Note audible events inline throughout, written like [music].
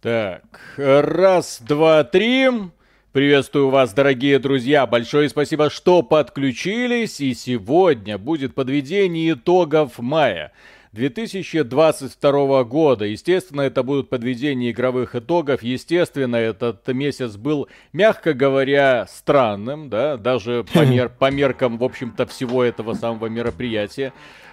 Так, раз, два, три. Приветствую вас, дорогие друзья. Большое спасибо, что подключились. И сегодня будет подведение итогов мая. 2022 года. Естественно, это будут подведения игровых итогов. Естественно, этот месяц был, мягко говоря, странным, да, даже по, мер, [laughs] по меркам, в общем-то, всего этого самого мероприятия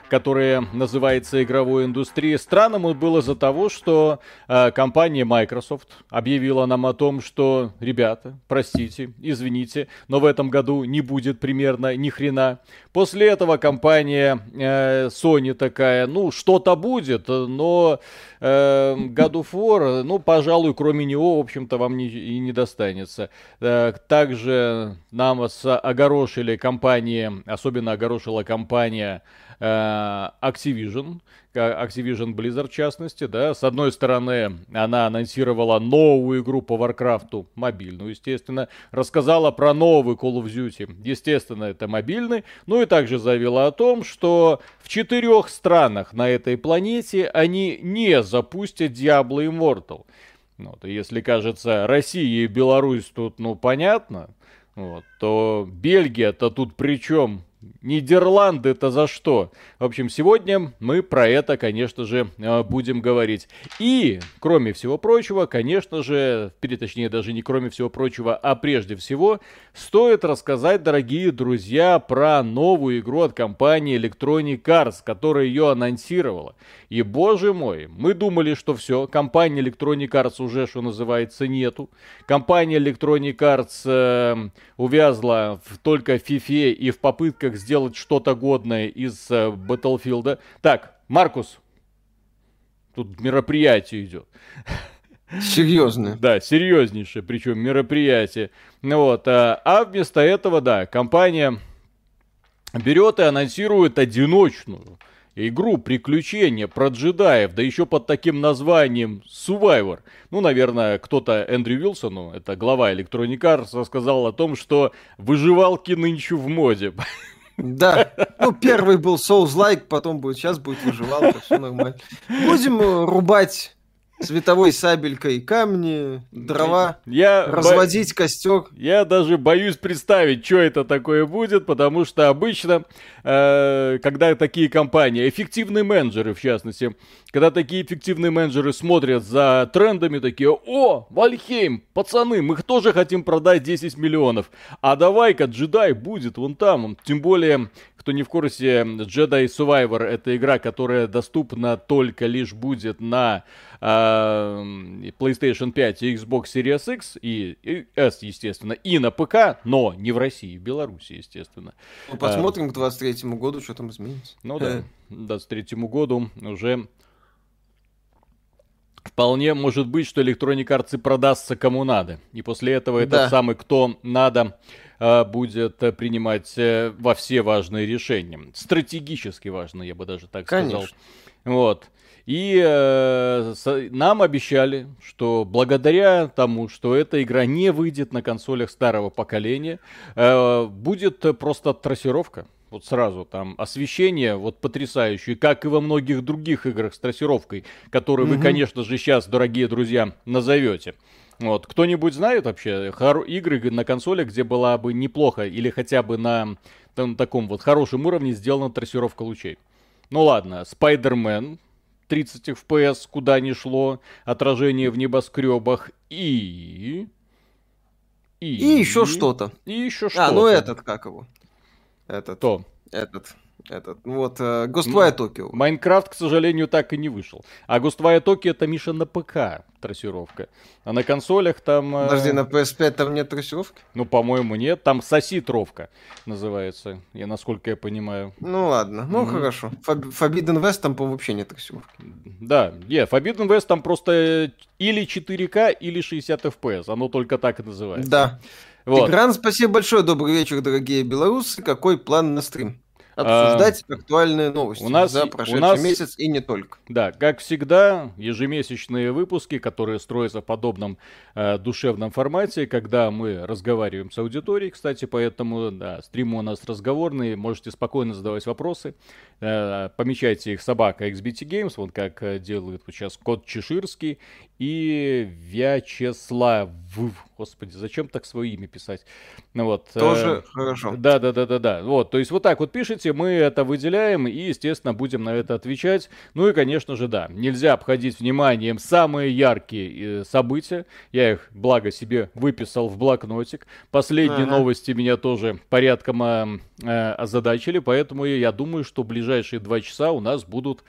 которое называется игровой индустрией. Странным он был из-за того, что э, компания Microsoft объявила нам о том, что, ребята, простите, извините, но в этом году не будет примерно ни хрена. После этого компания э, Sony такая, ну, что-то будет, но э, God of War, ну, пожалуй, кроме него, в общем-то, вам не, и не достанется. Э, также нам огорошили компании, особенно огорошила компания Activision, Activision Blizzard в частности, да, с одной стороны, она анонсировала новую игру по Warcraft, мобильную, естественно, рассказала про новый Call of Duty, естественно, это мобильный, ну и также заявила о том, что в четырех странах на этой планете они не запустят Diablo Immortal. Вот, и если кажется, Россия и Беларусь тут, ну, понятно, вот, то Бельгия-то тут при чем? Нидерланды это за что? В общем, сегодня мы про это, конечно же, э, будем говорить. И, кроме всего прочего, конечно же, или точнее даже не кроме всего прочего, а прежде всего, стоит рассказать, дорогие друзья, про новую игру от компании Electronic Arts, которая ее анонсировала. И, боже мой, мы думали, что все, компания Electronic Arts уже, что называется, нету. Компания Electronic Arts э, увязла в, только в FIFA и в попытках как сделать что-то годное из э, Battlefield. Так, Маркус, тут мероприятие идет. Серьезное. Да, серьезнейшее, причем мероприятие. Ну вот, а, а вместо этого, да, компания берет и анонсирует одиночную игру приключения про джедаев, да еще под таким названием Survivor. Ну, наверное, кто-то Эндрю Вилсону, это глава Electronic Arts, рассказал о том, что выживалки нынче в моде. Да. Ну, первый был Souls-like, потом будет, сейчас будет выживалка, все нормально. Будем э, рубать световой сабелькой камни, дрова, я разводить бо... костер. Я даже боюсь представить, что это такое будет, потому что обычно, э, когда такие компании, эффективные менеджеры в частности, когда такие эффективные менеджеры смотрят за трендами, такие, о, Вальхейм, пацаны, мы тоже хотим продать 10 миллионов, а давай-ка джедай будет вон там, тем более кто не в курсе, Jedi Survivor это игра, которая доступна только лишь будет на PlayStation 5 и Xbox Series X и, и S, естественно, и на ПК, но не в России, в Беларуси, естественно. Ну, посмотрим а, к 23 году, что там изменится. Ну да, к 23 году уже Вполне может быть, что Electronic Arts продастся кому надо. И после этого да. этот самый кто надо Э, будет принимать э, во все важные решения. Стратегически важные, я бы даже так Конечно. сказал. Вот. И э, с, нам обещали, что благодаря тому, что эта игра не выйдет на консолях старого поколения, э, будет просто трассировка. Вот сразу там освещение вот потрясающее, как и во многих других играх с трассировкой, которые угу. вы, конечно же, сейчас, дорогие друзья, назовете. Вот. Кто-нибудь знает вообще хор- игры на консолях, где была бы неплохо или хотя бы на там, таком вот хорошем уровне сделана трассировка лучей? Ну ладно, Spider-Man 30 FPS, куда ни шло, отражение в небоскребах и... И, и еще что-то. И еще что-то. А, ну этот, как его? Этот. Кто? Этот. Этот, вот, э, Ghostwire Tokyo. Майнкрафт, к сожалению, так и не вышел. А Ghostwire Tokyo это, Миша, на ПК трассировка. А на консолях там... Э... Подожди, на PS5 там нет трассировки? Ну, по-моему, нет. Там соси тровка называется, я, насколько я понимаю. Ну, ладно. Ну, mm-hmm. хорошо. Фоб- Forbidden West там, по вообще нет трассировки. Да, yeah, Forbidden West там просто или 4К, или 60 FPS. Оно только так и называется. Да. Вот. Игран, спасибо большое. Добрый вечер, дорогие белорусы. Какой план на стрим? Обсуждать а, актуальные новости у нас, за прошедший у нас, месяц и не только. Да, как всегда, ежемесячные выпуски, которые строятся в подобном э, душевном формате, когда мы разговариваем с аудиторией, кстати, поэтому да, стрим у нас разговорный, можете спокойно задавать вопросы, э, помечайте их собака XBT Games, вот как э, делает вот сейчас Кот Чеширский и Вячеслав. Господи, зачем так свое имя писать? Ну вот. Тоже э, хорошо. Да, да, да, да, да. Вот, то есть вот так вот пишите, мы это выделяем и, естественно, будем на это отвечать. Ну и, конечно же, да, нельзя обходить вниманием самые яркие э, события. Я их, благо, себе выписал в блокнотик. Последние ага. новости меня тоже порядком э, э, озадачили, поэтому я думаю, что ближайшие два часа у нас будут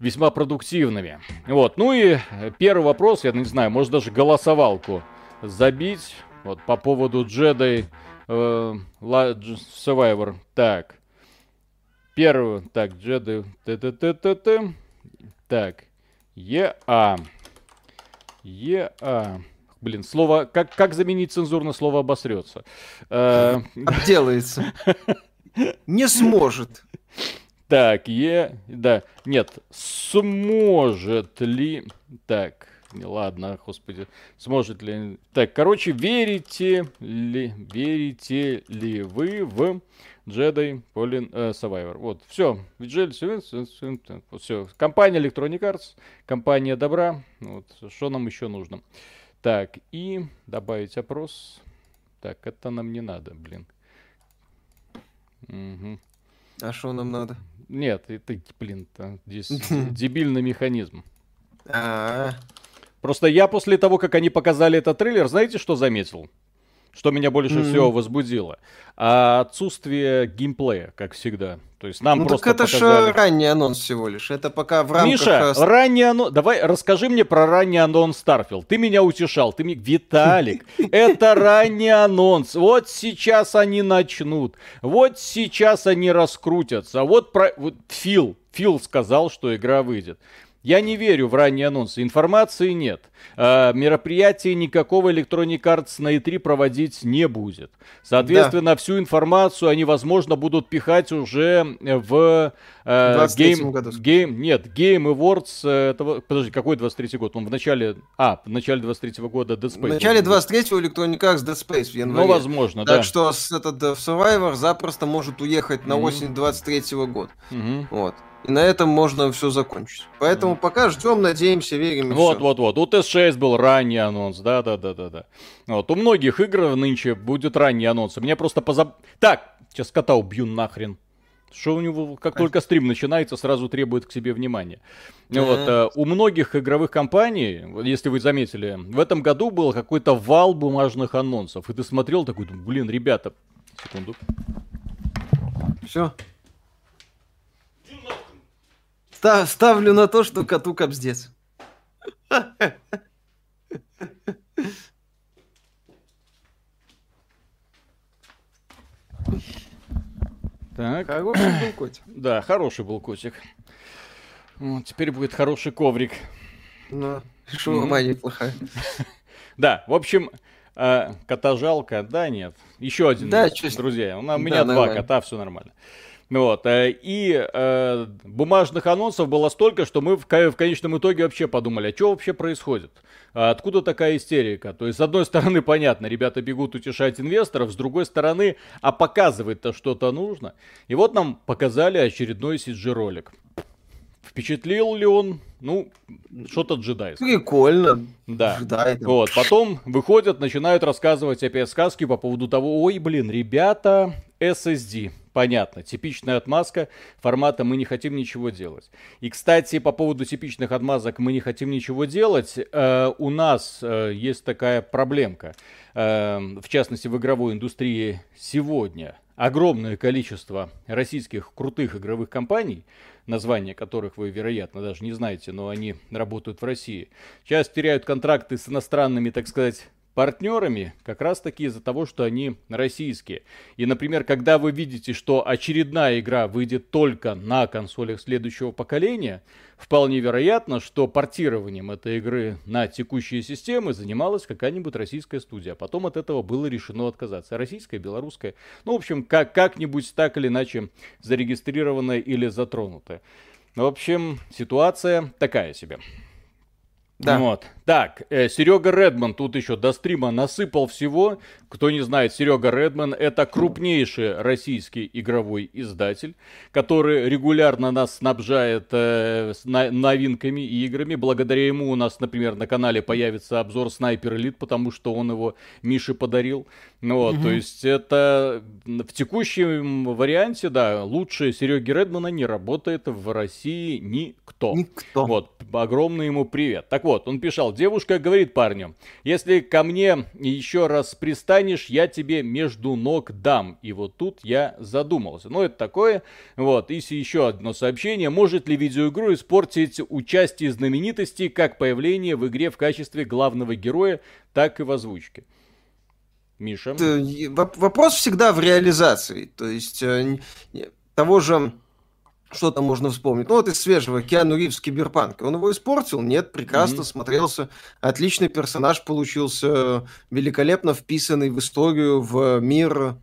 весьма продуктивными. Вот, ну и первый вопрос, я не знаю, может даже голосовалку забить. Вот по поводу Jedi э, Survivor. Так. Первый. Так, Jedi. Т -т -т -т -т. Так. ЕА. ЕА. Блин, слово... Как, как заменить цензурное слово обосрется? Э, Отделается. [laughs] Не сможет. Так, Е... Да, нет. Сможет ли... Так, ладно, господи. Сможет ли... Так, короче, верите ли... Верите ли вы в Jedi Fallen э, Survivor? Вот, все. Все. Компания Electronic Arts, компания добра. Вот, что нам еще нужно? Так, и добавить опрос. Так, это нам не надо, блин. Угу. А что нам надо? Нет, это, блин, здесь [laughs] дебильный механизм. А. Просто я после того, как они показали этот трейлер, знаете, что заметил? Что меня больше mm-hmm. всего возбудило? А отсутствие геймплея, как всегда. То есть нам ну, просто так это показали... же ранний анонс всего лишь. Это пока в рамках... Миша, э, ранний анонс... Давай, расскажи мне про ранний анонс Starfield. Ты меня утешал. Ты мне... Виталик, [laughs] это ранний анонс. Вот сейчас они начнут. Вот сейчас они раскрутятся. Вот про... Вот Фил, Фил сказал, что игра выйдет. Я не верю в ранние анонсы. Информации нет. Э, мероприятия никакого Electronic Arts на E3 проводить не будет. Соответственно, да. всю информацию они, возможно, будут пихать уже в э, Game, году. Game... Нет, Game Awards... Э, этого, подожди, какой 23 год? Он в начале... А, в начале 23 года Dead Space. В начале 23-го Electronic Arts Dead Space в январе. Ну, возможно, так да. Так что этот Survivor запросто может уехать на mm-hmm. осень 23 -го года. Mm-hmm. Вот. И на этом можно все закончить. Поэтому mm. пока ждем, надеемся, верим. Вот, вот, вот. У ТС-6 был ранний анонс, да, да, да, да, да. Вот, у многих игр нынче будет ранний анонс. Меня просто позаб... Так, сейчас кота убью нахрен. Что у него, как только стрим начинается, сразу требует к себе внимания. Mm-hmm. Вот, э, у многих игровых компаний, если вы заметили, в этом году был какой-то вал бумажных анонсов. И ты смотрел такой, блин, ребята, секунду. Все. Ста- ставлю на то, что коту капздец. Так. Хороший был котик. Да, хороший был котик. Вот, теперь будет хороший коврик. Ну, шаурма неплохая. Да, в общем, э, кота жалко, да, нет. Еще один, да, друзья. У меня два кота, все нормально. Вот. Э, и э, бумажных анонсов было столько, что мы в, в конечном итоге вообще подумали, а что вообще происходит? А откуда такая истерика? То есть, с одной стороны, понятно, ребята бегут утешать инвесторов, с другой стороны, а показывать-то что-то нужно. И вот нам показали очередной CG-ролик. Впечатлил ли он? Ну, что-то джедайское. Прикольно. Да. Джедай, Вот, потом выходят, начинают рассказывать опять сказки по поводу того, ой, блин, ребята, SSD. Понятно, типичная отмазка формата «мы не хотим ничего делать». И, кстати, по поводу типичных отмазок «мы не хотим ничего делать», э, у нас э, есть такая проблемка, э, в частности, в игровой индустрии сегодня. Огромное количество российских крутых игровых компаний, названия которых вы, вероятно, даже не знаете, но они работают в России, сейчас теряют контракты с иностранными, так сказать, партнерами как раз таки из-за того, что они российские. И, например, когда вы видите, что очередная игра выйдет только на консолях следующего поколения, вполне вероятно, что портированием этой игры на текущие системы занималась какая-нибудь российская студия. А потом от этого было решено отказаться. Российская, белорусская. Ну, в общем, как- как-нибудь так или иначе зарегистрированная или затронутая. В общем, ситуация такая себе. Да. Вот. Так, э, Серега Редман тут еще до стрима насыпал всего. Кто не знает, Серега Редман это крупнейший российский игровой издатель, который регулярно нас снабжает э, новинками и играми. Благодаря ему у нас, например, на канале появится обзор Снайпер Элит, потому что он его Мише подарил. Ну вот, угу. то есть это в текущем варианте, да, лучше Сереги Редмана не работает в России никто. Никто. Вот, огромный ему привет. Так вот, он писал, девушка говорит парню, если ко мне еще раз пристанешь, я тебе между ног дам. И вот тут я задумался. Ну, это такое. Вот, и еще одно сообщение. Может ли видеоигру испортить участие знаменитостей, как появление в игре в качестве главного героя, так и в озвучке? Миша? Вопрос всегда в реализации. То есть э, того же что там можно вспомнить? Ну, вот из свежего Киану Ривз Киберпанк. Он его испортил? Нет, прекрасно mm-hmm. смотрелся. Отличный персонаж получился, великолепно вписанный в историю, в мир.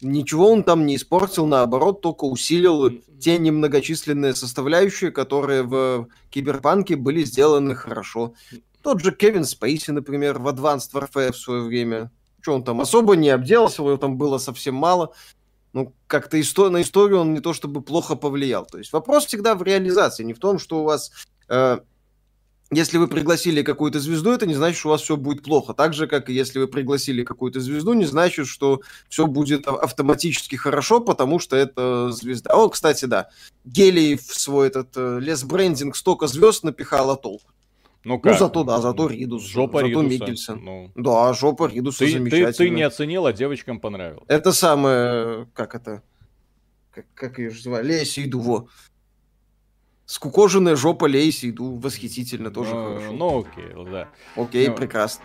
Ничего он там не испортил, наоборот, только усилил те немногочисленные составляющие, которые в Киберпанке были сделаны хорошо. Тот же Кевин Спейси, например, в Advanced Warfare в свое время что он там особо не обделался, его там было совсем мало. Ну, как-то истор- на историю он не то чтобы плохо повлиял. То есть вопрос всегда в реализации, не в том, что у вас... Э, если вы пригласили какую-то звезду, это не значит, что у вас все будет плохо. Так же, как и если вы пригласили какую-то звезду, не значит, что все будет автоматически хорошо, потому что это звезда. О, кстати, да. Гелий в свой этот э, лес-брендинг столько звезд напихал, а толку. Ну, ну, как? ну зато, да, зато Ридус. Жопа зато Ридуса. Микельсон. Ну. Да, жопа Ридуса ты, замечательная. Ты, ты не оценил, а девочкам понравилось. Это самое, как это, как, как ее же звали, Лея Сейду, во. Скукоженная жопа Лея Сейду, восхитительно, тоже ну, хорошо. Ну, окей, да. Окей, ну, прекрасно.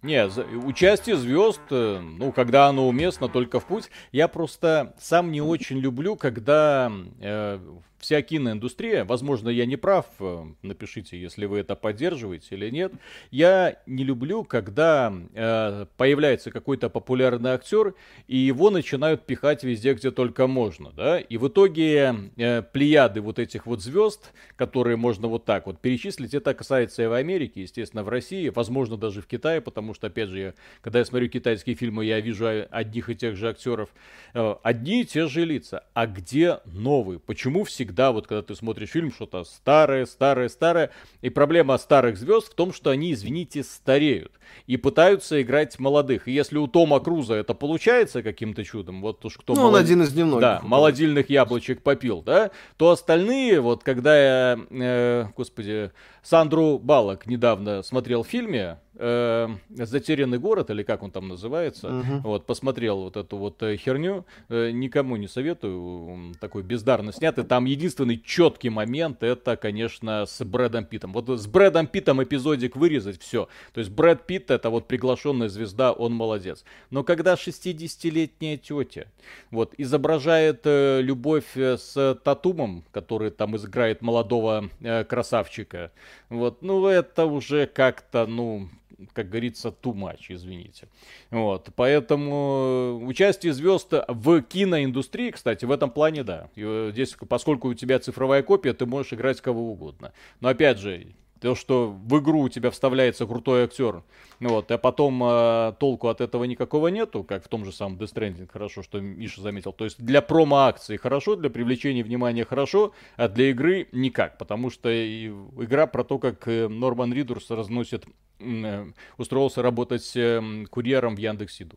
Не, участие звезд, э, ну, когда оно уместно, только в путь. Я просто сам не очень люблю, когда э, вся киноиндустрия, возможно, я не прав, э, напишите, если вы это поддерживаете или нет. Я не люблю, когда э, появляется какой-то популярный актер, и его начинают пихать везде, где только можно, да, и в итоге э, плеяды вот этих вот звезд, которые можно вот так вот перечислить, это касается и в Америке, естественно, в России, возможно, даже в Китае, потому что, опять же, я, когда я смотрю китайские фильмы, я вижу одних и тех же актеров, э, одни и те же лица, а где новые? Почему всегда всегда, вот когда ты смотришь фильм, что-то старое, старое, старое. И проблема старых звезд в том, что они, извините, стареют. И пытаются играть молодых. И если у Тома Круза это получается каким-то чудом, вот уж кто... Ну, молод... он один из немногих. Да, молодильных яблочек попил, да, то остальные, вот когда я, э, господи, Сандру Балок недавно смотрел в фильме, э, «Затерянный город», или как он там называется, угу. вот, посмотрел вот эту вот э, херню, э, никому не советую, такой бездарно снятый, там единственный четкий момент, это, конечно, с Брэдом Питом. Вот с Брэдом Питом эпизодик вырезать, все. То есть Брэд Питт, это вот приглашенная звезда, он молодец. Но когда 60-летняя тетя, вот, изображает э, любовь э, с Татумом, который там играет молодого э, красавчика, вот, ну, это уже как-то, ну, как говорится, too much, извините. Вот, поэтому участие звезд в киноиндустрии, кстати, в этом плане, да. И здесь, поскольку у тебя цифровая копия, ты можешь играть кого угодно. Но опять же, то, что в игру у тебя вставляется крутой актер, вот, а потом э, толку от этого никакого нету, как в том же самом Death Stranding, хорошо, что Миша заметил. То есть для промо-акции хорошо, для привлечения внимания хорошо, а для игры никак, потому что игра про то, как э, Норман Ридурс разносит, э, устроился работать э, курьером в Яндекс.Иду.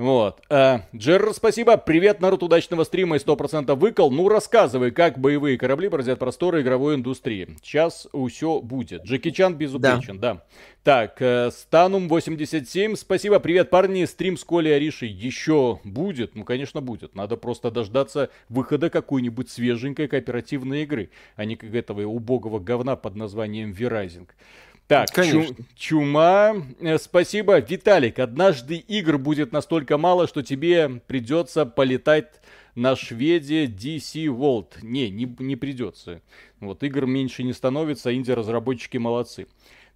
Вот. А, Джерр, спасибо. Привет, народ, удачного стрима и 100% выкол. Ну, рассказывай, как боевые корабли бороздят просторы игровой индустрии. Сейчас все будет. Джеки Чан безупречен, да. да. Так, э, Станум 87, спасибо, привет, парни. Стрим с Колей Аришей еще будет? Ну, конечно, будет. Надо просто дождаться выхода какой-нибудь свеженькой кооперативной игры, а не как этого убогого говна под названием Verizon. Так, Конечно. Чу- чума. Э, спасибо. Виталик, однажды игр будет настолько мало, что тебе придется полетать на шведе DC World. Не, не, не придется. Вот игр меньше не становится, инди-разработчики молодцы.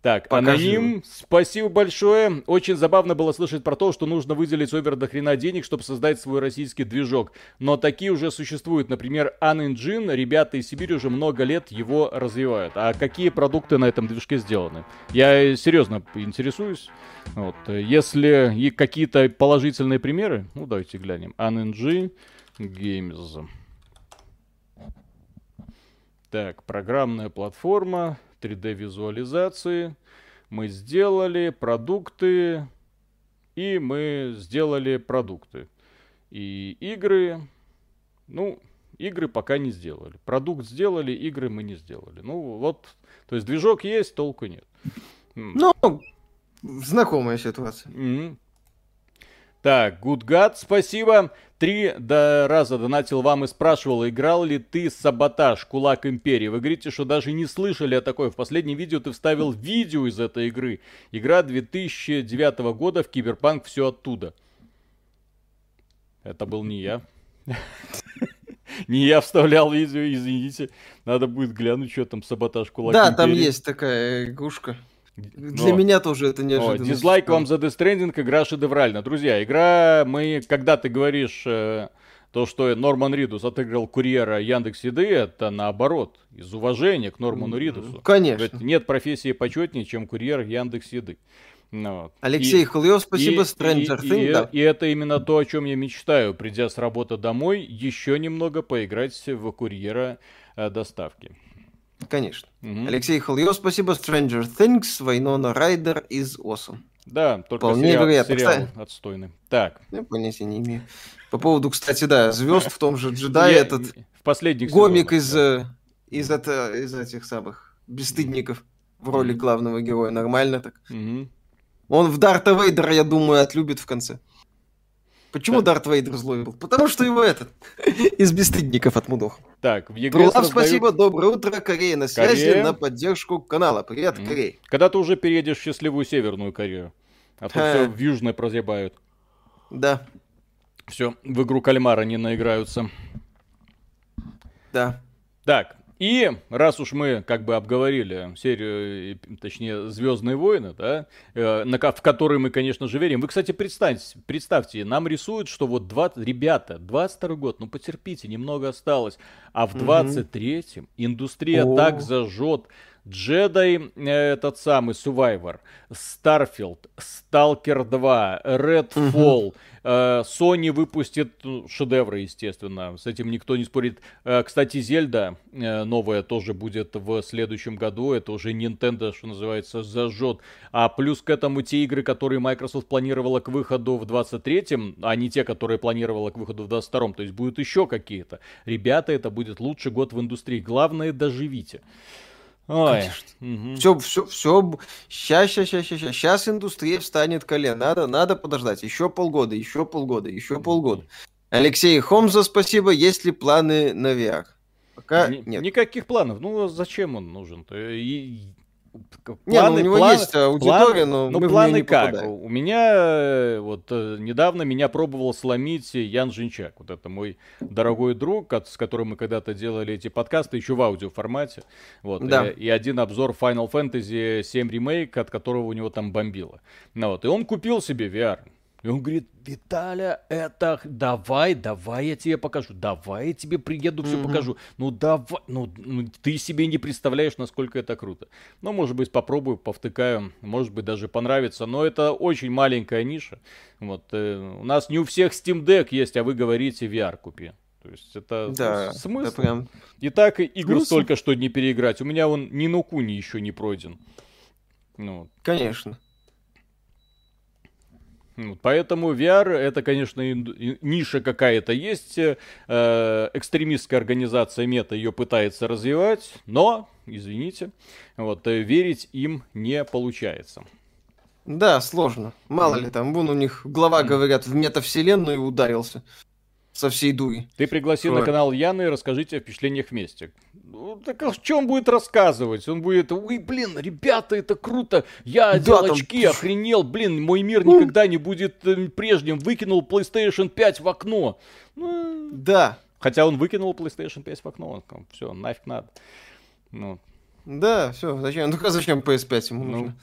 Так, Покажи. аноним, спасибо большое. Очень забавно было слышать про то, что нужно выделить овер до хрена денег, чтобы создать свой российский движок. Но такие уже существуют. Например, Unengine, ребята из Сибири уже много лет его развивают. А какие продукты на этом движке сделаны? Я серьезно интересуюсь. Вот. Если и какие-то положительные примеры, ну давайте глянем. Unengine Games. Так, программная платформа. 3D-визуализации. Мы сделали продукты, и мы сделали продукты. И игры, ну, игры пока не сделали. Продукт сделали, игры мы не сделали. Ну, вот, то есть движок есть, толку нет. Ну, знакомая ситуация. Mm-hmm. Так, God, спасибо. Три до раза донатил вам и спрашивал, играл ли ты Саботаж, Кулак Империи. Вы говорите, что даже не слышали о такой. В последнем видео ты вставил видео из этой игры. Игра 2009 года в Киберпанк, все оттуда. Это был не я. [laughs] Не я вставлял видео, извините. Надо будет глянуть, что там Саботаж, Кулак Да, там есть такая игрушка. Для Но... меня тоже это неожиданно. О, дизлайк вам за Death Stranding, игра шедевральна. Друзья, игра, мы, когда ты говоришь э, то, что Норман Ридус отыграл курьера Яндекс Еды, это наоборот, из уважения к Норману Ридусу. Конечно. Ведь нет профессии почетнее, чем курьер Яндекс Еды. Ну, вот. Алексей и, Хлыев, спасибо, и, Stranger и, Thing, и, да. и это именно то, о чем я мечтаю, придя с работы домой, еще немного поиграть в курьера э, доставки. Конечно. Угу. Алексей Хольё, спасибо. Stranger Things, Вайнона Райдер из Awesome. Да, только Вполне сериал, вероятно. сериал отстойный. Так. Я понятия не имею. По поводу, кстати, да, звезд в том же [laughs] джедае этот в последних гомик из, да. Э, из, это, из этих самых бесстыдников в роли главного героя. Нормально так. Угу. Он в Дарта Вейдера, я думаю, отлюбит в конце. Почему так. Дарт Вейдер злой был? Потому что его этот [laughs] из бесстыдников отмудох. Так, в ЕГЭ создают... спасибо, доброе утро, Корея на связи, Корея. на поддержку канала. Привет, мм. Корея. Когда ты уже переедешь в счастливую Северную Корею? А то все в Южной прозябают. Да. Все, в игру кальмара не наиграются. Да. Так, и раз уж мы как бы обговорили серию, точнее, Звездные войны, да, э, в которой мы, конечно же, верим. Вы, кстати, представьте, представьте, нам рисуют, что вот 20, ребята, 22 год, ну потерпите, немного осталось. А в 23-м индустрия О. так зажжет. Джедай, э, этот самый Survivor, Starfield, Stalker 2, Redfall, угу. Sony выпустит ну, шедевры, естественно, с этим никто не спорит. Э, кстати, Зельда новая тоже будет в следующем году, это уже Nintendo, что называется, зажжет. А плюс к этому те игры, которые Microsoft планировала к выходу в 23-м, а не те, которые планировала к выходу в 22-м, то есть будут еще какие-то. Ребята, это будет лучший год в индустрии. Главное, доживите. Ой. Угу. Все, все, все. Сейчас, сейчас, сейчас, сейчас. Сейчас индустрия встанет колен. Надо, надо подождать. Еще полгода, еще полгода, еще полгода. Алексей Хомза, спасибо. Есть ли планы на VR? Пока Ни, нет. Никаких планов. Ну, зачем он нужен? И, Планы, не, ну, у него планы, есть аудитория, планы, но ну, мы планы как? Попадаем. У меня э, вот э, недавно меня пробовал сломить Ян Жинчак. Вот это мой дорогой друг, с которым мы когда-то делали эти подкасты, еще в аудио формате. Вот, да. и, и один обзор Final Fantasy 7 ремейк, от которого у него там бомбило. Ну, вот, и он купил себе VR. И он говорит, Виталя, это давай, давай я тебе покажу, давай я тебе приеду, все mm-hmm. покажу. Ну давай, ну, ну ты себе не представляешь, насколько это круто. Ну, может быть, попробую, повтыкаю, может быть, даже понравится. Но это очень маленькая ниша. Вот, э, у нас не у всех Steam Deck есть, а вы говорите VR купи. То есть это да, смысл. Это прям... И так игр смысл? столько, что не переиграть. У меня он ни на куни еще не пройден. Ну. Конечно. Поэтому VR это, конечно, ниша какая-то есть. Э, экстремистская организация Мета ее пытается развивать, но, извините, вот, э, верить им не получается. Да, сложно. Мало ли там, вон у них глава, говорят, в метавселенную ударился. Со всей дури. Ты пригласи вот. на канал Яны и расскажите о впечатлениях вместе. Ну, так а что он будет рассказывать? Он будет, ой, блин, ребята, это круто, я одел да, очки, там... охренел, блин, мой мир никогда не будет э, прежним, выкинул PlayStation 5 в окно. Ну, да. Хотя он выкинул PlayStation 5 в окно, он, все, нафиг надо. Ну. Да, все, зачем? Ну, а зачем PS5 ему ну. нужно?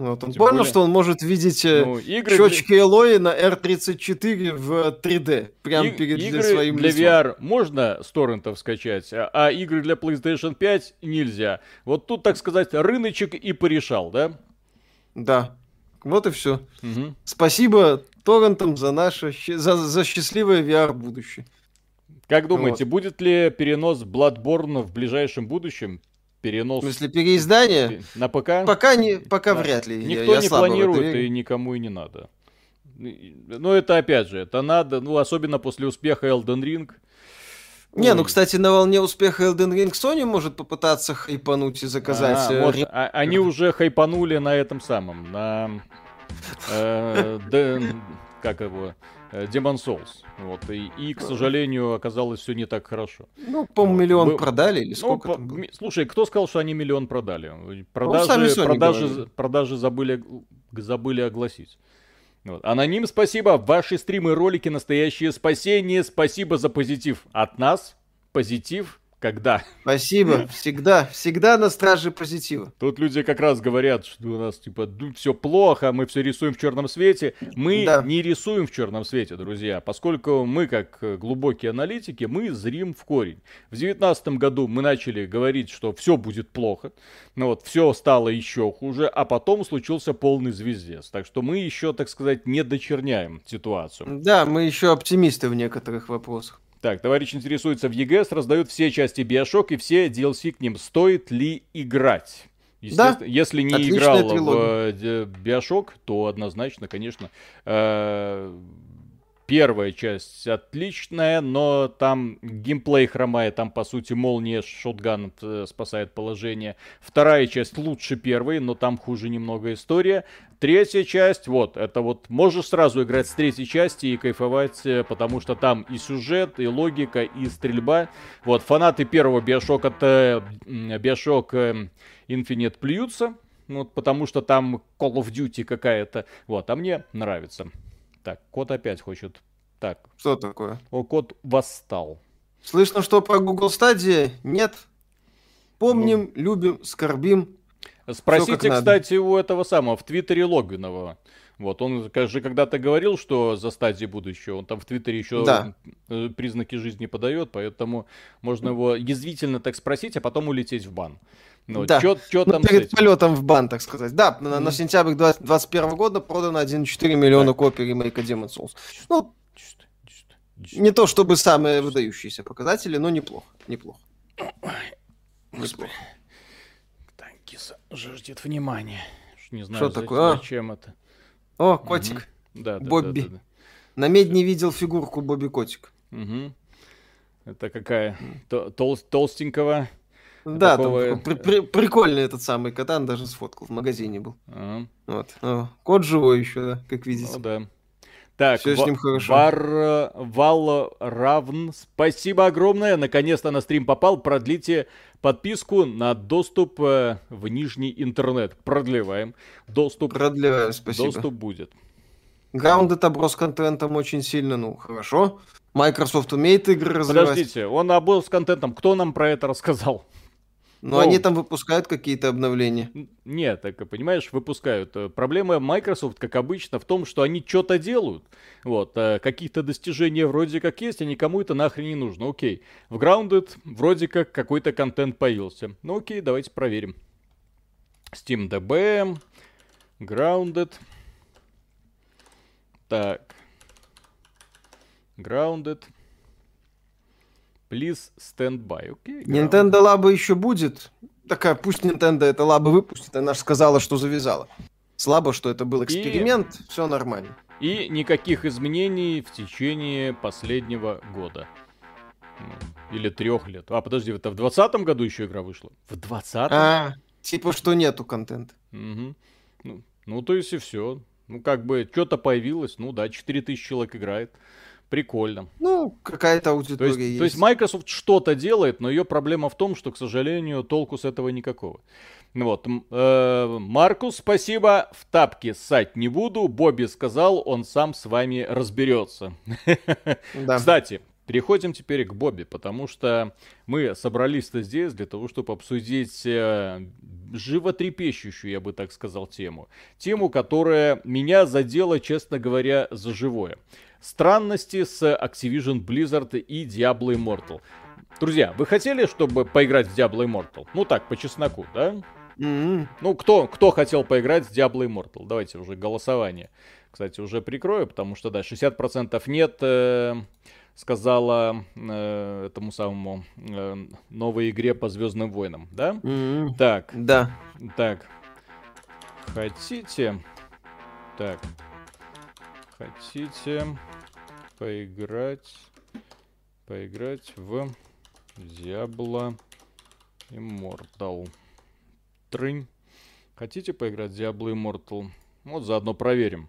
Вот, он понял, более... что он может видеть э, ну, игры щечки для... Элои на R34 в 3D. Прям и- перед игры своим для лицом. VR можно с торрентов скачать, а, а игры для PlayStation 5 нельзя. Вот тут, так сказать, рыночек и порешал, да? Да. Вот и все. Угу. Спасибо торрентам за наше за, за счастливое VR будущее. Как думаете, вот. будет ли перенос Bloodborne в ближайшем будущем? Перенос... В смысле, переиздание? На ПК? Пока, не, пока да. вряд ли. Никто я, не планирует и никому и не надо. Но это опять же, это надо, ну особенно после успеха Elden Ring. Не, ну, кстати, на волне успеха Elden Ring Sony может попытаться хайпануть и заказать... А, э, может, а, они уже хайпанули на этом самом, на... Э, [laughs] как его? Э, Demon Souls. Вот, и, и, к сожалению, оказалось все не так хорошо. Ну, по-моему, вот. миллион Вы... продали или ну, сколько ну, было? Слушай, кто сказал, что они миллион продали? Продажи, ну, продажи, продажи забыли, забыли огласить. Вот. Аноним, спасибо. Ваши стримы, ролики настоящее спасение. Спасибо за позитив от нас. Позитив когда? Спасибо. [laughs] Всегда, всегда на страже позитива. Тут люди как раз говорят, что у нас типа ну, все плохо, мы все рисуем в черном свете. Мы да. не рисуем в черном свете, друзья, поскольку мы, как глубокие аналитики, мы зрим в корень. В девятнадцатом году мы начали говорить, что все будет плохо, но вот все стало еще хуже, а потом случился полный звездец. Так что мы еще, так сказать, не дочерняем ситуацию. Да, мы еще оптимисты в некоторых вопросах. Так, товарищ интересуется, в ЕГС раздают все части Биошок и все DLC к ним. Стоит ли играть? Да. Если не играл трилогия. в э, Биошок, то однозначно, конечно, э, Первая часть отличная, но там геймплей хромает, там по сути молния шотган э, спасает положение. Вторая часть лучше первой, но там хуже немного история. Третья часть, вот, это вот, можешь сразу играть с третьей части и кайфовать, э, потому что там и сюжет, и логика, и стрельба. Вот, фанаты первого Биошока, это Биошок Infinite плюются, вот, потому что там Call of Duty какая-то, вот, а мне нравится. Так, кот опять хочет. Так. Что такое? О, кот восстал. Слышно, что про Google Stadia? Нет. Помним, ну. любим, скорбим. Спросите, кстати, у этого самого, в Твиттере Логвинова. Вот, он же когда-то говорил, что за стадии будущего, он там в Твиттере еще да. Э, признаки жизни подает, поэтому можно его язвительно так спросить, а потом улететь в бан. Ну, да. Чё, чё ну, там перед полетом в бан, так сказать. Да, mm. на, на сентябрь 2021 года продано 1,4 миллиона копий ремейка Demon Souls. Ну, не то чтобы самые выдающиеся показатели, но неплохо. Неплохо. Господи. Так, киса жаждет внимания. Не знаю, Что такое? Зачем это. О, котик. Угу. Да, да, Бобби. Да, да, да. На медне видел фигурку Бобби Котик. Угу. Это какая? Тол толстенького да, такого... там при при прикольный этот самый катан, даже сфоткал, в магазине был. Ага. Вот. О, кот живой еще, да, как видите. Ну да. Так, Все с ним хорошо. Вар... Вал Равн, спасибо огромное. Наконец-то на стрим попал. Продлите подписку на доступ э, в нижний интернет. Продлеваем. Доступ. Продлеваем, спасибо. Доступ будет. Граунд это оброс контентом очень сильно, ну, хорошо. Microsoft умеет игры развивать. Подождите, он оброс контентом. Кто нам про это рассказал? Но ну, они там выпускают какие-то обновления. Нет, так понимаешь, выпускают. Э, проблема Microsoft, как обычно, в том, что они что-то делают. Вот, э, какие-то достижения вроде как есть, а никому это нахрен не нужно. Окей, в Grounded вроде как какой-то контент появился. Ну окей, давайте проверим. SteamDB, Grounded. Так. Grounded. Please stand by. Okay, Nintendo Labo еще будет. Такая, пусть Nintendo это Labo выпустит. Она же сказала, что завязала. Слабо, что это был эксперимент. И... Все нормально. И никаких изменений в течение последнего года. Или трех лет. А, подожди, это в двадцатом году еще игра вышла? В двадцатом? А, типа, что нету контента. Угу. Ну, ну, то есть и все. Ну, как бы, что-то появилось. Ну да, 4000 человек играет. Прикольно. Ну, какая-то аудитория то есть, есть. То есть Microsoft что-то делает, но ее проблема в том, что, к сожалению, толку с этого никакого. Вот, э, Маркус, спасибо, в тапки ссать не буду. Бобби сказал, он сам с вами разберется. [laughs] Да. Кстати, Переходим теперь к Бобби, потому что мы собрались-то здесь для того, чтобы обсудить э, животрепещущую, я бы так сказал, тему. Тему, которая меня задела, честно говоря, за живое. Странности с Activision Blizzard и Diablo Immortal. Друзья, вы хотели, чтобы поиграть в Diablo Immortal? Ну так, по чесноку, да? Mm-hmm. Ну, кто, кто хотел поиграть в Diablo Immortal? Давайте уже голосование. Кстати, уже прикрою, потому что, да, 60% нет, э, сказала э, этому самому э, новой игре по Звездным войнам, да? Mm-hmm. Так. Да. Так. Хотите? Так. Хотите поиграть, поиграть в Diablo Immortal. Трынь. Хотите поиграть в Diablo Immortal? Вот заодно проверим.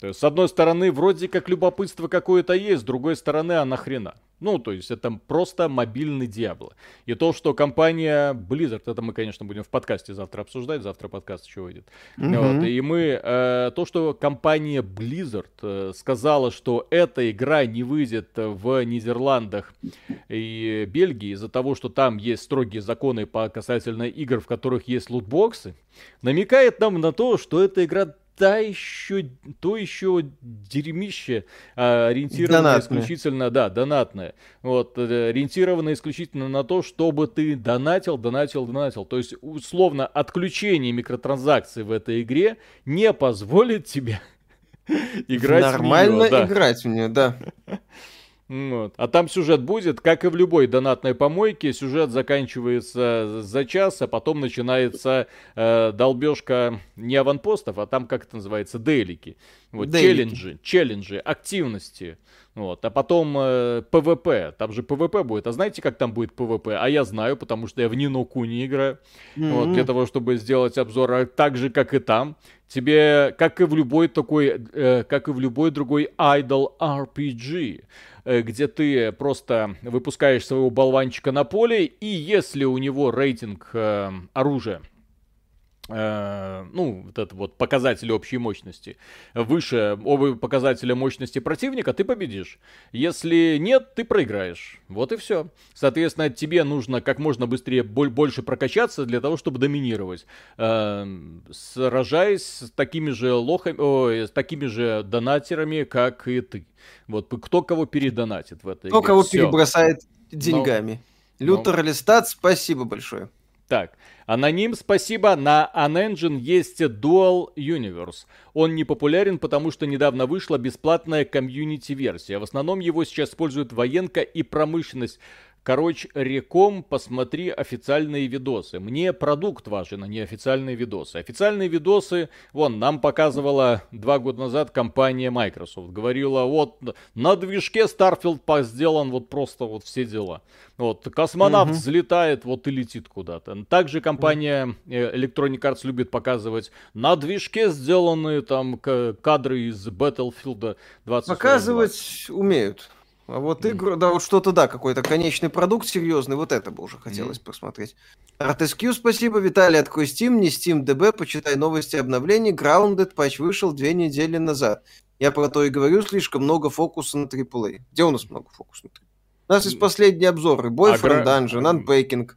То есть, с одной стороны, вроде как любопытство какое-то есть, с другой стороны, а нахрена? Ну, то есть это просто мобильный Диабло. И то, что компания Blizzard, это мы, конечно, будем в подкасте завтра обсуждать, завтра подкаст еще выйдет. Mm-hmm. Вот, и мы, э, то, что компания Blizzard э, сказала, что эта игра не выйдет в Нидерландах и Бельгии из-за того, что там есть строгие законы по касательно игр, в которых есть лутбоксы, намекает нам на то, что эта игра та еще, то еще дерьмище, а, ориентированное донатное. исключительно, да, донатное. Вот, э, ориентированное исключительно на то, чтобы ты донатил, донатил, донатил. То есть, условно, отключение микротранзакций в этой игре не позволит тебе играть Нормально в нее. Нормально играть в нее, да. [laughs] Вот. А там сюжет будет, как и в любой донатной помойке, сюжет заканчивается за час, а потом начинается э, долбежка не аванпостов, а там, как это называется, дейлики. Вот, челленджи, челленджи, активности. Вот, а потом э, PvP, там же PvP будет. А знаете, как там будет PvP? А я знаю, потому что я в Ni no Kuni играю. Mm-hmm. Вот, для того, чтобы сделать обзор, а так же, как и там. Тебе, как и в любой такой, э, как и в любой другой Idol RPG, где ты просто выпускаешь своего болванчика на поле, и если у него рейтинг э, оружия Э, ну, вот это вот показатель общей мощности, выше оба показателя мощности противника, ты победишь. Если нет, ты проиграешь. Вот и все. Соответственно, тебе нужно как можно быстрее больше прокачаться для того, чтобы доминировать. Э, сражаясь с такими же лохами, о, с такими же донатерами, как и ты. Вот кто кого передонатит в этой Кто игре. кого все. перебросает деньгами. Но... Лютер Но... спасибо большое. Так, аноним, спасибо. На Unengine есть Dual Universe. Он не популярен, потому что недавно вышла бесплатная комьюнити-версия. В основном его сейчас используют военка и промышленность. Короче, реком, посмотри официальные видосы. Мне продукт важен, а не официальные видосы. Официальные видосы, вон, нам показывала два года назад компания Microsoft. Говорила, вот, на движке Starfield сделан вот просто вот все дела. Вот, космонавт угу. взлетает, вот и летит куда-то. Также компания э, Electronic Arts любит показывать на движке сделанные там кадры из Battlefield 20. Показывать умеют. А вот игру, да, вот что-то, да, какой-то конечный продукт серьезный, вот это бы уже хотелось посмотреть. ArtSQ, спасибо, Виталий, открой Steam, не Steam DB, почитай новости обновлений, Grounded патч вышел две недели назад. Я про то и говорю, слишком много фокуса на AAA. Где у нас много фокуса на AAA? У нас есть последние обзоры. Boyfriend а, Dungeon, Unpacking,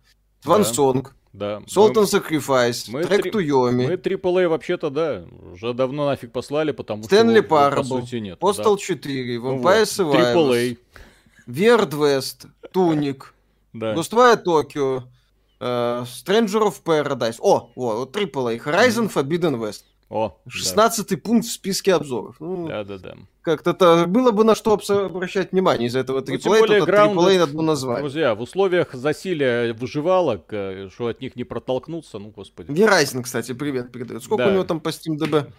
One да. Да. And Sacrifice, мы Track to Yomi. Мы AAA вообще-то, да, уже давно нафиг послали, потому Stanley что по сути нет. Postal да. 4, Vampire ну, Survivors, AAA. West, Tunic, да. Ghostwire Tokyo, uh, Stranger of Paradise. О, о, AAA, Horizon Forbidden West. О, 16 да. пункт в списке обзоров. Ну, да, да, да. Как-то было бы на что обращать внимание из этого AAA, ну, более, AAA надо было назвать. Друзья, в условиях засилия выживалок, э, что от них не протолкнуться, ну, господи. Verizon, кстати, привет передает. Сколько да. у него там по SteamDB?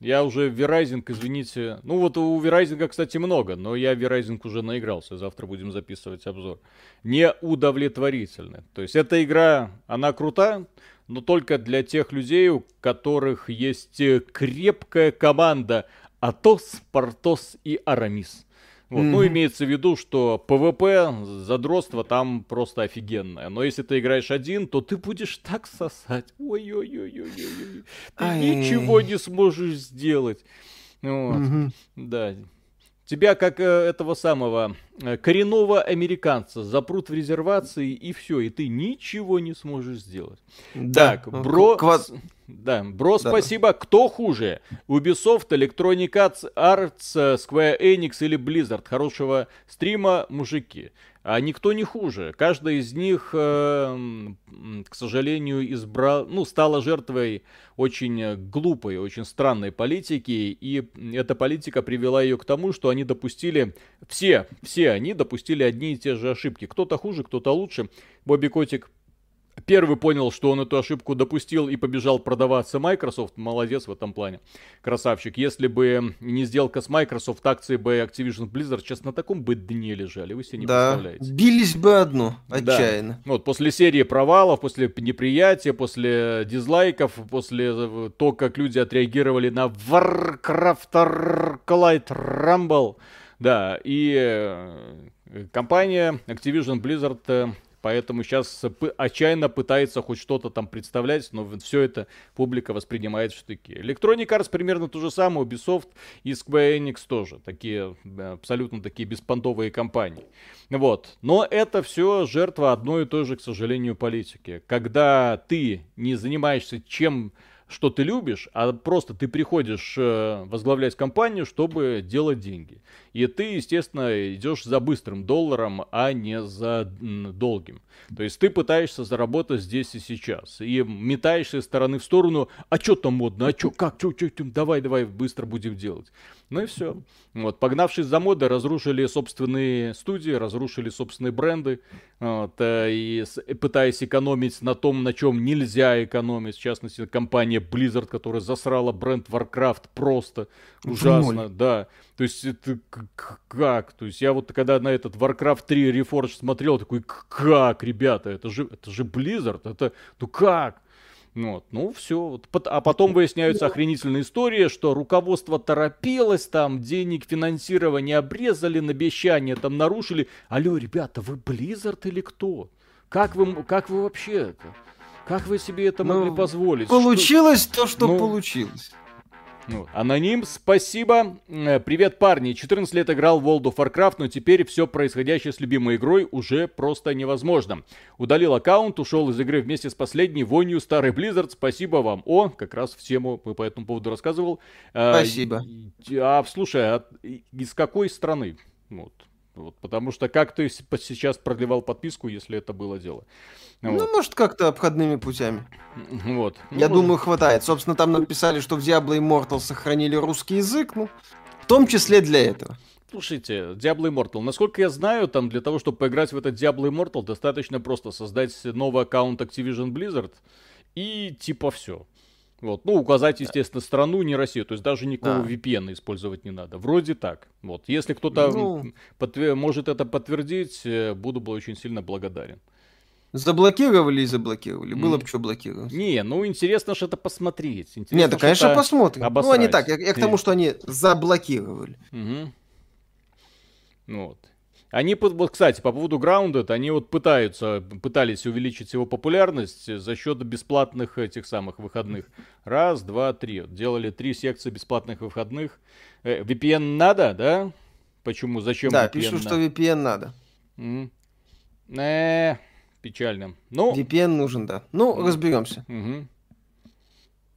Я уже V Rising, извините. Ну вот у V Rising, кстати, много, но я V Rising уже наигрался. Завтра будем записывать обзор. Неудовлетворительно. То есть эта игра, она крута, но только для тех людей, у которых есть крепкая команда Атос, Портос и Арамис. Вот. Mm-hmm. Ну, имеется в виду, что PvP, задротство там просто офигенное. Но если ты играешь один, то ты будешь так сосать. Ой-ой-ой-ой-ой. Ты ничего не сможешь сделать. Вот. Mm-hmm. Да. Тебя, как э, этого самого э, коренного американца, запрут в резервации, и все, и ты ничего не сможешь сделать. Да. Так, бро... Квад... Да, бро, да, спасибо. Да. Кто хуже? Ubisoft, Electronic Arts, Square Enix или Blizzard? Хорошего стрима, мужики. А никто не хуже. Каждая из них, э, к сожалению, избрал, ну, стала жертвой очень глупой, очень странной политики. И эта политика привела ее к тому, что они допустили, все, все они допустили одни и те же ошибки. Кто-то хуже, кто-то лучше. Бобби Котик Первый понял, что он эту ошибку допустил и побежал продаваться Microsoft. Молодец в этом плане. Красавчик. Если бы не сделка с Microsoft, акции бы Activision Blizzard сейчас на таком бы дне лежали. Вы себе не да. представляете. Бились бы одно. Отчаянно. Да. Вот после серии провалов, после неприятия, после дизлайков, после того, как люди отреагировали на Warcraft Collide Rumble. Да, и э, компания Activision Blizzard э, Поэтому сейчас отчаянно пытается хоть что-то там представлять, но все это публика воспринимает в штыки. Electronic Arts примерно то же самое, Ubisoft и Square Enix тоже. Такие, абсолютно такие беспонтовые компании. Вот. Но это все жертва одной и той же, к сожалению, политики. Когда ты не занимаешься чем что ты любишь, а просто ты приходишь э, возглавлять компанию, чтобы делать деньги. И ты, естественно, идешь за быстрым долларом, а не за долгим. То есть ты пытаешься заработать здесь и сейчас. И метаешься из стороны в сторону, а что там модно, а что, как, что, что, давай, давай, быстро будем делать. Ну и все. Вот, погнавшись за модой, разрушили собственные студии, разрушили собственные бренды, вот, э, и пытаясь экономить на том, на чем нельзя экономить, в частности, компания Blizzard, которая засрала бренд Warcraft просто ужасно, да. То есть это как? То есть я вот когда на этот Warcraft 3 Reforged смотрел, такой, как, ребята, это же, это же Blizzard, это, ну как? Вот, ну все. А потом выясняются охренительные истории, что руководство торопилось, там денег финансирования обрезали, обещания там нарушили. Алло, ребята, вы Blizzard или кто? Как вы, как вы вообще это? Как вы себе это ну, могли позволить? Получилось что... то, что ну, получилось. Ну, аноним, спасибо. Э, привет, парни. 14 лет играл в World of Warcraft, но теперь все происходящее с любимой игрой уже просто невозможно. Удалил аккаунт, ушел из игры вместе с последней вонью старый Blizzard. Спасибо вам. О, как раз в тему по этому поводу рассказывал. Э, спасибо. А, а слушай, а из какой страны? Вот. Вот, потому что как ты сейчас продлевал подписку, если это было дело? Ну, вот. может, как-то обходными путями. Вот. Я ну, думаю, может... хватает. Собственно, там написали, что в Diablo Immortal сохранили русский язык, ну, в том числе для этого. Слушайте, Diablo Immortal, насколько я знаю, там для того, чтобы поиграть в этот Diablo Immortal, достаточно просто создать новый аккаунт Activision Blizzard и типа все. Вот. Ну, указать, естественно, страну, не Россию. То есть даже никакого да. VPN использовать не надо. Вроде так. Вот. Если кто-то ну... подтвер... может это подтвердить, э, буду бы очень сильно благодарен. Заблокировали и заблокировали. Было бы что блокировать. Не, ну интересно же это посмотреть. Интересно, Нет, да, конечно, посмотрим. Обосрать. Ну, они так, я, я к тому, что они заблокировали. Угу. Вот. Они, вот, кстати, по поводу Grounded, они вот пытаются, пытались увеличить его популярность за счет бесплатных этих самых выходных. Раз, два, три. Делали три секции бесплатных выходных. Э, VPN надо, да? Почему? Зачем да, VPN надо? что VPN надо. Mm. Э, печально. Ну, VPN нужен, да. Ну, разберемся. Угу.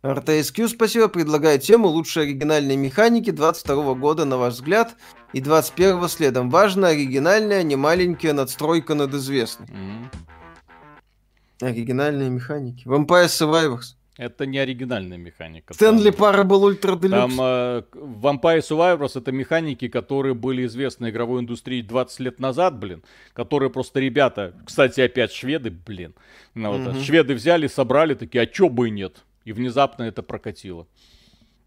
RTSQ, спасибо, предлагает тему лучшие оригинальные механики 22 года, на ваш взгляд, и 21 следом. Важно оригинальная, не маленькая надстройка над известной. Mm-hmm. Оригинальные механики. Vampire Survivors. Это не оригинальная механика. Стэнли Parable Ultra Deluxe. Там э, Vampire Survivors это механики, которые были известны игровой индустрии 20 лет назад, блин. Которые просто ребята, кстати, опять шведы, блин. Ну, вот, mm-hmm. Шведы взяли, собрали, такие, а чё бы и нет? И внезапно это прокатило.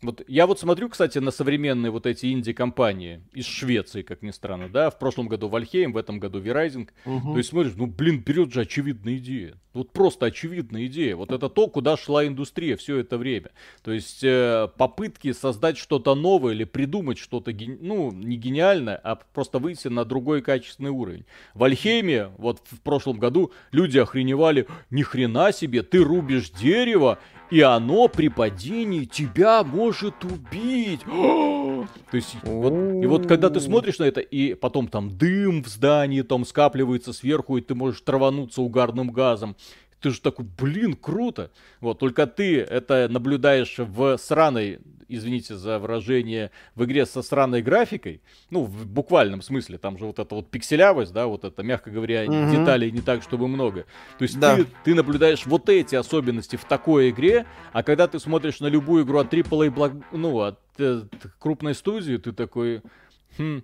Вот я вот смотрю, кстати, на современные вот эти инди-компании из Швеции, как ни странно, да, в прошлом году Вальхейм, в этом году Verizon. Угу. То есть смотришь, ну блин, берет же очевидная идея. Вот просто очевидная идея. Вот это то, куда шла индустрия все это время. То есть э, попытки создать что-то новое или придумать что-то, ген... ну, не гениальное, а просто выйти на другой качественный уровень. В Альхейме, вот в прошлом году, люди охреневали, ни хрена себе, ты рубишь дерево, и оно при падении тебя может убить. [gasps] То есть, вот, и вот когда ты смотришь на это, и потом там дым в здании там скапливается сверху, и ты можешь травануться угарным газом, ты же такой, блин, круто. Вот, только ты это наблюдаешь в сраной извините за выражение, в игре со странной графикой, ну, в буквальном смысле, там же вот эта вот пикселявость, да, вот это, мягко говоря, угу. деталей не так, чтобы много. То есть да. ты, ты наблюдаешь вот эти особенности в такой игре, а когда ты смотришь на любую игру от AAA, ну, от, от э, крупной студии, ты такой, хм,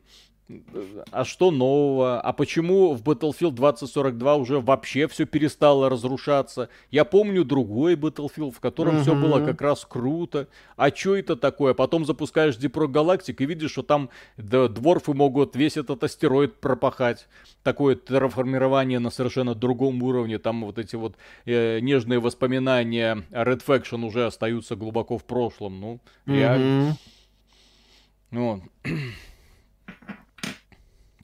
а что нового? А почему в Battlefield 2042 уже вообще все перестало разрушаться? Я помню другой Battlefield, в котором угу. все было как раз круто. А что это такое? Потом запускаешь Deep Galactic и видишь, что там да, дворфы могут весь этот астероид пропахать. Такое терраформирование на совершенно другом уровне. Там вот эти вот э, нежные воспоминания Red Faction уже остаются глубоко в прошлом. Ну, реально. Ну,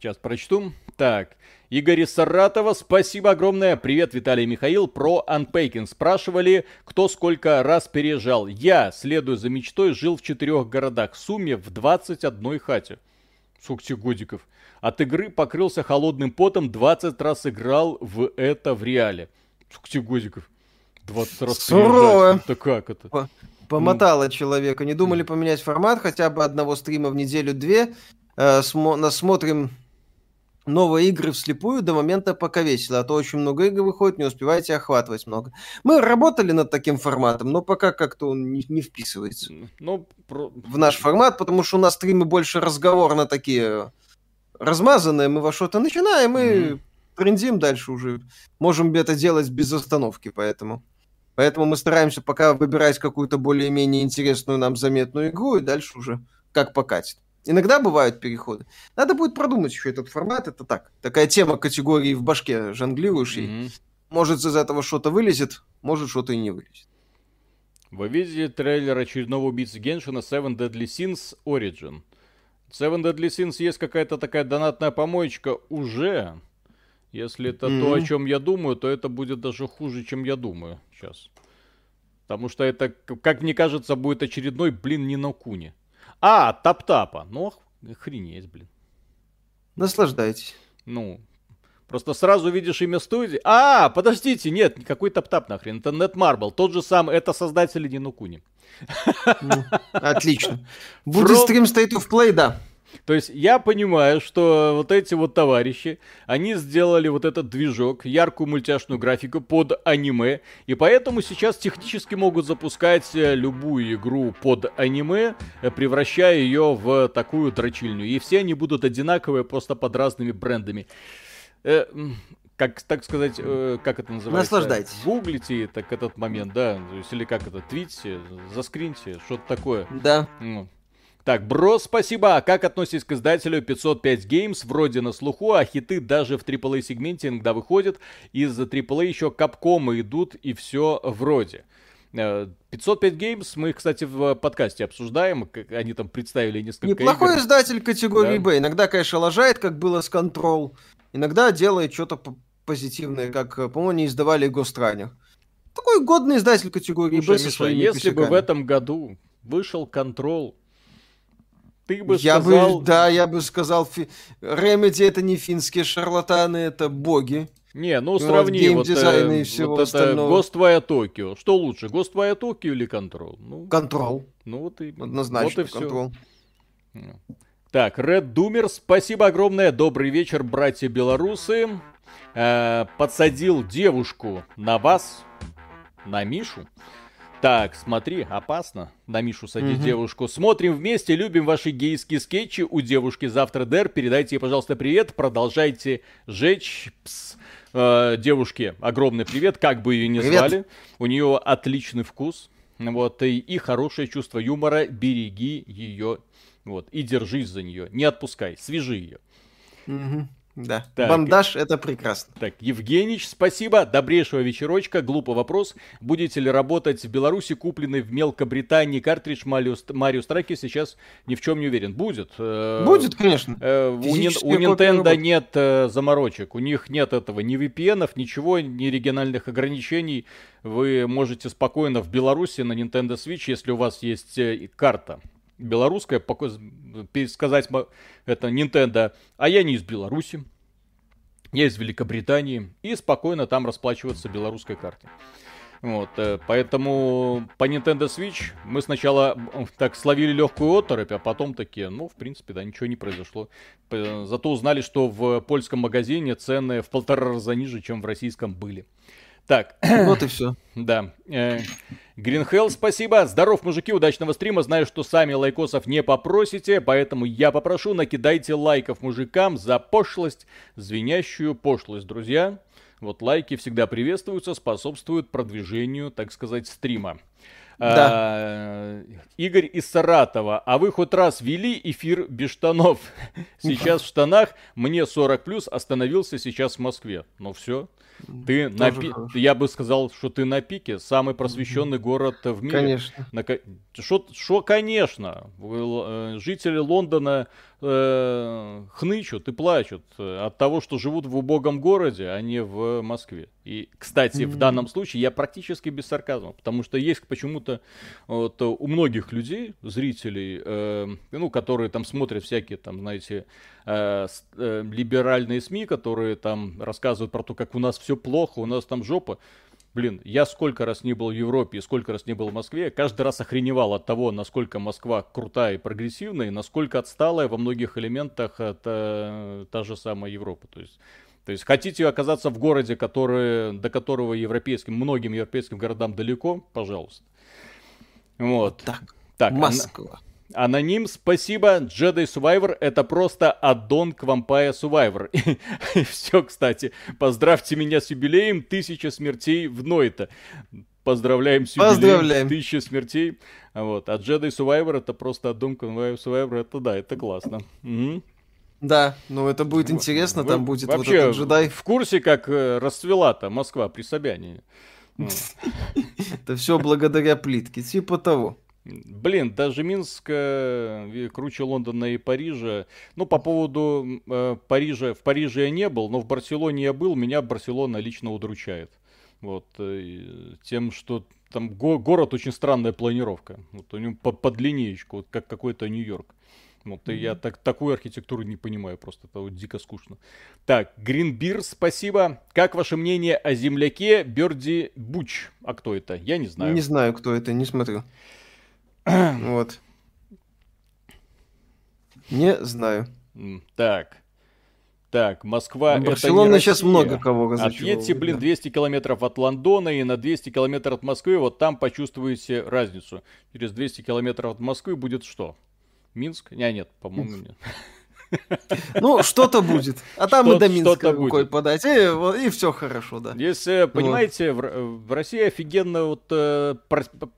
Сейчас прочту. Так. Игорь из Саратова, спасибо огромное. Привет, Виталий и Михаил. Про Unpacking спрашивали, кто сколько раз переезжал. Я, следуя за мечтой, жил в четырех городах. В сумме в 21 хате. Сколько тебе годиков? От игры покрылся холодным потом, 20 раз играл в это в реале. Сколько тебе годиков? 20 раз Сурово. Это как это? По помотало ну. человека. Не думали поменять формат хотя бы одного стрима в неделю-две? Э, смо смотрим новые игры вслепую до момента, пока весело, а то очень много игр выходит, не успеваете охватывать много. Мы работали над таким форматом, но пока как-то он не, не вписывается ну, про... в наш формат, потому что у нас стримы больше разговорно такие размазанные, мы во что-то начинаем и mm-hmm. трендим дальше уже. Можем это делать без остановки, поэтому... Поэтому мы стараемся пока выбирать какую-то более-менее интересную нам заметную игру, и дальше уже как покатит. Иногда бывают переходы. Надо будет продумать еще этот формат. Это так. Такая тема категории в башке жонглируешь. Mm-hmm. И может из этого что-то вылезет, может что-то и не вылезет. Вы видели трейлер очередного убийцы Геншина Seven Deadly Sins Origin? Seven Deadly Sins есть какая-то такая донатная помоечка уже. Если это mm-hmm. то, о чем я думаю, то это будет даже хуже, чем я думаю сейчас. Потому что это, как мне кажется, будет очередной блин не на куне. А, тап-тапа. Ну, охренеть, блин. Наслаждайтесь. Ну, Просто сразу видишь имя студии. А, подождите, нет, никакой тап-тап нахрен. Это Netmarble. Тот же самый, это создатели Нинукуни. Ну, отлично. [laughs] Будет стрим State of Play, да. То есть я понимаю, что вот эти вот товарищи, они сделали вот этот движок, яркую мультяшную графику под аниме, и поэтому сейчас технически могут запускать э, любую игру под аниме, э, превращая ее в такую дрочильню. И все они будут одинаковые, просто под разными брендами. Э, как, так сказать, э, как это называется? Наслаждайтесь. Гуглите так этот момент, да, то есть, или как это, твитите, заскриньте, что-то такое. Да. Ну, так, бро, спасибо. А как относитесь к издателю 505 Games? Вроде на слуху, а хиты даже в AAA сегменте иногда выходят. Из AAA еще капкомы идут и все вроде. 505 э, Games, мы их, кстати, в подкасте обсуждаем, как они там представили несколько Неплохой игр. издатель категории да. Б. Иногда, конечно, лажает, как было с Control. Иногда делает что-то позитивное, как, по-моему, они издавали Ghost Runner. Такой годный издатель категории Слушай, Б. Миша, если бы в этом году вышел Control ты бы я сказал... Бы, да, я бы сказал. Remedy это не финские шарлатаны, это боги. Не, ну сравни вот, вот, э, и всего вот остального. это Ghostwire Tokyo. Что лучше, Ghostwire Tokyo или Control? Ну, Control. Ну вот и Однозначно, вот и Control. Все. Так, Red Doomer, спасибо огромное. Добрый вечер, братья белорусы. Э, подсадил девушку на вас, на Мишу. Так, смотри, опасно. На Мишу садить угу. девушку. Смотрим вместе, любим ваши гейские скетчи. У девушки завтра Дэр. Передайте ей, пожалуйста, привет. Продолжайте жечь. Пс. Э, девушке огромный привет, как бы ее ни привет. звали. У нее отличный вкус. вот, и, и хорошее чувство юмора, береги ее, вот, и держись за нее, не отпускай, свяжи ее. Угу. Да, так, бандаж это прекрасно. Так, Евгеньевич, спасибо, добрейшего вечерочка. Глупый вопрос. Будете ли работать в Беларуси купленный в Мелкобритании картридж Марио, Марио Страйки? Сейчас ни в чем не уверен. Будет. Э, Будет, конечно. Э, у, у Nintendo нет э, заморочек. У них нет этого ни VPN, ничего, ни региональных ограничений. Вы можете спокойно в Беларуси на Nintendo Switch, если у вас есть карта белорусская, пересказать это Nintendo, а я не из Беларуси, я из Великобритании, и спокойно там расплачиваться белорусской картой. Вот, э, поэтому по Nintendo Switch мы сначала так словили легкую оторопь, а потом такие, ну, в принципе, да, ничего не произошло. Зато узнали, что в польском магазине цены в полтора раза ниже, чем в российском были. Так. Вот и все. Да. Гринхелл, спасибо. Здоров, мужики, удачного стрима. Знаю, что сами лайкосов не попросите, поэтому я попрошу, накидайте лайков мужикам за пошлость, звенящую пошлость, друзья. Вот лайки всегда приветствуются, способствуют продвижению, так сказать, стрима. Да. А, Игорь из Саратова. А вы хоть раз вели эфир без штанов? [laughs] Сейчас в штанах. Мне 40 плюс. Остановился сейчас в Москве. Ну все. Ты на пи... Я бы сказал, что ты на пике. Самый просвещенный город в мире. Конечно. На... Шо, шо, конечно. Э, жители Лондона э, хнычут и плачут от того, что живут в убогом городе, а не в Москве. И, кстати, mm-hmm. в данном случае я практически без сарказма, потому что есть почему-то вот, у многих людей, зрителей, э, ну, которые там смотрят всякие, там, знаете, э, э, либеральные СМИ, которые там рассказывают про то, как у нас все плохо, у нас там жопа. Блин, я сколько раз не был в Европе и сколько раз не был в Москве, каждый раз охреневал от того, насколько Москва крутая и прогрессивная, и насколько отсталая во многих элементах от э, та же самая Европа. То есть, то есть хотите оказаться в городе, который, до которого европейским, многим европейским городам далеко, пожалуйста. Вот. Так, так Москва. Аноним, спасибо. Jedi Survivor это просто аддон к Vampire Survivor. [laughs] И все, кстати. Поздравьте меня с юбилеем. Тысяча смертей в Нойта. Поздравляем с юбилеем. Поздравляем. Тысяча смертей. Вот. А Jedi Survivor это просто аддон к Vampire Survivor. Это да, это классно. Угу. Да, ну это будет интересно, Вы, там будет вот этот джедай. в курсе, как э, расцвела-то Москва при Собянине? [laughs] Это все благодаря плитке, типа того. Блин, даже Минск э, круче Лондона и Парижа. Ну, по поводу э, Парижа, в Париже я не был, но в Барселоне я был, меня Барселона лично удручает. Вот, э, тем, что там го- город очень странная планировка. Вот у него под, под линеечку, вот как какой-то Нью-Йорк. Вот, mm-hmm. я так, такую архитектуру не понимаю, просто это вот дико скучно. Так, Гринбир, спасибо. Как ваше мнение о земляке Берди Буч? А кто это? Я не знаю. Не знаю, кто это, не смотрю. [clears throat] Вот. Не знаю. Так. Так, Москва Барселона сейчас много кого Отъедьте, блин, 200 километров от Лондона и на 200 километров от Москвы, вот там почувствуете разницу. Через 200 километров от Москвы будет что? Минск? Не, нет, по-моему, нет. [laughs] Ну, что-то будет. А там и до Минска рукой будет. подать, и, и все хорошо, да. Если, понимаете, в, в России офигенно вот э,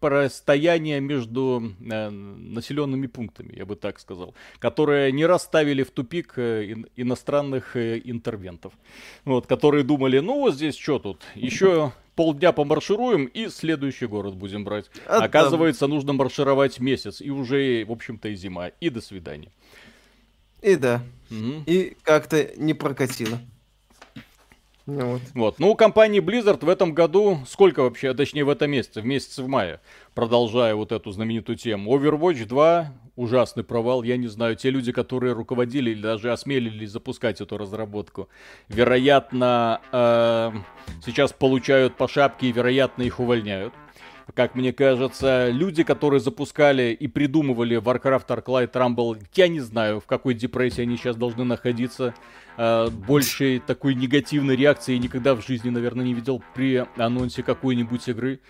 расстояние между э, населенными пунктами, я бы так сказал, которые не расставили в тупик э, иностранных э, интервентов. Вот, которые думали, ну вот здесь что тут, еще полдня помаршируем и следующий город будем брать. А Оказывается, там... нужно маршировать месяц, и уже, в общем-то, и зима. И до свидания. И да. Угу. И как-то не прокатило. Вот. вот. Ну, у компании Blizzard в этом году, сколько вообще, точнее в этом месяце, в месяце в мае, продолжая вот эту знаменитую тему. Overwatch 2, ужасный провал, я не знаю, те люди, которые руководили или даже осмелились запускать эту разработку, вероятно, э, сейчас получают по шапке и, вероятно, их увольняют как мне кажется, люди, которые запускали и придумывали Warcraft Arclight Rumble, я не знаю, в какой депрессии они сейчас должны находиться. Э, большей такой негативной реакции я никогда в жизни, наверное, не видел при анонсе какой-нибудь игры.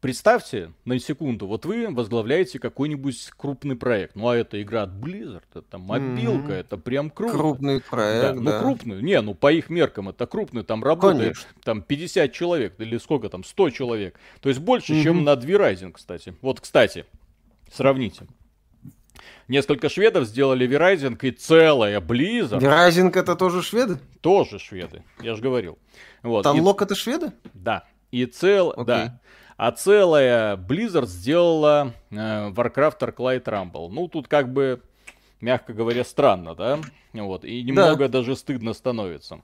Представьте на секунду, вот вы возглавляете какой-нибудь крупный проект. Ну, а это игра от Blizzard, это мобилка, mm-hmm. это прям круто. Крупный проект, да. Ну, крупный. Не, ну, по их меркам это крупный. Там работает Конечно. там 50 человек, или сколько там, 100 человек. То есть больше, mm-hmm. чем на Rising, кстати. Вот, кстати, сравните. Несколько шведов сделали Verizon и целая Blizzard. Verizon это тоже шведы? Тоже шведы, я же говорил. Вот. Там и... Лок это шведы? Да. И цел, okay. да. А целая Blizzard сделала э, Warcraft Arclight Rumble. Ну, тут как бы, мягко говоря, странно, да? Вот, и немного да. даже стыдно становится.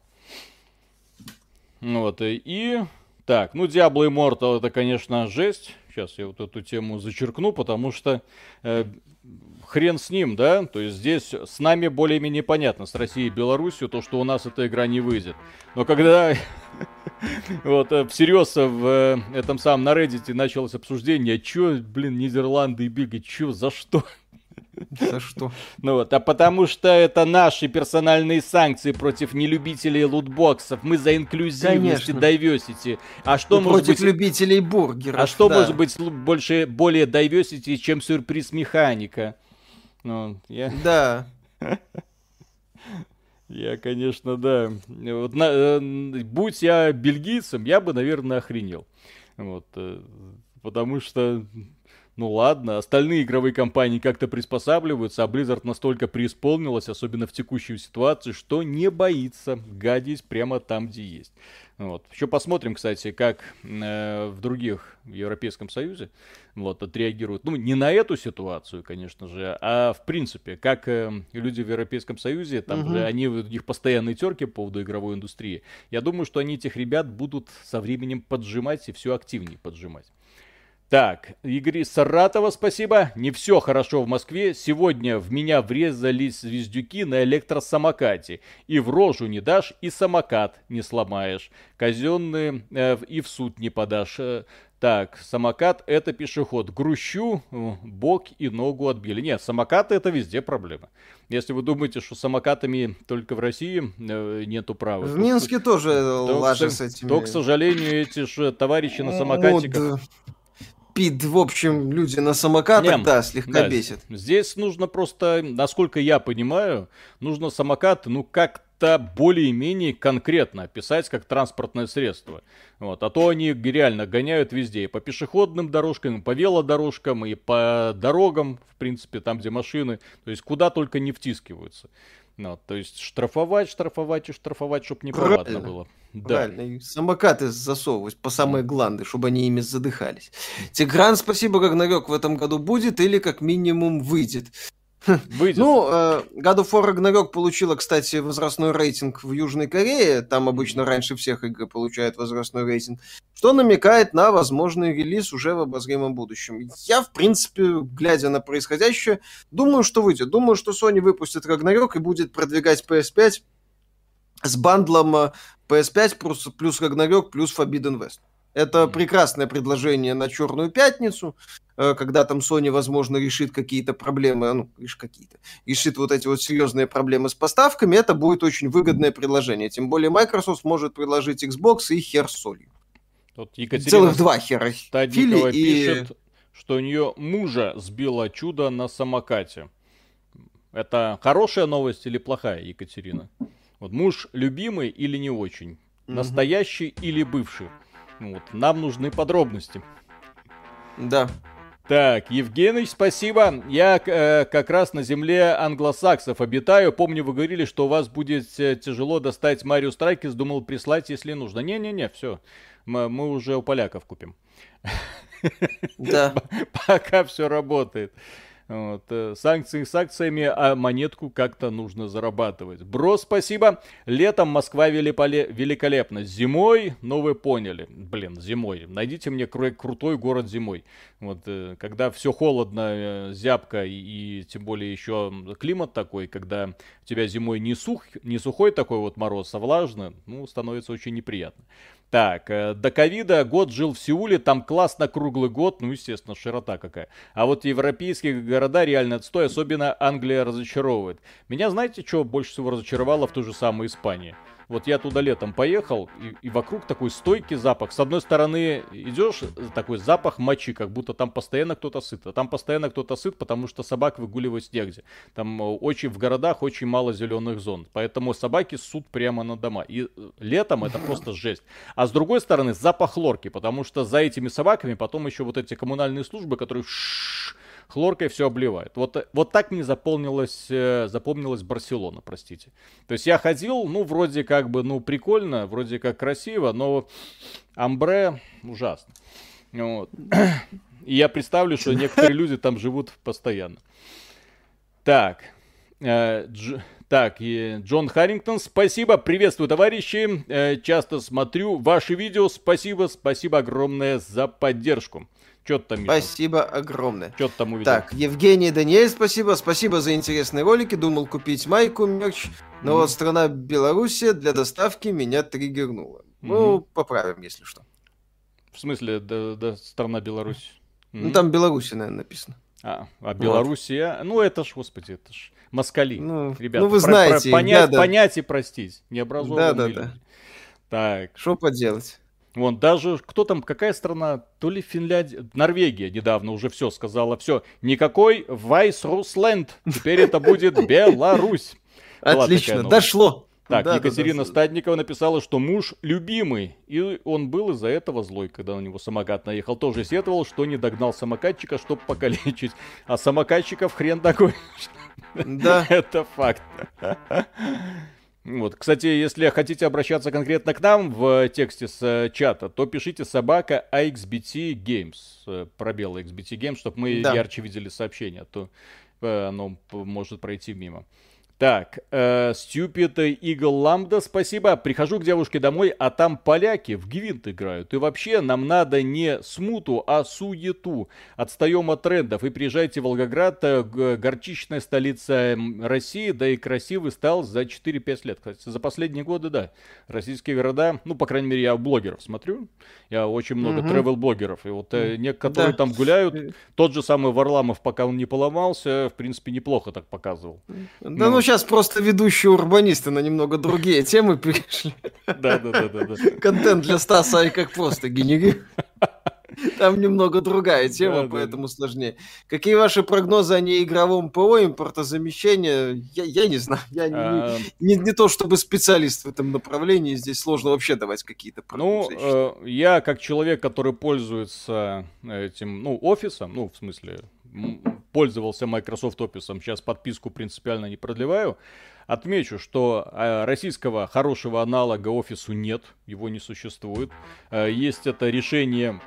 Вот, и... Так, ну, Diablo Immortal это, конечно, жесть. Сейчас я вот эту тему зачеркну, потому что э, хрен с ним, да? То есть здесь с нами более-менее понятно, с Россией и Беларусью, то, что у нас эта игра не выйдет. Но когда вот э, всерьез в э, этом самом на Reddit началось обсуждение, чё, блин, Нидерланды и бегать, чё, за что? За что? Ну вот, а потому что это наши персональные санкции против нелюбителей лутбоксов. Мы за инклюзивность и diversity. А что Мы может против быть... любителей бургеров. А что да. может быть больше, более diversity, чем сюрприз механика? Ну, я... Да. Я, конечно, да. Вот, на, э, будь я бельгийцем, я бы, наверное, охренел. Вот, э, потому что, ну ладно, остальные игровые компании как-то приспосабливаются, а Blizzard настолько преисполнилась, особенно в текущей ситуации, что не боится гадить прямо там, где есть. Вот. Еще посмотрим, кстати, как э, в других в Европейском Союзе вот, отреагируют. Ну, не на эту ситуацию, конечно же, а в принципе, как э, люди в Европейском Союзе, там угу. же они, у них постоянные терки по поводу игровой индустрии. Я думаю, что они этих ребят будут со временем поджимать и все активнее поджимать. Так, Игорь Саратова, спасибо. Не все хорошо в Москве. Сегодня в меня врезались звездюки на электросамокате. И в рожу не дашь, и самокат не сломаешь. Казенные э, и в суд не подашь. Э, так, самокат это пешеход. Грущу, э, бок и ногу отбили. Нет, самокаты это везде проблема. Если вы думаете, что самокатами только в России э, нету права. В Минске то, тоже лажа с этими. То, к сожалению, эти же товарищи на самокатиках... Вот пид, в общем, люди на самокатах, Не, да, слегка да, бесит. Здесь нужно просто, насколько я понимаю, нужно самокат, ну, как-то более-менее конкретно описать как транспортное средство. Вот. А то они реально гоняют везде. И по пешеходным дорожкам, и по велодорожкам, и по дорогам, в принципе, там, где машины. То есть, куда только не втискиваются. Ну, то есть штрафовать, штрафовать и штрафовать, чтобы неповадно было. Да. Правильно, и самокаты засовывать по самые гланды, чтобы они ими задыхались. Тигран, спасибо, как Рагнарёк в этом году будет или как минимум выйдет. Выйдет. Ну, э, God of War Ragnarok получила, кстати, возрастной рейтинг в Южной Корее. Там обычно раньше всех игр получают возрастной рейтинг. Что намекает на возможный релиз уже в обозримом будущем. Я, в принципе, глядя на происходящее, думаю, что выйдет. Думаю, что Sony выпустит Ragnarok и будет продвигать PS5 с бандлом PS5 плюс, плюс Ragnarok плюс Forbidden West. Это прекрасное предложение на Черную пятницу, э, когда там Sony, возможно, решит какие-то проблемы, ну, лишь какие-то, решит вот эти вот серьезные проблемы с поставками, это будет очень выгодное предложение. Тем более Microsoft может предложить Xbox и хер с солью. Тут Екатерина Целых два хера. Стадикова и... пишет, что у нее мужа сбило чудо на самокате. Это хорошая новость или плохая, Екатерина? Вот муж любимый или не очень? Настоящий или бывший? Вот, нам нужны подробности. Да. Так, Евгений, спасибо. Я э, как раз на земле англосаксов обитаю. Помню, вы говорили, что у вас будет э, тяжело достать Марио Страйкис. Думал прислать, если нужно. Не-не-не, все. Мы, мы уже у поляков купим. Да. [laughs] Пока все работает. Вот, э, санкции с а монетку как-то нужно зарабатывать. Бро, спасибо. Летом Москва велиполе... великолепна. Зимой, ну вы поняли. Блин, зимой. Найдите мне кру- крутой город зимой. Вот, э, когда все холодно, э, зябко и, и тем более еще климат такой, когда у тебя зимой не, сух, не сухой такой вот мороз, а влажно, ну, становится очень неприятно. Так, э, до ковида год жил в Сеуле, там классно круглый год, ну, естественно, широта какая. А вот европейские города реально отстой, особенно Англия разочаровывает. Меня, знаете, что больше всего разочаровало в той же самой Испании? Вот я туда летом поехал, и, и вокруг такой стойкий запах. С одной стороны, идешь, такой запах мочи, как будто там постоянно кто-то сыт. А там постоянно кто-то сыт, потому что собак выгуливать негде. Там э, очень в городах очень мало зеленых зон. Поэтому собаки ссут прямо на дома. И э, летом это просто жесть. А с другой стороны, запах хлорки, потому что за этими собаками потом еще вот эти коммунальные службы, которые хлоркой все обливает. Вот, вот так мне заполнилась, э, запомнилась Барселона, простите. То есть я ходил, ну, вроде как бы, ну, прикольно, вроде как красиво, но амбре ужасно. Вот. И я представлю, что некоторые люди там живут постоянно. Так, э, Дж... Так, и Джон Харрингтон, спасибо, приветствую, товарищи. Э, часто смотрю ваши видео, спасибо, спасибо огромное за поддержку. Что ты там Спасибо огромное. Что ты там увидел? Так, Евгений Даниэль, спасибо. Спасибо за интересные ролики. Думал купить майку, мерч. Но mm-hmm. вот страна Белоруссия для доставки меня триггернула. Mm-hmm. Ну, поправим, если что. В смысле, да, да, страна Беларусь? Mm-hmm. Ну, там Белоруссия, наверное, написано. А, а Белоруссия? Вот. Ну, это ж, господи, это ж москали. Ну, Ребята, ну вы про, знаете. Про, понять, да, да. понять и простить. Необразованные Да, да, да. Так. Что поделать? Вон, даже кто там, какая страна, то ли Финляндия, Норвегия недавно уже все сказала, все, никакой Вайс Русленд, теперь это будет Беларусь. Отлично, дошло. Так, да, Екатерина да, да. Стадникова написала, что муж любимый, и он был из-за этого злой, когда на него самокат наехал. Тоже сетовал, что не догнал самокатчика, чтобы покалечить. А самокатчиков хрен такой. Да. [laughs] Это факт. Вот, кстати, если хотите обращаться конкретно к нам в тексте с э, чата, то пишите собака AXBT Games, э, пробел AXBT Games, чтобы мы да. ярче видели сообщение, а то э, оно может пройти мимо. Так, э, Stupid Eagle Lambda, спасибо. Прихожу к девушке домой, а там поляки в гвинт играют. И вообще нам надо не смуту, а суету. Отстаем от трендов. И приезжайте в Волгоград, э, горчичная столица России, да и красивый стал за 4-5 лет. Кстати, за последние годы, да. Российские города, ну, по крайней мере, я блогеров смотрю. Я очень много угу. блогеров И вот э, некоторые да. там гуляют. Э. Тот же самый Варламов, пока он не поломался, в принципе, неплохо так показывал. Да, ну, ну сейчас просто ведущие урбанисты на немного другие темы перешли. Да, да, да, да. Контент для Стаса и как просто генерит. Там немного другая тема, да, поэтому да. сложнее. Какие ваши прогнозы о неигровом ПО, импортозамещения? Я, я не знаю. Я а... не, не, не то чтобы специалист в этом направлении. Здесь сложно вообще давать какие-то прогнозы. Ну, э, я как человек, который пользуется этим, ну, офисом, ну, в смысле, пользовался Microsoft Office, сейчас подписку принципиально не продлеваю. Отмечу, что э, российского хорошего аналога офису нет, его не существует. Э, есть это решение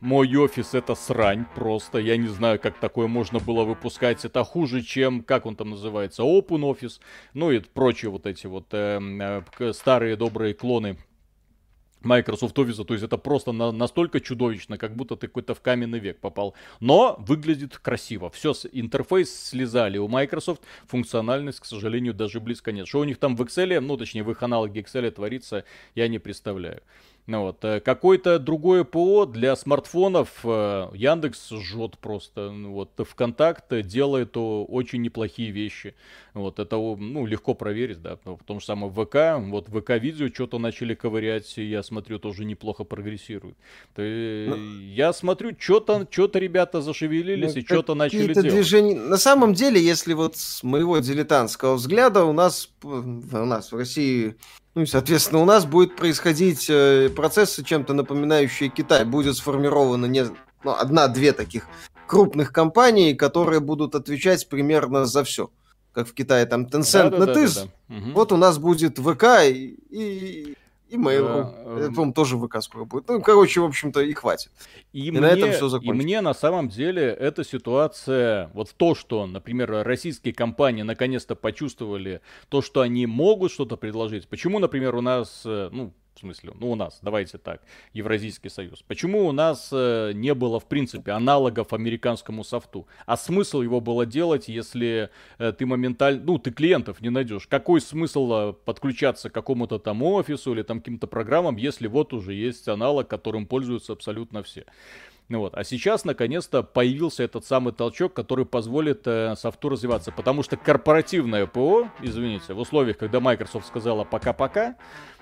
мой офис это срань просто. Я не знаю, как такое можно было выпускать. Это хуже, чем, как он там называется, Open Office. Ну и прочие вот эти вот э, э, старые добрые клоны Microsoft Office, то есть это просто на, настолько чудовищно, как будто ты какой-то в каменный век попал. Но выглядит красиво. Все, интерфейс слезали. У Microsoft функциональность, к сожалению, даже близко нет. Что у них там в Excel, ну точнее в их аналоге Excel творится, я не представляю. Ну вот. Э, какое-то другое ПО для смартфонов э, Яндекс жжет просто. Ну вот. ВКонтакт делает очень неплохие вещи. Вот. Это ну, легко проверить, да. Потому что самое ВК, вот ВК-видео что-то начали ковырять, и я смотрю, тоже неплохо прогрессирует. То, ну, я смотрю, что-то что ребята зашевелились ну, и что-то начали делать. Движения... На самом деле, если вот с моего дилетантского взгляда, у нас, у нас в России ну и, соответственно, у нас будет происходить э, процессы, чем-то напоминающие Китай. Будет сформировано не, ну, одна-две таких крупных компании, которые будут отвечать примерно за все. Как в Китае там Tencent, да, да, NetEase. Да, да, да. Угу. Вот у нас будет ВК и, и, и Mail.ru. Да, Это, по-моему, тоже ВК скоро будет. Ну, короче, в общем-то, и хватит. И, и мне, на этом все закончится. И мне, на самом деле, эта ситуация, вот то, что, например, российские компании наконец-то почувствовали то, что они могут что-то предложить. Почему, например, у нас, э, ну, в смысле, ну у нас, давайте так, Евразийский союз. Почему у нас э, не было, в принципе, аналогов американскому софту? А смысл его было делать, если э, ты моментально, ну ты клиентов не найдешь? Какой смысл э, подключаться к какому-то там офису или там каким-то программам, если вот уже есть аналог, которым пользуются абсолютно все? Вот. А сейчас, наконец-то, появился этот самый толчок, который позволит э, софту развиваться. Потому что корпоративное ПО, извините, в условиях, когда Microsoft сказала пока-пока,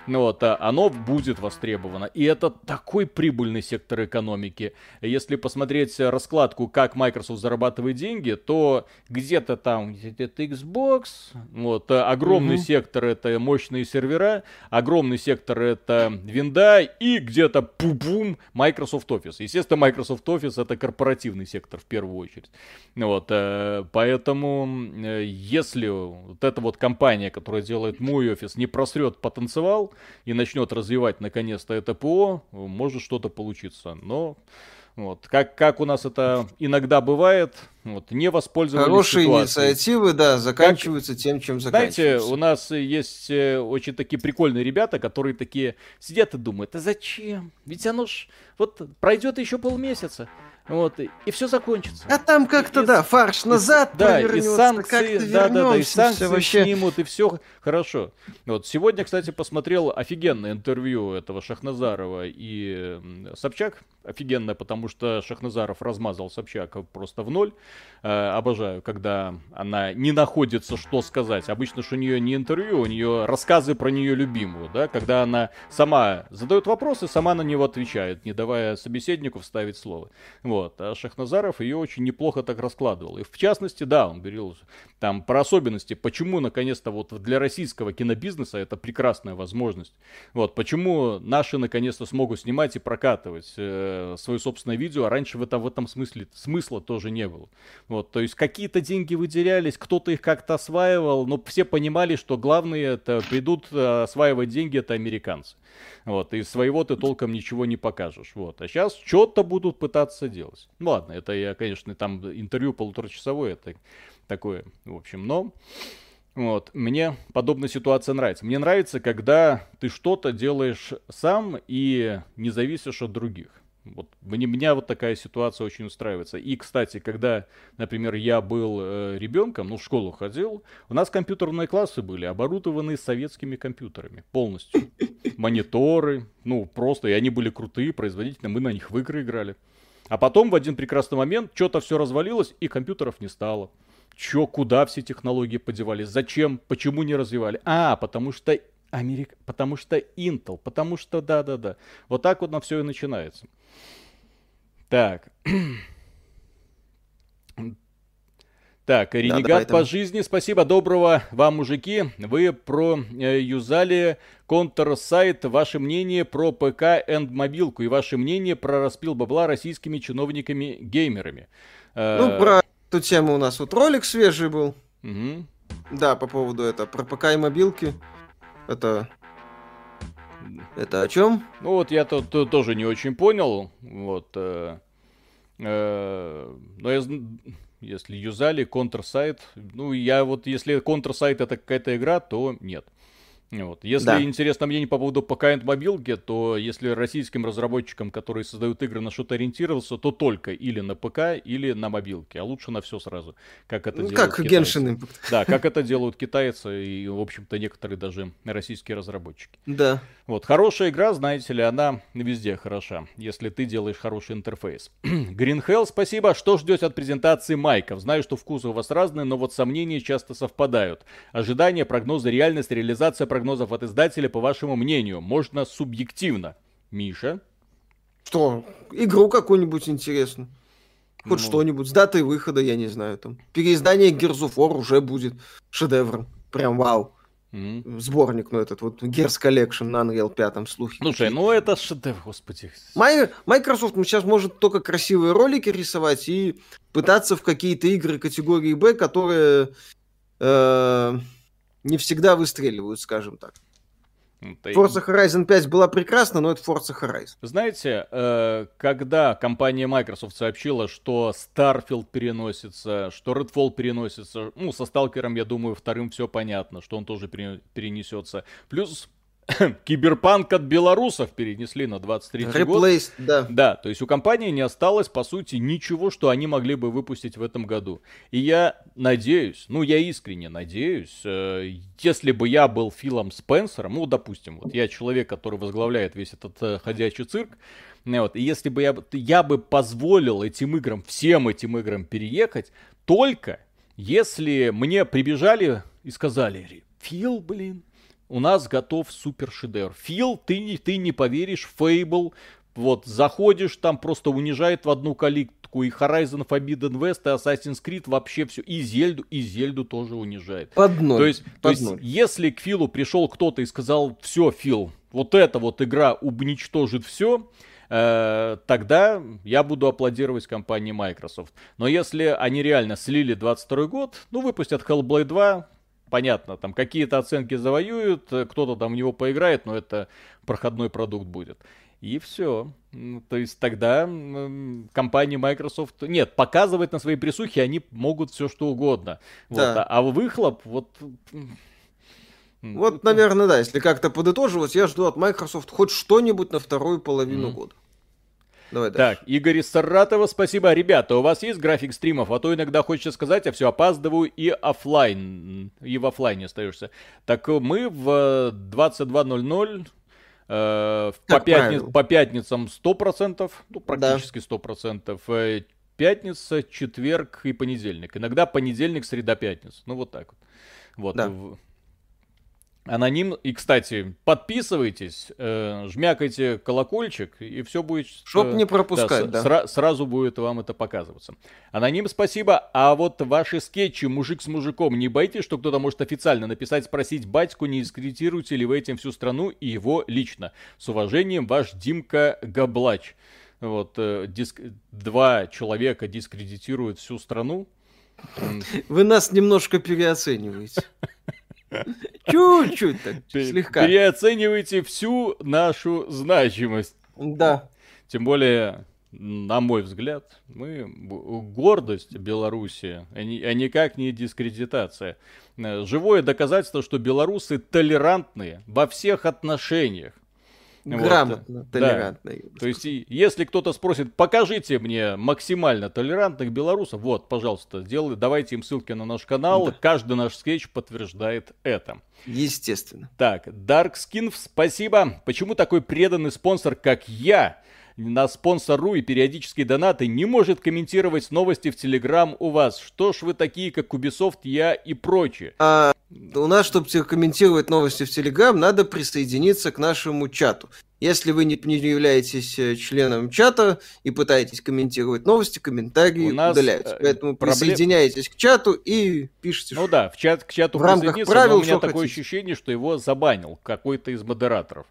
вот, а оно будет востребовано. И это такой прибыльный сектор экономики. Если посмотреть раскладку, как Microsoft зарабатывает деньги, то где-то там где-то Xbox, вот, огромный угу. сектор это мощные сервера, огромный сектор это винда и где-то пу-бум Microsoft Office. Естественно, Microsoft Office это корпоративный сектор в первую очередь. Вот, э, поэтому э, если вот эта вот компания, которая делает мой офис, не просрет потенциал, и начнет развивать наконец-то это ПО, может что-то получиться. Но вот, как, как у нас это иногда бывает, вот, не воспользовались Хорошие ситуацией. инициативы, да, заканчиваются как, тем, чем заканчиваются. Знаете, у нас есть э, очень такие прикольные ребята, которые такие сидят и думают, а зачем? Ведь оно ж вот пройдет еще полмесяца. Вот, и, и все закончится. А там как-то, да, фарш назад и, Да, и санкции, да, да, да, и санкции вообще... снимут, и все хорошо. Вот, сегодня, кстати, посмотрел офигенное интервью этого Шахназарова и Собчак. Офигенное, потому что Шахназаров размазал Собчак просто в ноль. Э, обожаю, когда она не находится, что сказать. Обычно, что у нее не интервью, у нее рассказы про нее любимую, да, когда она сама задает вопросы, сама на него отвечает, не давая собеседнику вставить слово. Вот. А Шахназаров ее очень неплохо так раскладывал. И в частности, да, он говорил там про особенности, почему наконец-то вот для российского кинобизнеса это прекрасная возможность. Вот, почему наши наконец-то смогут снимать и прокатывать э, свое собственное видео, а раньше в, это, в этом смысле смысла тоже не было. Вот, то есть какие-то деньги выделялись, кто-то их как-то осваивал, но все понимали, что главные это придут э, осваивать деньги, это американцы. Вот, и своего ты толком ничего не покажешь. Вот, а сейчас что-то будут пытаться делать. Ну ладно, это я, конечно, там интервью полуторачасовое, это такое, в общем, но... Вот, мне подобная ситуация нравится. Мне нравится, когда ты что-то делаешь сам и не зависишь от других. Вот мне, меня вот такая ситуация очень устраивается. И, кстати, когда, например, я был э, ребенком, ну, в школу ходил, у нас компьютерные классы были оборудованы советскими компьютерами полностью. Мониторы, ну, просто, и они были крутые, производительные, мы на них в игры играли. А потом в один прекрасный момент что-то все развалилось, и компьютеров не стало. Чё, куда все технологии подевались? Зачем? Почему не развивали? А, потому что Америка, потому что Intel, потому что да-да-да. Вот так вот на все и начинается. Так. [clears throat] Так, Ренегат да, по жизни, спасибо, доброго вам, мужики. Вы про э, юзали контр-сайт, ваше мнение про ПК энд мобилку и ваше мнение про распил бабла российскими чиновниками-геймерами. Э, ну, про эту тему у нас вот ролик свежий был. Угу. Да, по поводу этого, про ПК и мобилки. Это это о чем? Ну вот я тут, тоже не очень понял. Вот. Э, э, но я, если юзали Counter-сайт, ну я вот, если Counter-сайт это какая-то игра, то нет. Вот. Если да. интересно мнение по поводу ПК мобилки, то если российским разработчикам, которые создают игры, на что-то ориентировался, то только или на ПК, или на мобилке, а лучше на все сразу. Как это ну, делают как китайцы. Genshin Impact. Да, как [laughs] это делают китайцы и, в общем-то, некоторые даже российские разработчики. Да. Вот, хорошая игра, знаете ли, она везде хороша, если ты делаешь хороший интерфейс. [clears throat] Green Hell, спасибо. Что ждете от презентации майков? Знаю, что вкусы у вас разные, но вот сомнения часто совпадают. Ожидания, прогнозы, реальность, реализация прогнозов от издателя, по вашему мнению, можно субъективно. Миша? Что? Игру какую-нибудь интересную. Хоть ну... что-нибудь. С датой выхода, я не знаю, там. Переиздание Gears of War уже будет шедевром. Прям вау. Mm-hmm. Сборник, ну этот вот Gears Collection на Unreal 5 слухи. Слушай, ну это шедевр, господи. Май... Microsoft сейчас может только красивые ролики рисовать и пытаться в какие-то игры категории B, которые э, не всегда выстреливают, скажем так. Это... Forza Horizon 5 была прекрасна, но это Forza Horizon. Знаете, э, когда компания Microsoft сообщила, что Starfield переносится, что Redfall переносится, ну, со Сталкером, я думаю, вторым все понятно, что он тоже перенесется. Плюс [coughs] Киберпанк от белорусов перенесли на 23 Replaced, год. да. Да, то есть у компании не осталось, по сути, ничего, что они могли бы выпустить в этом году. И я надеюсь, ну я искренне надеюсь, э, если бы я был Филом Спенсером, ну, допустим, вот я человек, который возглавляет весь этот э, ходячий цирк, вот, и если бы я, я бы позволил этим играм, всем этим играм переехать, только если мне прибежали и сказали, Фил, блин, у нас готов супер шедевр. Фил, ты, ты не поверишь, Фейбл, вот, заходишь, там просто унижает в одну калитку, и Horizon Forbidden West, и Assassin's Creed вообще все, и Зельду, и Зельду тоже унижает. Под ноль. То есть, под то есть ноль. если к Филу пришел кто-то и сказал, все, Фил, вот эта вот игра уничтожит все, э, тогда я буду аплодировать компании Microsoft. Но если они реально слили 22 год, ну, выпустят Hellblade 2, понятно, там какие-то оценки завоюют, кто-то там в него поиграет, но это проходной продукт будет. И все. То есть тогда компании Microsoft... Нет, показывать на своей присухе они могут все что угодно. Да. Вот, а выхлоп, вот... Вот, наверное, да, если как-то подытоживать, я жду от Microsoft хоть что-нибудь на вторую половину mm. года. Давай дальше. Так, Игорь из Саратова, спасибо. Ребята, у вас есть график стримов? А то иногда хочется сказать, а все, опаздываю и офлайн, и в офлайне остаешься. Так мы в 22.00 э, по, пятни... по пятницам 100%, ну, практически да. 100%. Э, пятница, четверг и понедельник. Иногда понедельник, среда, пятница. Ну, вот так вот. Вот. Да. Аноним. И, кстати, подписывайтесь, э, жмякайте колокольчик, и все будет... Чтоб э, не пропускать, да. да. Сра- сразу будет вам это показываться. Аноним, спасибо. А вот ваши скетчи «Мужик с мужиком», не боитесь, что кто-то может официально написать, спросить батьку, не дискредитируете ли вы этим всю страну и его лично? С уважением, ваш Димка Габлач. Вот, э, диск... два человека дискредитируют всю страну. Вы нас немножко переоцениваете. [laughs] Чуть-чуть так, слегка. Переоценивайте всю нашу значимость. Да. Тем более, на мой взгляд, мы гордость Беларуси, а, а никак не дискредитация. Э, живое доказательство, что белорусы толерантные во всех отношениях. Грамотно, вот, толерантно. Да. То есть, если кто-то спросит, покажите мне максимально толерантных белорусов, вот, пожалуйста, сделай, давайте им ссылки на наш канал, да. каждый наш скетч подтверждает это. Естественно. Так, Dark Skin, спасибо. Почему такой преданный спонсор, как я, на спонсору и периодические донаты не может комментировать новости в Телеграм у вас. Что ж вы такие, как Ubisoft, я и прочее? А, у нас, чтобы комментировать новости в Телеграм, надо присоединиться к нашему чату. Если вы не, не являетесь э, членом чата и пытаетесь комментировать новости, комментарии у нас удаляются. Э, Поэтому проблем... присоединяйтесь к чату и пишите. Ну да, в чат, к чату в рамках правил, но у меня такое хотите. ощущение, что его забанил какой-то из модераторов.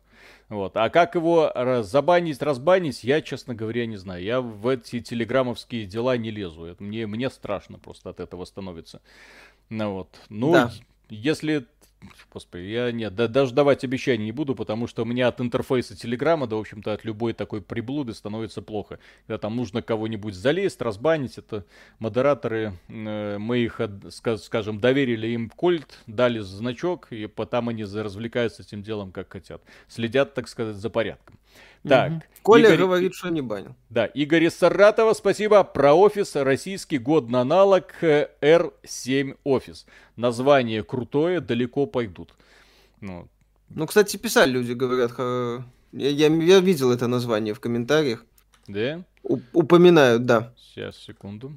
Вот. А как его забанить, разбанить, я, честно говоря, не знаю. Я в эти телеграммовские дела не лезу. Это мне, мне страшно просто от этого становится. Ну вот. Ну, да. если Господи, я нет, да, даже давать обещаний не буду, потому что у меня от интерфейса Телеграма, да, в общем-то, от любой такой приблуды становится плохо. Когда там нужно кого-нибудь залезть, разбанить, это модераторы, э, мы их, скажем, доверили им кольт, дали значок, и потом они развлекаются этим делом, как хотят. Следят, так сказать, за порядком. Так. Угу. Коля Игорь... говорит, что не банил. Да, Игорь из Саратова, спасибо. Про офис, российский годный аналог R7 э, офис. Название крутое, далеко пойдут. Ну, ну кстати, писали люди, говорят, я, я, я видел это название в комментариях. Да? У, упоминают, да. Сейчас, секунду.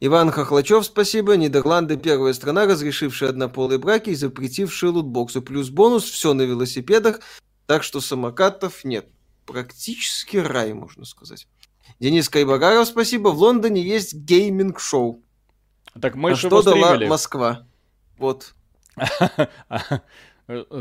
Иван Хохлачев, спасибо. Нидерланды первая страна, разрешившая однополые браки и запретившая лутбоксы. Плюс бонус, все на велосипедах, так что самокатов нет. Практически рай, можно сказать. Денис Кайбагаров, спасибо. В Лондоне есть гейминг-шоу. Так мы а что дала Москва? Вот. [laughs]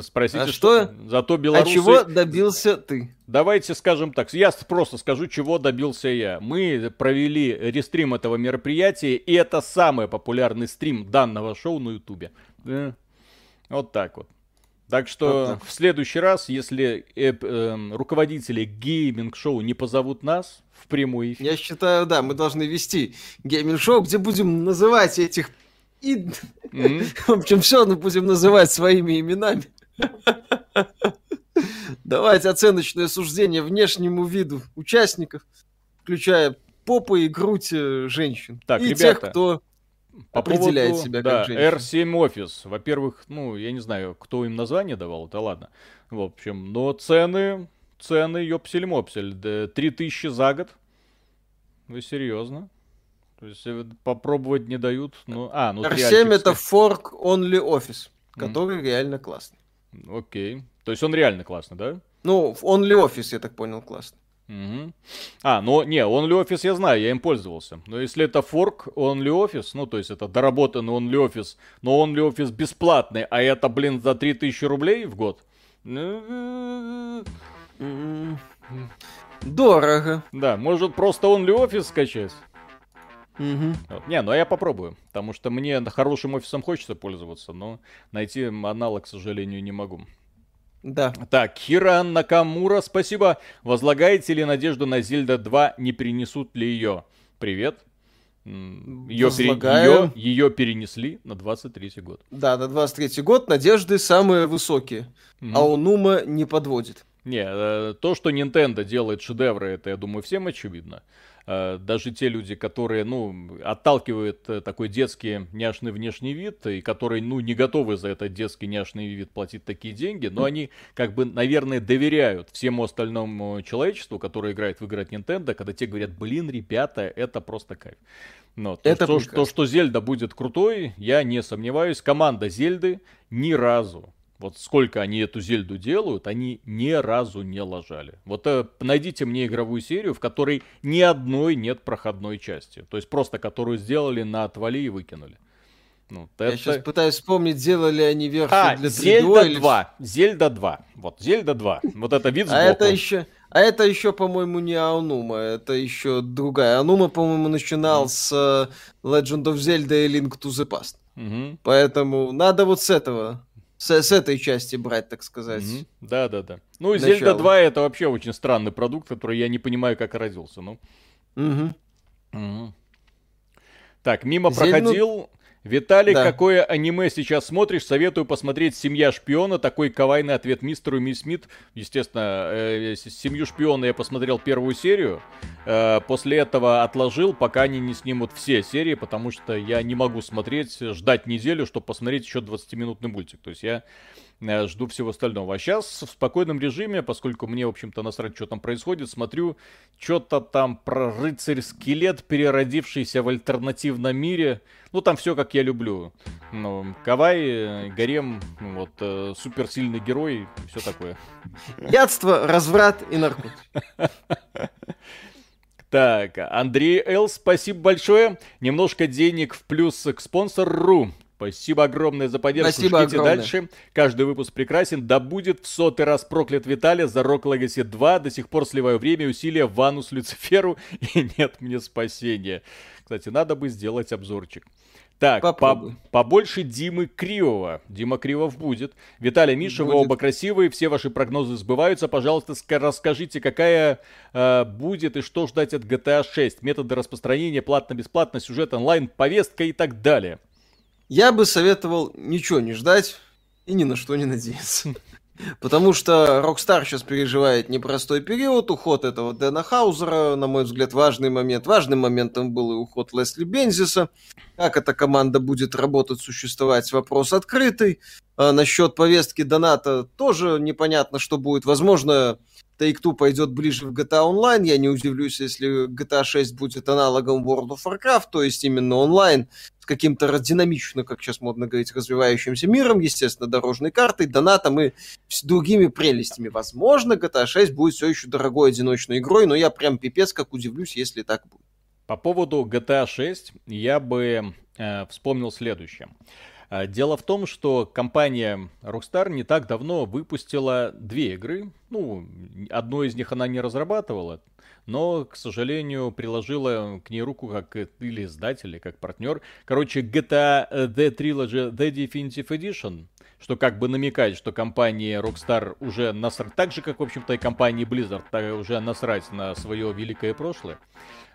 Спросите, а что, что зато белорусы... А чего добился ты? Давайте скажем так, я просто скажу, чего добился я. Мы провели рестрим этого мероприятия, и это самый популярный стрим данного шоу на Ютубе. Вот так вот. Так что вот в следующий раз, если э, э, руководители гейминг-шоу не позовут нас в прямой эфир... Я считаю, да, мы должны вести гейминг-шоу, где будем называть этих... И... Mm-hmm. [laughs] В общем, все мы будем называть своими именами. [laughs] Давайте оценочное суждение внешнему виду участников, включая попы и грудь э, женщин. Так, и ребята, тех, кто по определяет поводу, себя да, как женщина. R7 Office. Во-первых, ну, я не знаю, кто им название давал, это ладно. В общем, но цены, цены, ёпсель-мопсель. Да, 3000 за год. Вы серьезно? То есть э, попробовать не дают. Ну, а, ну, R7 триальчик это. Fork Only Office, который реально классный. Окей. То есть он реально классный, да? Ну, Only Office, я так понял, классно. Мгм. А, ну, не, OnlyOffice я знаю, я им пользовался. Но если это форк OnlyOffice, ну, то есть это доработанный OnlyOffice, но OnlyOffice бесплатный, а это, блин, за 3000 рублей в год? Дорого. Да, может просто OnlyOffice скачать? Мгм. Вот. Не, ну а я попробую, потому что мне хорошим офисом хочется пользоваться, но найти аналог, к сожалению, не могу. Да. Так, Хиран Накамура, спасибо. Возлагаете ли надежду на Зельда 2, не принесут ли ее? Привет. Ее, Возлагаю. ее, перенесли на 23 год. Да, на 23 год надежды самые высокие. Мгм. А Аонума не подводит. Не, э, то, что Nintendo делает шедевры, это, я думаю, всем очевидно. Э, Даже те люди, которые, ну, отталкивают э, такой детский няшный внешний вид, и которые, ну, не готовы за этот детский няшный вид платить такие деньги, но они, как бы, наверное, доверяют всему остальному человечеству, которое играет в игры от Nintendo, когда те говорят, блин, ребята, это просто кайф. Но то, Это что, то, что Зельда будет крутой, я не сомневаюсь. Команда Зельды ни разу вот сколько они эту Зельду делают, они ни разу не лажали. Вот э, найдите мне игровую серию, в которой ни одной нет проходной части. То есть просто которую сделали на отвали и выкинули. Ну, Я это- сейчас пытаюсь вспомнить, делали они версию А, для 3DO Зельда или- 2. Зельда 2. Вот, Зельда 2. Вот это вид А сбоку. это еще, а это еще, по-моему, не Аонума, это еще другая. Аонума, по-моему, начинал с э, Legend of Zelda и Link to the Past. Мгм. Поэтому надо вот с этого, с, с этой части брать, так сказать. Мгм. Да, да, да. Ну, Начало. Зельда 2 это вообще очень странный продукт, который я не понимаю, как родился. Ну. Мгм. Мгм. Так, мимо Зель- ну, проходил. Виталик, да. какое аниме сейчас смотришь? Советую посмотреть «Семья шпиона». Такой кавайный ответ мистеру мисс Смит. Естественно, э, «Семью шпиона» я посмотрел первую серию. Э, после этого отложил, пока они не снимут все серии, потому что я не могу смотреть, ждать неделю, чтобы посмотреть еще 20-минутный мультик. То есть я жду всего остального. А сейчас в спокойном режиме, поскольку мне, в общем-то, насрать, что там происходит, смотрю что-то там про рыцарь-скелет, переродившийся в альтернативном мире. Ну, там все как я люблю. Ну, Кавай, э, Гарем, вот, э, суперсильный герой все такое. Ядство, разврат и наркотики. Так, Андрей Л, спасибо большое. Немножко денег в плюс к спонсору. Спасибо огромное за поддержку. Спасибо Ждите огромное. дальше. Каждый выпуск прекрасен. Да будет в сотый раз проклят Виталий за Rock Legacy 2. До сих пор сливаю время и усилия в ванну с Люциферу. [laughs] И нет мне спасения. Кстати, надо бы сделать обзорчик. Так, по- побольше Димы Кривого. Дима Кривов будет. Виталий, Миша, вы Будет. оба красивые, все ваши прогнозы сбываются. Пожалуйста, ска- расскажите, какая э, будет и что ждать от GTA 6. Методы распространения, платно-бесплатно, сюжет онлайн, повестка и так далее. Я бы советовал ничего не ждать и ни на что не надеяться. [laughs] Потому что Rockstar сейчас переживает непростой период, уход этого Дэна Хаузера, на мой взгляд, важный момент. Важным моментом был и уход Лесли Бензиса. Как эта команда будет работать, существовать, вопрос открытый. А насчет повестки доната тоже непонятно, что будет. Возможно, Take-Two пойдет ближе в GTA Online. Я не удивлюсь, если GTA 6 будет аналогом World of Warcraft, то есть именно онлайн с каким-то динамично, как сейчас модно говорить, развивающимся миром, естественно, дорожной картой, донатом и с другими прелестями. Возможно, GTA 6 будет все еще дорогой одиночной игрой, но я прям пипец как удивлюсь, если так будет. По поводу GTA 6 я бы э, вспомнил следующее. Э, Дело в том, что компания Rockstar не так давно выпустила две игры. Ну, одну из них она не разрабатывала, но, к сожалению, приложила к ней руку как э, или издатель, или как партнер. Короче, GTA The Trilogy The Definitive Edition что как бы намекает, что компания Rockstar уже насрать, так же, как, в общем-то, и компания Blizzard, так уже насрать на свое великое прошлое.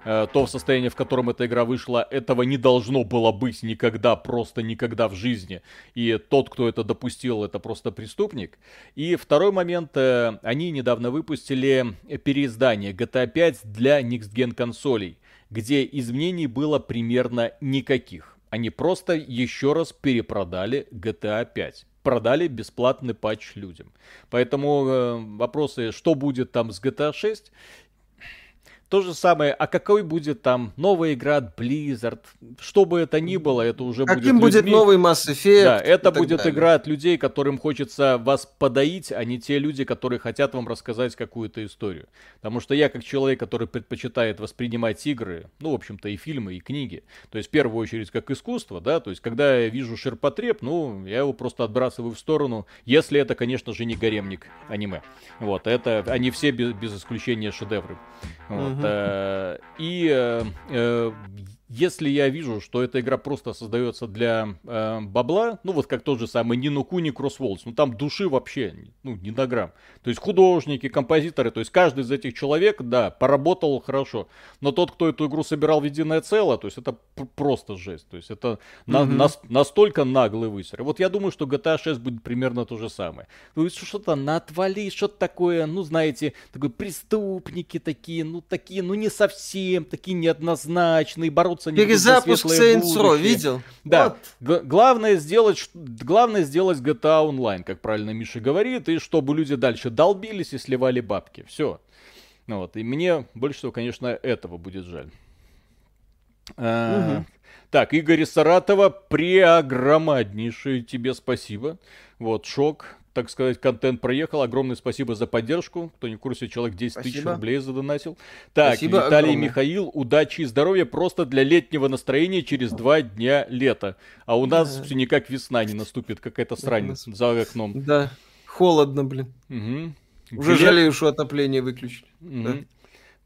Э, то состояние, в котором эта игра вышла, этого не должно было быть никогда, просто никогда в жизни. И тот, кто это допустил, это просто преступник. И второй момент, э, они недавно выпустили переиздание GTA 5 для Next Gen консолей, где изменений было примерно никаких. Они просто еще раз перепродали GTA 5 продали бесплатный патч людям. Поэтому э, вопросы, что будет там с GTA 6, то же самое, а какой будет там новая игра от Blizzard, что бы это ни было, это уже Каким будет будет новый Mass Effect? Да, это будет далее. игра от людей, которым хочется вас подоить, а не те люди, которые хотят вам рассказать какую-то историю. Потому что я, как человек, который предпочитает воспринимать игры, ну, в общем-то, и фильмы, и книги, то есть в первую очередь как искусство, да, то есть когда я вижу ширпотреб, ну, я его просто отбрасываю в сторону, если это, конечно же, не гаремник аниме. Вот, это, они все без, без исключения шедевры. Вот. Э, и э, э, если я вижу, что эта игра просто создается для э, бабла, ну вот как тот же самый Нину Куни Кроссволдс, ну там души вообще, ну не на грамм. То есть художники, композиторы, то есть каждый из этих человек, да, поработал хорошо. Но тот, кто эту игру собирал в единое целое, то есть это просто жесть. То есть это mm-hmm. на, на, настолько наглый высер. Вот я думаю, что GTA 6 будет примерно то же самое. Есть что-то натвали, что-то такое, ну знаете, такой преступники такие, ну такие, ну не совсем, такие неоднозначные, бороться вернуться. Перезапуск Saints Row, видел? Да. Вот. Главное сделать, главное сделать GTA Online, как правильно Миша говорит, и чтобы люди дальше долбились и сливали бабки. Все. Ну вот. И мне больше всего, конечно, этого будет жаль. А, так, Игорь Саратова, преогромаднейшее тебе спасибо. Вот, шок так сказать, контент проехал. Огромное спасибо за поддержку. Кто не в курсе, человек 10 спасибо. тысяч рублей задонатил. Так, спасибо Виталий огромное. Михаил, удачи и здоровья просто для летнего настроения через два дня лета. А у нас да. все никак весна не наступит, какая-то срань за окном. Да, холодно, блин. Угу. Уже Глеб... жалею, что отопление выключили. Угу. Да.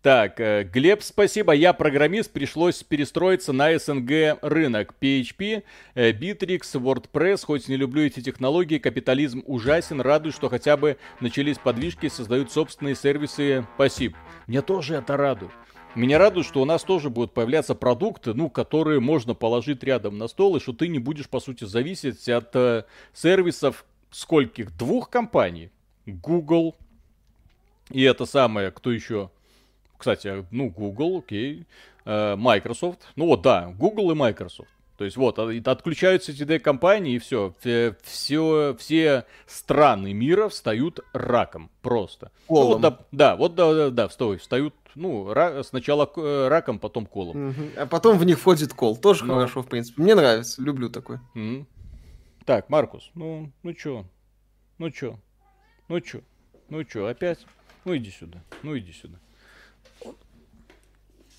Так, э, Глеб, спасибо. Я программист, пришлось перестроиться на СНГ рынок. PHP, э, Bittrex, WordPress. Хоть не люблю эти технологии, капитализм ужасен. Радует, что хотя бы начались подвижки, создают собственные сервисы. Спасибо. Мне тоже это радует. Меня радует, что у нас тоже будут появляться продукты, ну, которые можно положить рядом на стол, и что ты не будешь, по сути, зависеть от э, сервисов скольких? Двух компаний. Google. И это самое, кто еще? Кстати, ну, Google, окей, э, Microsoft. Ну вот, да, Google и Microsoft. То есть вот, отключаются эти две компании, и все. Все, все страны мира встают раком просто. Колом. Ну, вот, да, да, вот да, да, да, стой, встают, ну, ра, сначала э, раком, потом колом. Угу. А потом в них входит кол. Тоже ну. хорошо, в принципе. Мне нравится, люблю такой. Угу. Так, Маркус, ну, ну чё? Ну чё? Ну чё? Ну чё, опять? Ну иди сюда, ну иди сюда.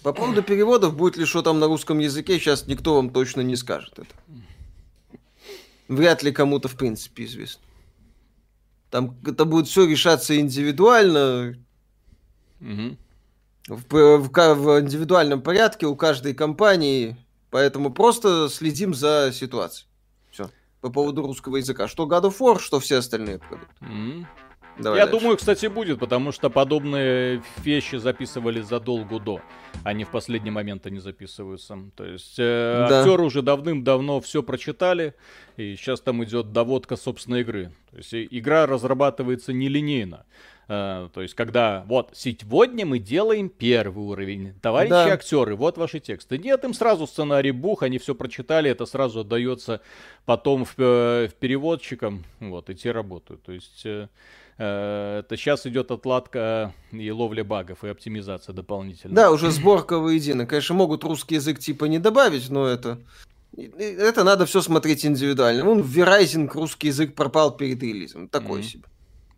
По поводу переводов, будет ли что там на русском языке, сейчас никто вам точно не скажет это. Вряд ли кому-то в принципе известно. Там это будет все решаться индивидуально. Угу. В, в, в индивидуальном порядке у каждой компании. Поэтому просто следим за ситуацией. Все. По поводу русского языка. Что God of War, что все остальные продукты. Угу. Давай Я дальше. думаю, кстати, будет, потому что подобные вещи записывали задолго до, не в последний момент они записываются. То есть э, да. актеры уже давным-давно все прочитали, и сейчас там идет доводка собственной игры. То есть игра разрабатывается нелинейно. Uh, то есть, когда вот сегодня мы делаем первый уровень, товарищи да. актеры, вот ваши тексты. Нет, им сразу сценарий бух, они все прочитали, это сразу отдается потом в, э, в переводчикам, вот, и те работают. То есть, uh, Э, это сейчас идет отладка и ловля багов, и оптимизация дополнительная. Да, уже сборка воедино. Конечно, могут русский язык типа не добавить, но это... Это надо все смотреть индивидуально. Вон в Verizon русский язык пропал перед релизом. Такой mm-hmm. себе.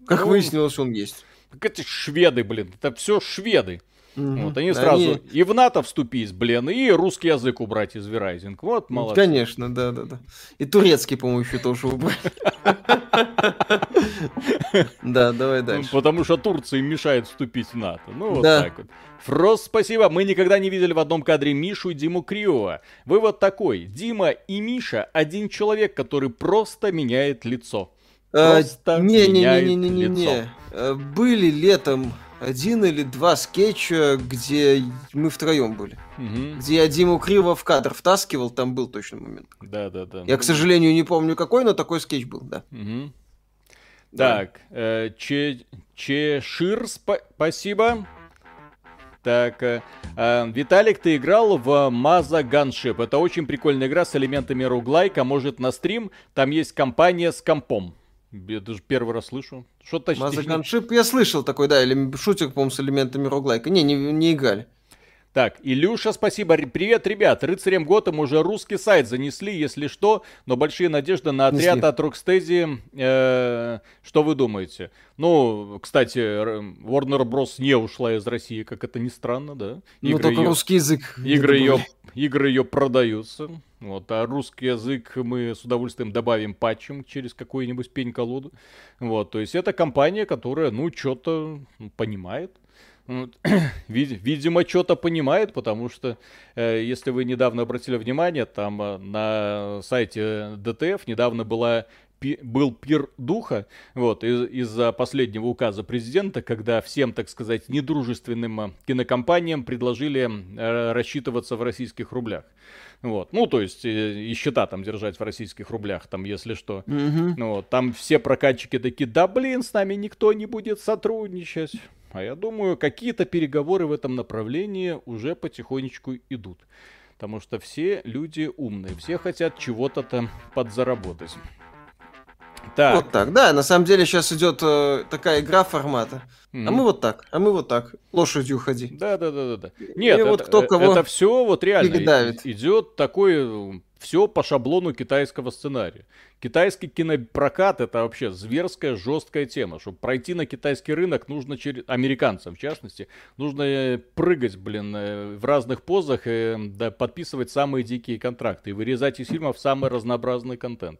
Как ну, выяснилось, он есть. Как эти шведы, блин. Это все шведы. Mm-hmm. Вот они сразу они... и в НАТО вступить, блин, и русский язык убрать из Verizon. Вот молодцы. Конечно, да-да-да. И турецкий, по-моему, еще тоже убрать. Да, давай ну, дальше. Потому что Турция мешает вступить в НАТО. Ну, вот так вот. Фрост, спасибо. Мы никогда не видели в одном кадре Мишу и Диму Криова. Вывод такой. Дима и Миша один человек, который просто меняет лицо. Э, просто не, меняет не, не, не, не, не, не. Э, были летом один или два скетча, где мы втроем были. Угу. Где я Диму Криво в кадр втаскивал, там был точно момент. Да, да, да. Я, к сожалению, не помню какой, но такой скетч был, да. Угу. Так, э, че, Чешир, спа- спасибо. Так, э, э, Виталик, ты играл в Mothergunship. Это очень прикольная игра с элементами роглайка. Может на стрим? Там есть кампания с коопом. Я даже первый раз слышу. Что-то Gunship я слышал такой, да, или шутик, по-моему, с элементами роглайка. Не, не, не играли. Так, Илюша, спасибо. Привет, ребят. Рыцарем Готэм уже русский сайт занесли, если что, но большие надежды на отряд Несли. от Rocksteady. Э, что вы думаете? Ну, кстати, Warner Bros. не ушла из России, как это ни странно, да? Ну, игры ну, только ее, русский язык. Игры ее, игры ее продаются. Вот, а русский язык мы с удовольствием добавим патчем через какую-нибудь пень-колоду. Вот, то есть это компания, которая, ну, что-то понимает. [clears throat] Видимо, что-то понимает, потому что, э, если вы недавно обратили внимание, там э, на сайте DTF недавно была был пир духа, вот, из- из-за последнего указа президента, когда всем, так сказать, недружественным э, кинокомпаниям предложили э, рассчитываться в российских рублях. Вот. Ну, то есть, и, и счета там держать в российских рублях, там, если что. Mm-hmm. Ну, вот. Там все прокатчики такие, да блин, с нами никто не будет сотрудничать. А я думаю, какие-то переговоры в этом направлении уже потихонечку идут. Потому что все люди умные, все хотят чего-то там подзаработать. Так. Вот так, да, на самом деле сейчас идет э, такая игра формата. Mm-hmm. А мы вот так, а мы вот так, лошадью ходи. Да, да, да, да, да. Нет, это, вот кто кого это все вот реально идет такой все по шаблону китайского сценария. Китайский кинопрокат это вообще зверская, жесткая тема. Чтобы пройти на китайский рынок, нужно через... Американцам, в частности, нужно э, прыгать, блин, э, в разных позах, и, да, подписывать самые дикие контракты и вырезать из фильмов самый разнообразный контент.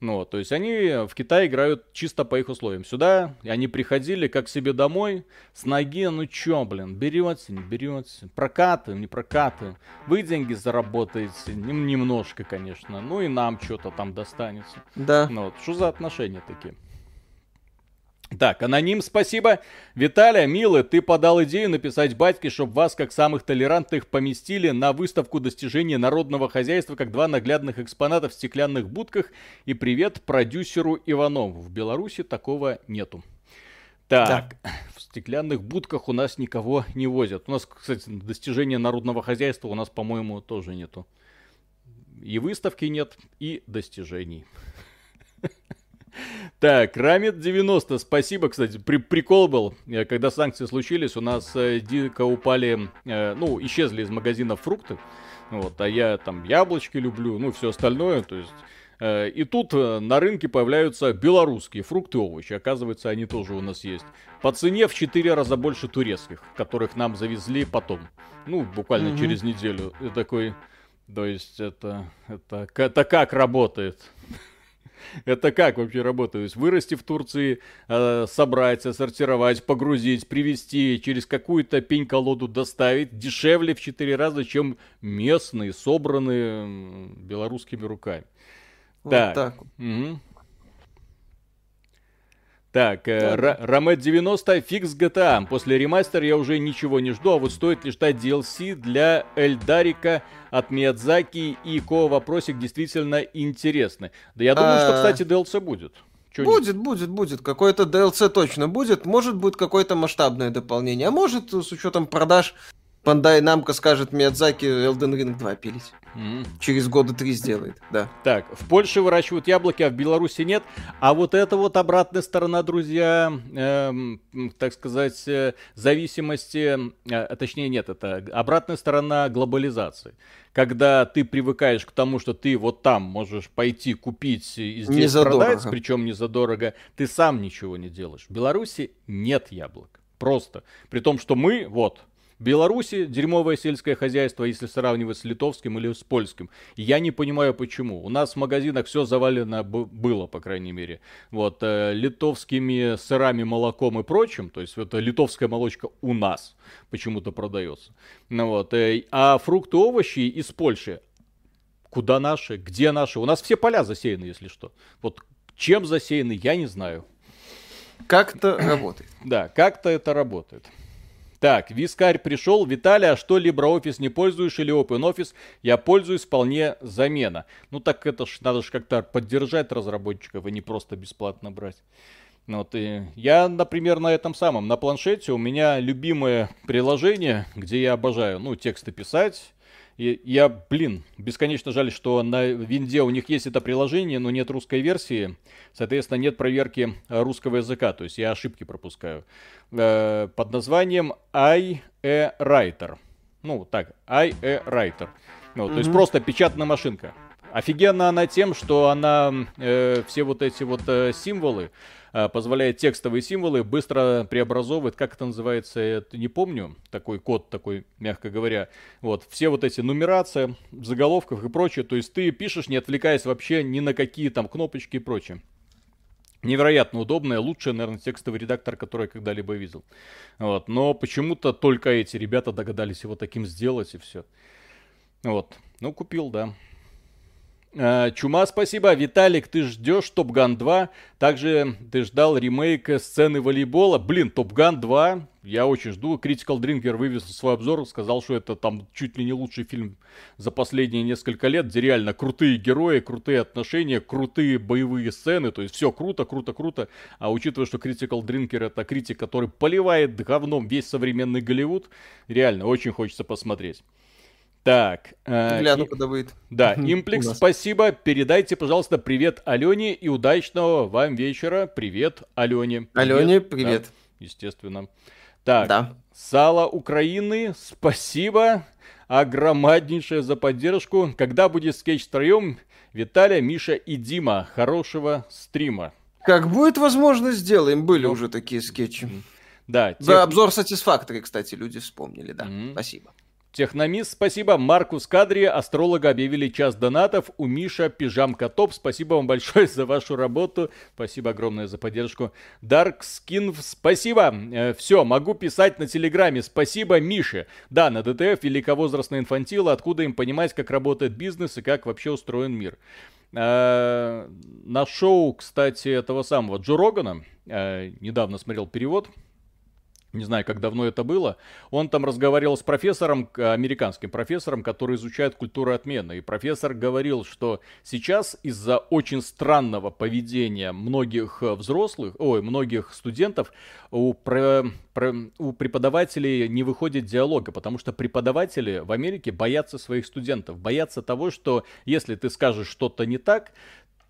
Ну, то есть они в Китае играют чисто по их условиям. Сюда они приходили как себе домой, с ноги, ну чё, блин, берете, не берете, прокаты, не прокаты, вы деньги заработаете, немножко, конечно, ну и нам что-то там достанется. Да. Ну, вот, что за отношения такие? Так, аноним, спасибо. Виталия, милый, ты подал идею написать батьке, чтобы вас, как самых толерантных, поместили на выставку достижений народного хозяйства, как два наглядных экспоната в стеклянных будках. И привет продюсеру Иванову. В Беларуси такого нету. Так, да. в стеклянных будках у нас никого не возят. У нас, кстати, достижения народного хозяйства у нас, по-моему, тоже нету. И выставки нет, и достижений. Так, Рамит 90, спасибо, кстати, при прикол был, э, когда санкции случились, у нас э, дико упали, э, ну, исчезли из магазинов фрукты, вот, а я там яблочки люблю, ну, все остальное, то есть... Э, и тут э, на рынке появляются белорусские фрукты и овощи. Оказывается, они тоже у нас есть. По цене в 4 раза больше турецких, которых нам завезли потом. Ну, буквально mm-hmm. через неделю. И такой... То есть это, это, это как работает? Это как вообще работает? То есть вырасти в Турции, э, собрать, сортировать, погрузить, привезти, через какую-то пень-колоду доставить дешевле в 4 раза, чем местные, собранные белорусскими руками. Вот так. так. Угу. Так, э, Рамет 90, фикс GTA. После ремастера я уже ничего не жду, а вот стоит ли ждать DLC для Эльдарика от Миядзаки и Ко вопросик действительно интересный. Да я думаю, что, кстати, DLC будет. Чё будет, будет, будет. Какой-то DLC точно будет. Может, будет какое-то масштабное дополнение. А может, с учетом продаж Пандай Намка скажет Миядзаки Elden Ring 2 пилить. Mm. Через года три сделает, да. Так, в Польше выращивают яблоки, а в Беларуси нет. А вот это вот обратная сторона, друзья, эм, так сказать, э, зависимости, э, точнее нет, это обратная сторона глобализации. Когда ты привыкаешь к тому, что ты вот там можешь пойти купить и здесь не продать, причем не задорого, ты сам ничего не делаешь. В Беларуси нет яблок. Просто. При том, что мы, вот, Беларуси дерьмовое сельское хозяйство, если сравнивать с литовским или с польским. Я не понимаю почему. У нас в магазинах все завалено было, по крайней мере. Вот, э, литовскими сырами, молоком и прочим. То есть это литовская молочка у нас почему-то продается. Ну, вот, э, а фрукты, овощи из Польши Куда наши? Где наши? У нас все поля засеяны, если что. Вот чем засеяны, я не знаю. Как-то работает. Да, как-то это работает. Так, вискарь пришел. Виталий, а что, LibreOffice не пользуешь или OpenOffice? Я пользуюсь вполне замена. Ну так это ж надо же как-то поддержать разработчиков и не просто бесплатно брать. Вот, и я, например, на этом самом, на планшете у меня любимое приложение, где я обожаю, ну, тексты писать, и я, блин, бесконечно жаль, что на винде у них есть это приложение, но нет русской версии. Соответственно, нет проверки русского языка. То есть я ошибки пропускаю. Э, под названием iWriter. Ну, так, iWriter. Ну, mm-hmm. То есть просто печатная машинка. Офигенно она тем, что она э, все вот эти вот э, символы э, позволяет текстовые символы быстро преобразовывать. Как это называется, я не помню. Такой код такой, мягко говоря. Вот, все вот эти нумерация в заголовках и прочее. То есть ты пишешь, не отвлекаясь вообще ни на какие там кнопочки и прочее. Невероятно удобная, лучший, наверное, текстовый редактор, который я когда-либо видел. Вот. Но почему-то только эти ребята догадались его таким сделать и все. Вот. Ну, купил, да. Э, Чума, спасибо. Виталик, ты ждешь Топ Ган 2. Также ты ждал ремейк сцены волейбола. Блин, Топ Ган 2. Я очень жду. Critical Drinker вывез свой обзор, сказал, что это там чуть ли не лучший фильм за последние несколько лет, где реально крутые герои, крутые отношения, крутые боевые сцены, то есть все круто, круто, круто. А учитывая, что Critical Drinker это критик, который поливает говном весь современный Голливуд, реально очень хочется посмотреть. Так. Э, Гляну, и... когда выйдет. Да, Имплекс, спасибо. Передайте, пожалуйста, привет Алене и удачного вам вечера. Привет Алене. Привет. Алене, привет. Да, естественно. Так, да. Сало Украины, спасибо огромнейшее за поддержку. Когда будет скетч втроем? Виталия, Миша и Дима. Хорошего стрима. Как будет возможность, сделаем. Были ну, уже такие скетчи. Да, тех... да обзор Satisfactory, кстати, люди вспомнили, да. Mm-hmm. Спасибо. Техномис, спасибо. Маркус Кадри, астрологи объявили час донатов. У Миша, пижамка топ. Спасибо вам большое за вашу работу. Спасибо огромное за поддержку. Дарк Скин, спасибо. Э, все, могу писать на Телеграме. Спасибо, Мише. Да, на DTF великовозрастные инфантилы. Откуда им понимать, как работает бизнес и как вообще устроен мир. Э, на шоу, кстати, этого самого Джо Рогана, э, недавно смотрел перевод, не знаю, как давно это было, он там разговаривал с профессором, американским профессором, который изучает культуру отмены. И профессор говорил, что сейчас из-за очень странного поведения многих взрослых, ой, многих студентов, у, про, про, у преподавателей не выходит диалога, потому что преподаватели в Америке боятся своих студентов, боятся того, что если ты скажешь что-то не так,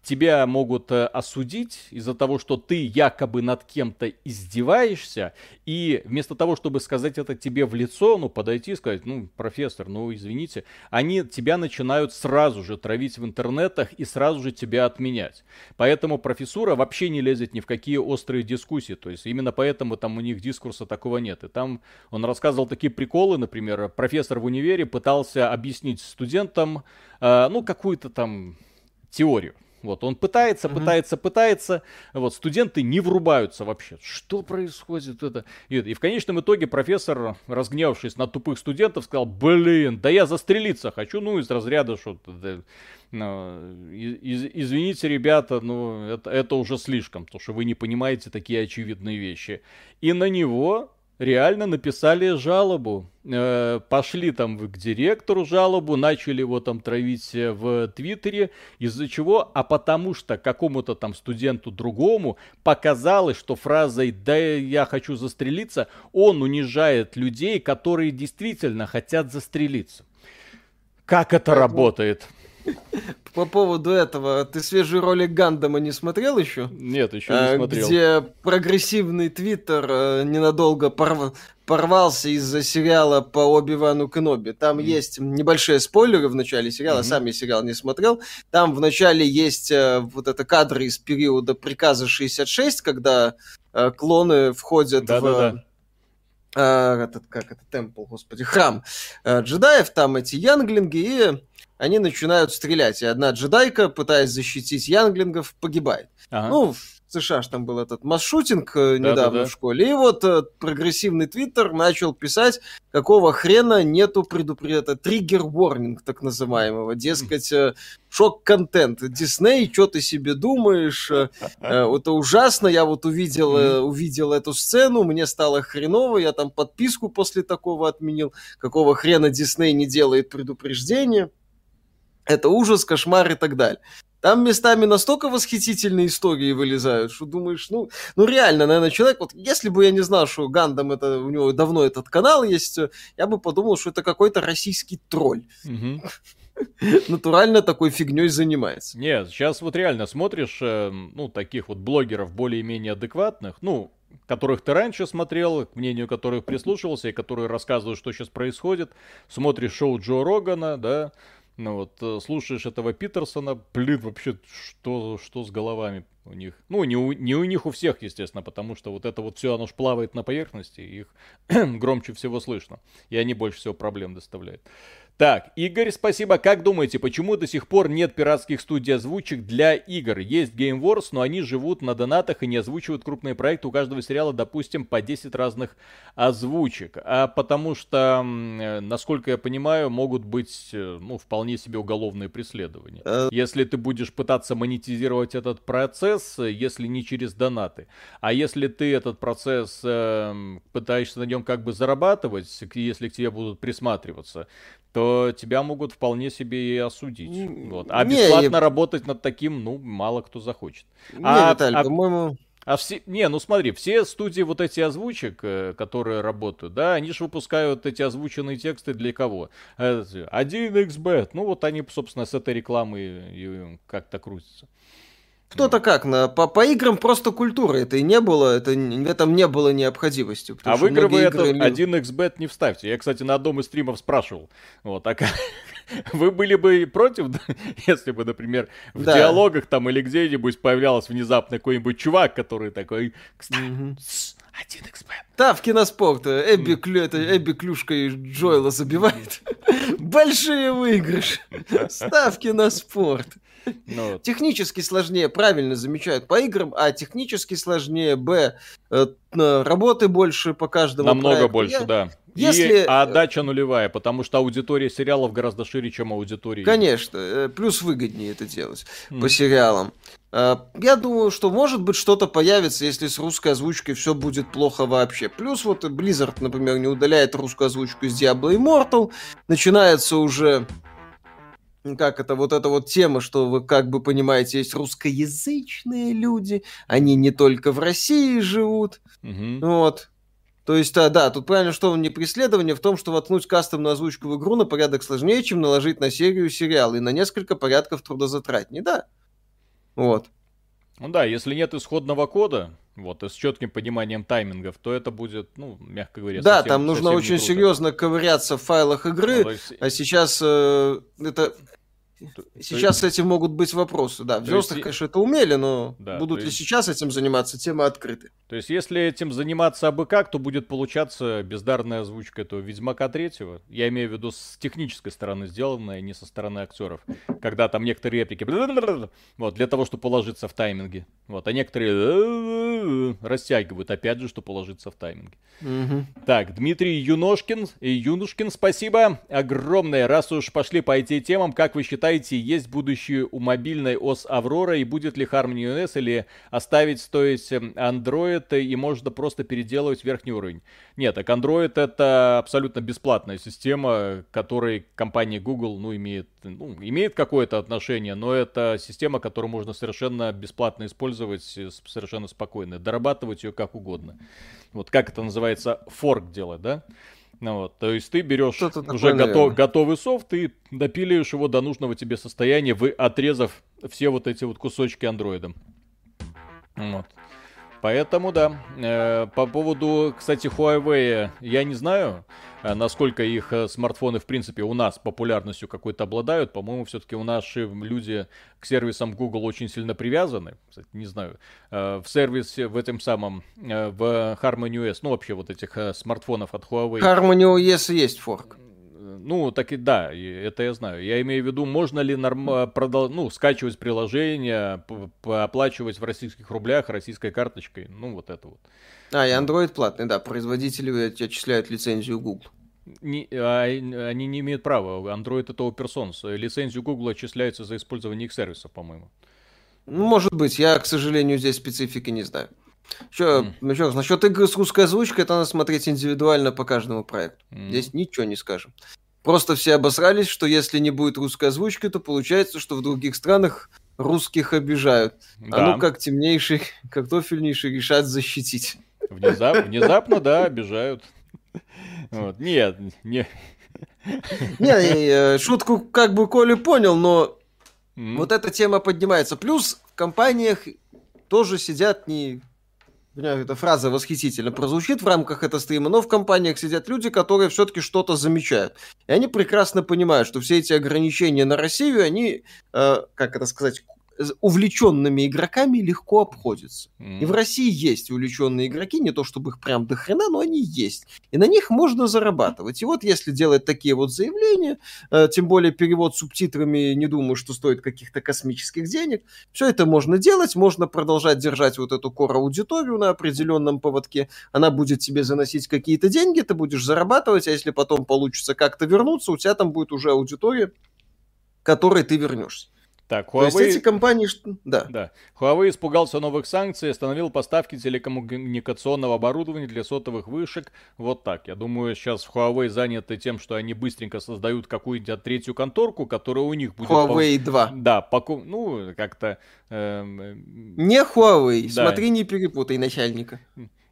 тебя могут э, осудить из-за того, что ты якобы над кем-то издеваешься, и вместо того, чтобы сказать это тебе в лицо, ну, подойти и сказать, ну, профессор, ну, извините, они тебя начинают сразу же травить в интернетах и сразу же тебя отменять. Поэтому профессура вообще не лезет ни в какие острые дискуссии, то есть именно поэтому там у них дискурса такого нет. И там он рассказывал такие приколы, например, профессор в универе пытался объяснить студентам, э, ну, какую-то там теорию. Вот, он пытается, mm-hmm. пытается, пытается. Вот, студенты не врубаются вообще. Что происходит это? И, и в конечном итоге профессор, разгневавшись на тупых студентов, сказал, блин, да я застрелиться хочу, ну, из разряда, что да, ну, из, извините, ребята, ну, это, это уже слишком, то что вы не понимаете такие очевидные вещи. И на него реально написали жалобу. Э, пошли там к директору жалобу, начали его там травить э, в Твиттере. Из-за чего? А потому что какому-то там студенту другому показалось, что фразой «да я хочу застрелиться» он унижает людей, которые действительно хотят застрелиться. Как это работает? По поводу этого, ты свежий ролик Гандама не смотрел еще? Нет, еще не а, смотрел. Где прогрессивный твиттер э, ненадолго порв... порвался из-за сериала по Оби-Вану Кеноби. Там mm. есть небольшие спойлеры в начале сериала, mm-hmm. сам я сериал не смотрел. Там в начале есть э, вот это кадры из периода приказа 66, когда э, клоны входят да, в... Да, да э, этот, как это, темпл, господи, храм э, джедаев, там эти янглинги, и они начинают стрелять. И одна джедайка, пытаясь защитить янглингов, погибает. Ага. Ну, в США ж там был этот масс-шутинг э, недавно да, да, да. в школе, и вот э, прогрессивный твиттер начал писать, какого хрена нету предупреждения, триггер-ворнинг так называемого, дескать, э, шок-контент. Дисней, что ты себе думаешь? Э, э, [laughs] это ужасно, я вот увидел, э, увидел эту сцену, мне стало хреново, я там подписку после такого отменил, какого хрена Дисней не делает предупреждение это ужас, кошмар и так далее. Там местами настолько восхитительные истории вылезают, что думаешь, ну, ну реально, наверное, человек, вот если бы я не знал, что Гандам, это у него давно этот канал есть, я бы подумал, что это какой-то российский тролль. [laughs] Натурально такой фигней занимается. Нет, сейчас вот реально смотришь, э, ну, таких вот блогеров более-менее адекватных, ну, которых ты раньше смотрел, к мнению которых прислушивался, и которые рассказывают, что сейчас происходит. Смотришь шоу Джо Рогана, да, ну вот, э, слушаешь этого Питерсона, блин, вообще, что, что с головами у них? Ну, не у, не у них у всех, естественно, потому что вот это вот все, оно ж плавает на поверхности, их [clears throat] громче всего слышно, и они больше всего проблем доставляют. Так, Игорь, спасибо. Как думаете, почему до сих пор нет пиратских студий озвучек для игр? Есть Game Wars, но они живут на донатах и не озвучивают крупные проекты. У каждого сериала, допустим, по 10 разных озвучек. А потому что, насколько я понимаю, могут быть, э, ну, вполне себе уголовные преследования. А... Если ты будешь пытаться монетизировать этот процесс, если не через донаты. А если ты этот процесс э, пытаешься на нем как бы зарабатывать, если к тебе будут присматриваться, то тебя могут вполне себе и осудить. Вот. А не, бесплатно я... работать над таким, ну, мало кто захочет. Не, а, Виталий, а... по-моему... А все, не, ну смотри, все студии вот эти озвучек, э, которые работают, да, они же выпускают эти озвученные тексты для кого? 1xbet, ну вот они, собственно, с этой рекламой как-то крутятся. Кто-то как, на, по, по играм просто культура это и не было, это, в этом не было необходимости. А в игры вы это игры... 1xbet не вставьте. Я, кстати, на одном из стримов спрашивал. Вот, а [laughs] вы были бы против, [laughs] если бы, например, в да. диалогах там или где-нибудь появлялся внезапно какой-нибудь чувак, который такой, один эксперт. Да, в киноспорт. Эбби, клю, это Эбби клюшкой Джоэла забивает. [laughs] Большие выигрыши. Ставки на спорт. Ну, технически сложнее, правильно замечают по играм, а технически сложнее, б, э, работы больше по каждому Намного проекту. больше, Я... да. Если... И отдача нулевая, потому что аудитория сериалов гораздо шире, чем аудитория. Конечно, э, плюс выгоднее это делать mm. по сериалам. Э, я думаю, что может быть что-то появится, если с русской озвучкой все будет плохо вообще. Плюс вот Blizzard, например, не удаляет русскую озвучку из Diablo Immortal. Начинается уже как это, вот эта вот тема, что вы как бы понимаете, есть русскоязычные люди, они не только в России живут, угу. вот. То есть, да, да, тут правильно, что не преследование в том, что воткнуть кастомную озвучку в игру на порядок сложнее, чем наложить на серию сериал, и на несколько порядков трудозатратнее, да. Вот. Ну да, если нет исходного кода, вот, и с четким пониманием таймингов, то это будет, ну, мягко говоря, Да, совсем, там нужно очень серьезно ковыряться в файлах игры, ну, есть... а сейчас э, это Сейчас с этим могут быть вопросы, да. В звездах, есть... конечно, это умели, но да, будут ли есть... сейчас этим заниматься, темы открыты. То есть, если этим заниматься абы как, то будет получаться бездарная озвучка этого Ведьмака третьего. Я имею в виду с технической стороны сделанная, не со стороны актеров. Когда там некоторые реплики, [laughs] вот, для того, чтобы положиться в тайминге. Вот, а некоторые [laughs] растягивают, опять же, чтобы положиться в тайминге. Угу. Так, Дмитрий Юношкин, Юнушкин, спасибо огромное. Раз уж пошли по этим темам, как вы считаете, считаете, есть будущее у мобильной ОС Аврора и будет ли Harmony OS или оставить стоить эм, Android и можно просто переделывать верхний уровень? Нет, так Android это абсолютно бесплатная система, которой компания Google, ну, имеет, ну, имеет какое-то отношение, но это система, которую можно совершенно бесплатно использовать, совершенно спокойно, дорабатывать ее как угодно. Вот как это называется, форк делать, да? Ну, вот, то есть ты берешь уже готов, готовый софт и допиливаешь его до нужного тебе состояния, вы отрезав все вот эти вот кусочки андроидом. Вот. Поэтому да. Э, по поводу, кстати, Huawei, я не знаю, э, насколько их э, смартфоны, в принципе, у нас популярностью какой-то обладают. По-моему, все-таки у наши люди к сервисам Google очень сильно привязаны. Кстати, не знаю. В сервисе, в этом самом, в Harmony OS, ну, вообще вот этих смартфонов от Huawei. Harmony OS есть форк. Ну, так и да, это я знаю. Я имею в виду, можно ли норм... продол... ну, скачивать приложение, оплачивать в российских рублях российской карточкой. Ну, вот это вот. А, и Android платный, да. Производители отчисляют лицензию Google. Не, а, они не имеют права. Android это open source. Лицензию Google отчисляется за использование их сервисов, по-моему. Ну, может быть. Я, к сожалению, здесь специфики не знаю. Еще, mm. еще раз, насчет игры с русской озвучкой, это надо смотреть индивидуально по каждому проекту. Mm. Здесь ничего не скажем. Просто все обосрались, что если не будет русской озвучки, то получается, что в других странах русских обижают. А да. А ну как темнейший, [laughs] картофельнейший решат защитить. Внезап, [laughs] внезапно, да, обижают. Вот. Нет, не... Не, э, шутку как бы Коля понял, но вот эта тема поднимается. Плюс в компаниях тоже сидят не эта фраза восхитительно прозвучит в рамках этого стрима, но в компаниях сидят люди, которые все-таки что-то замечают. И они прекрасно понимают, что все эти ограничения на Россию, они, э, как это сказать, увлеченными игроками легко обходится. Mm. И в России есть увлеченные игроки, не то чтобы их прям до хрена, но они есть. И на них можно зарабатывать. И вот если делать такие вот заявления, э, тем более перевод субтитрами, не думаю, что стоит каких-то космических денег, все это можно делать, можно продолжать держать вот эту кор-аудиторию на определенном поводке, она будет тебе заносить какие-то деньги, ты будешь зарабатывать, а если потом получится как-то вернуться, у тебя там будет уже аудитория, которой ты вернешься. Так, Huawei... То есть эти компании... Да. да. Huawei испугался новых санкций, остановил поставки телекоммуникационного оборудования для сотовых вышек. Вот так. Я думаю, сейчас Huawei заняты тем, что они быстренько создают какую-нибудь третью конторку, которая у них будет... Huawei по... 2. Да, поку... ну, как-то... Эм... Не Huawei, да. смотри, не перепутай начальника.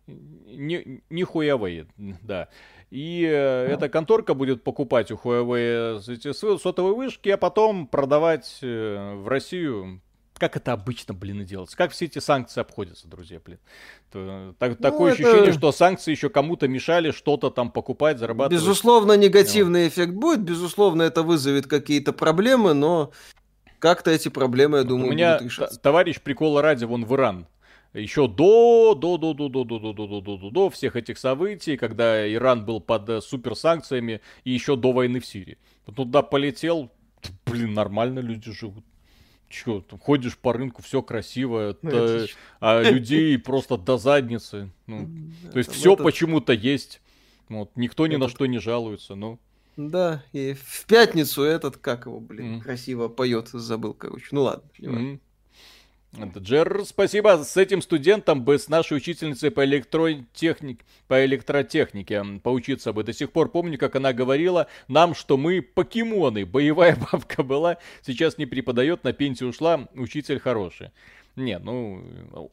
Не, не Huawei, да. И э, эта конторка будет покупать у Huawei эти сотовые вышки, а потом продавать э, в Россию как это обычно, блин, и делается? Как все эти санкции обходятся, друзья, блин? Так, ну, такое это... ощущение, что санкции еще кому-то мешали что-то там покупать, зарабатывать. Безусловно, негативный ну. эффект будет, безусловно, это вызовет какие-то проблемы, но как-то эти проблемы, я думаю, У меня будут решаться. товарищ прикола ради, вон в Иран еще до, до, до, до, до, до, до, до, до, до, до, до всех этих событий, когда Иран был под суперсанкциями и еще до войны в Сирии. Туда полетел, блин, нормально люди живут. Че, ходишь по рынку, все красиво, это, а людей просто до задницы. Ну, то есть все почему-то есть. Вот, никто ни на что не жалуется, ну. Да, и в пятницу этот, как его, блин, красиво поет, забыл, короче. Ну ладно, Джер, спасибо. С этим студентом бы, с нашей учительницей по, электротехник, по электротехнике поучиться бы. До сих пор помню, как она говорила нам, что мы покемоны. Боевая [laughs] бабка была, сейчас не преподает, на пенсию ушла, учитель хороший. Не, ну,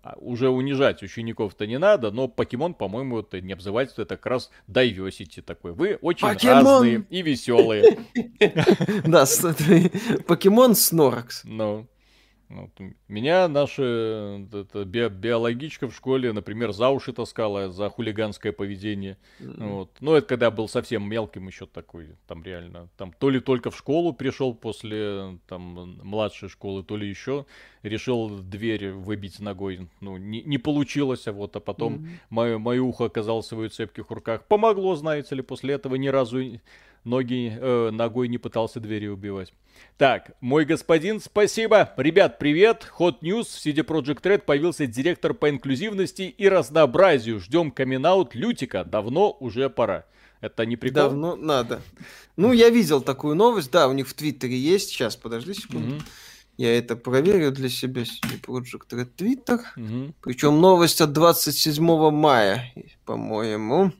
а, уже унижать учеников-то не надо, но покемон, по-моему, это не обзывательство, это как раз diversity такой. Вы очень покемон! разные и веселые. [laughs] Да, покемон Сноракс. Ну. Вот. Меня наша это, би биологичка в школе, например, за уши таскала за хулиганское поведение. Mm-hmm. Вот. Но это когда был совсем мелким еще такой, там реально, там то ли только в школу пришел после там младшей школы, то ли еще решил дверь выбить ногой. Ну, не, не получилось, а вот, а потом mm-hmm. мое, мое ухо оказалось в его цепких руках. Помогло, знаете ли, после этого ни разу ноги, э, ногой не пытался двери убивать. Так, мой господин, спасибо. Ребят, привет. Hot News. В CD Project Red появился директор по инклюзивности и разнообразию. Ждем камин Лютика. Давно уже пора. Это не прикол? Давно надо. Ну, я видел такую новость. Да, у них в Твиттере есть. Сейчас, подожди секунду. Mm-hmm. Я это проверю для себя. CD Project Red Twitter. Mm-hmm. Причем новость от 27 мая, по-моему.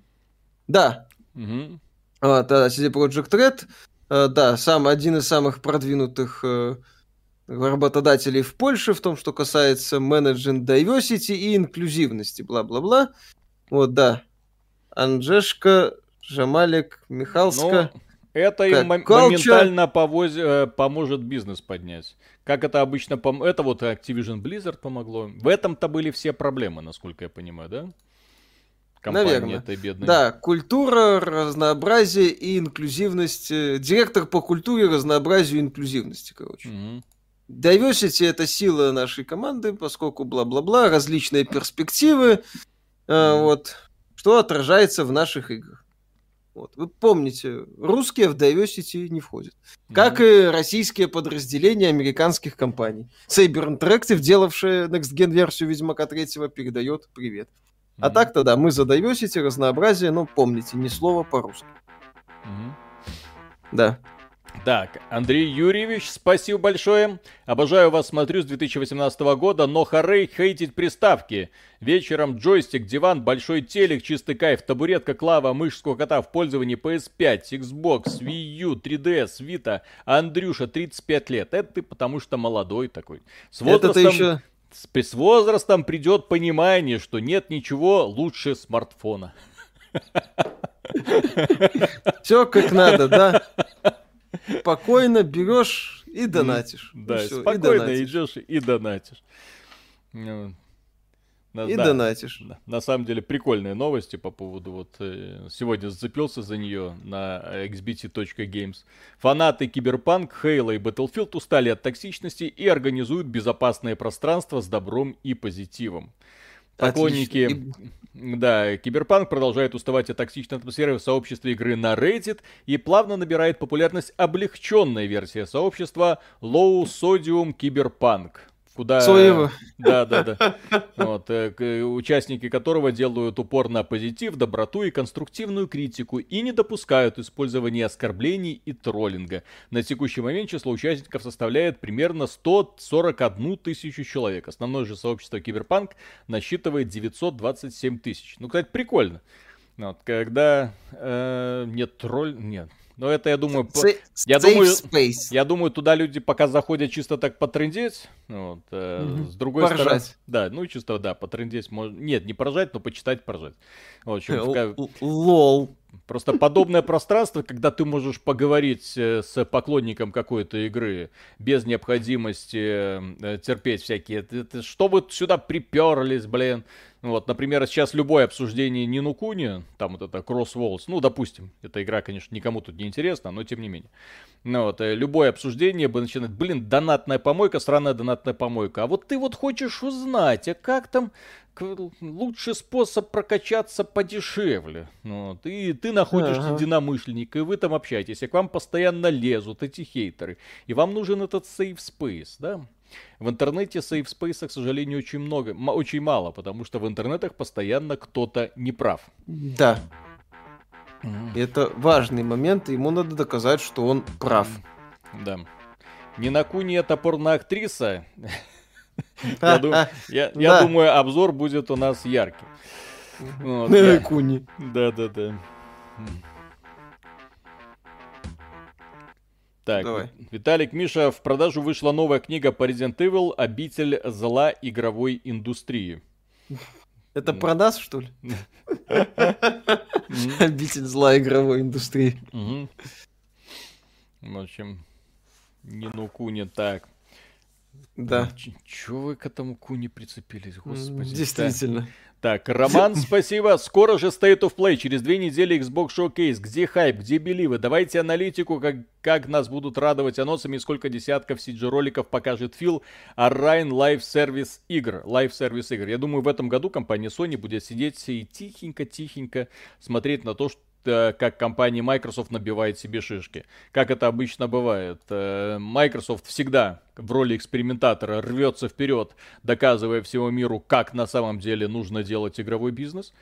Да. Mm-hmm. А, да, CD Project Red, э, да, сам один из самых продвинутых э, работодателей в Польше в том, что касается менеджмент diversity и инклюзивности, бла-бла-бла. Вот, да. Анжешка, Жамалик, Михалска. Ну, Это им моментально повоз... Э, поможет бизнес поднять. Как это обычно... Пом... Это вот Activision Blizzard помогло. В этом-то были все проблемы, насколько я понимаю, да? Компании Наверное. этой бедной. Да, культура, разнообразие и инклюзивность. Э, директор по культуре, разнообразию и инклюзивности, короче. Угу. Diversity это сила нашей команды, поскольку бла-бла-бла, различные перспективы, э, вот, что отражается в наших играх. Вот. Вы помните, русские в Diversity не входят. Mm-hmm. Как и российские подразделения американских компаний. Saber Interactive, делавшая Next Gen версию Ведьмака 3, передает привет. Mm-hmm. А так-то да, мы Diversity, разнообразие, но помните, ни слова по-русски. Mm-hmm. Да. Так, Андрей Юрьевич, спасибо большое. Обожаю вас, смотрю с 2018 года, но Харей хейтит приставки. Вечером джойстик, диван, большой телек, чистый кайф, табуретка, клава, мышь, кота в пользовании PS5, Xbox, Wii U, 3DS, Vita. Андрюша, 35 лет. Это ты потому что молодой такой. С возрастом... Это еще... С, возрастом придет понимание, что нет ничего лучше смартфона. Все как надо, да? Спокойно берешь и донатишь. Да, все, спокойно и идешь и донатишь. И да, донатишь. Да. На самом деле прикольные новости по поводу вот э, сегодня зацепился за нее на xbt.games. Фанаты Cyberpunk, Halo и Battlefield устали от токсичности и организуют безопасное пространство с добром и позитивом. Поклонники, Отлично. да, Киберпанк продолжает уставать от токсичной атмосферы в сообществе игры на Reddit и плавно набирает популярность облегченная версия сообщества Low Sodium Cyberpunk куда... Своего. Да, да, да. Вот, э, участники которого делают упор на позитив, доброту и конструктивную критику и не допускают использования оскорблений и троллинга. На текущий момент число участников составляет примерно 141 тысячу человек. Основное же сообщество Киберпанк насчитывает 927 тысяч. Ну, кстати, прикольно. Вот, когда э, нет тролль... Нет, но это, я думаю, Safe я думаю, space. я думаю, туда люди пока заходят чисто так потрындеть. Вот, э, mm-hmm. С другой поржать. стороны, да, ну чисто да, потрындеть можно, нет, не поржать, но почитать, поржать. В общем, лол. Просто подобное пространство, когда ты можешь поговорить э, с поклонником какой-то игры без необходимости э, терпеть всякие. Что вы сюда приперлись, блин? Вот, например, сейчас любое обсуждение Нину Куни, там вот это Cross Walls, ну, допустим, эта игра, конечно, никому тут не интересна, но тем не менее. Ну, вот, э, любое обсуждение бы начинать, блин, донатная помойка, странная донатная помойка. А вот ты вот хочешь узнать, а как там лучший способ прокачаться подешевле. Вот. И ты находишь ага. единомышленника, и вы там общаетесь, и к вам постоянно лезут эти хейтеры. И вам нужен этот safe space, да? В интернете space, к сожалению, очень много, очень мало, потому что в интернетах постоянно кто-то не прав. Да. Mm. Это важный момент, ему надо доказать, что он прав. Да. Не на куни это порноактриса. [laughs] [laughs] Я думаю, обзор будет у нас яркий. На куни. Да-да-да. Так, Давай. Виталик, Миша, в продажу вышла новая книга по Resident Evil «Обитель зла игровой индустрии». Это про нас, что ли? [laughs] Обитель зла игровой индустрии. В общем, не ну куни так. Да. Чего вы к этому куни прицепились, господи? Действительно. Так, Роман, [laughs] спасибо. Скоро же State of Play, через две недели Xbox Showcase. Где хайп, где беливы? Давайте аналитику, как, как нас будут радовать анонсами, сколько десятков CG-роликов покажет Фил Ryan Live Service игр. Service игр. Я думаю, в этом году компания Sony будет сидеть и тихенько-тихенько смотреть на то, что как компания Microsoft набивает себе шишки. Как это обычно бывает. Э, Microsoft всегда в роли экспериментатора рвется вперед, доказывая всему миру, как на самом деле нужно делать игровой бизнес.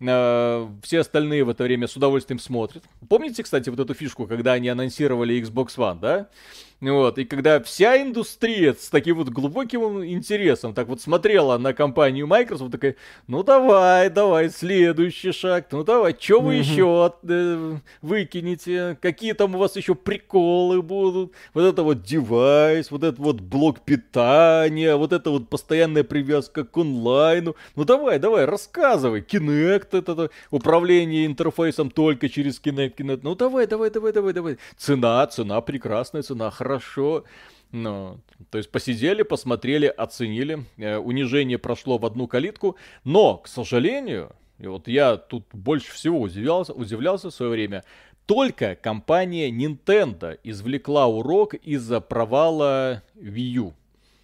Э, все остальные в это время с удовольствием смотрят. Помните, кстати, вот эту фишку, когда они анонсировали Xbox One, да? Вот, и когда вся индустрия с таким вот глубоким интересом так вот смотрела на компанию Microsoft, такая, ну давай, давай, следующий шаг, ну давай, что вы еще э, выкинете, какие там у вас еще приколы будут, вот это вот девайс, вот этот вот блок питания, вот это вот постоянная привязка к онлайну, ну давай, давай, рассказывай, Kinect, это, это управление интерфейсом только через Kinect, Kinect, ну давай, давай, давай, давай, давай, цена, цена, прекрасная цена, хорошо. Ну, то есть посидели, посмотрели, оценили. Э, унижение прошло в одну калитку. Но, к сожалению, и вот я тут больше всего удивлялся, удивлялся в свое время, только компания Nintendo извлекла урок из-за провала Wii U.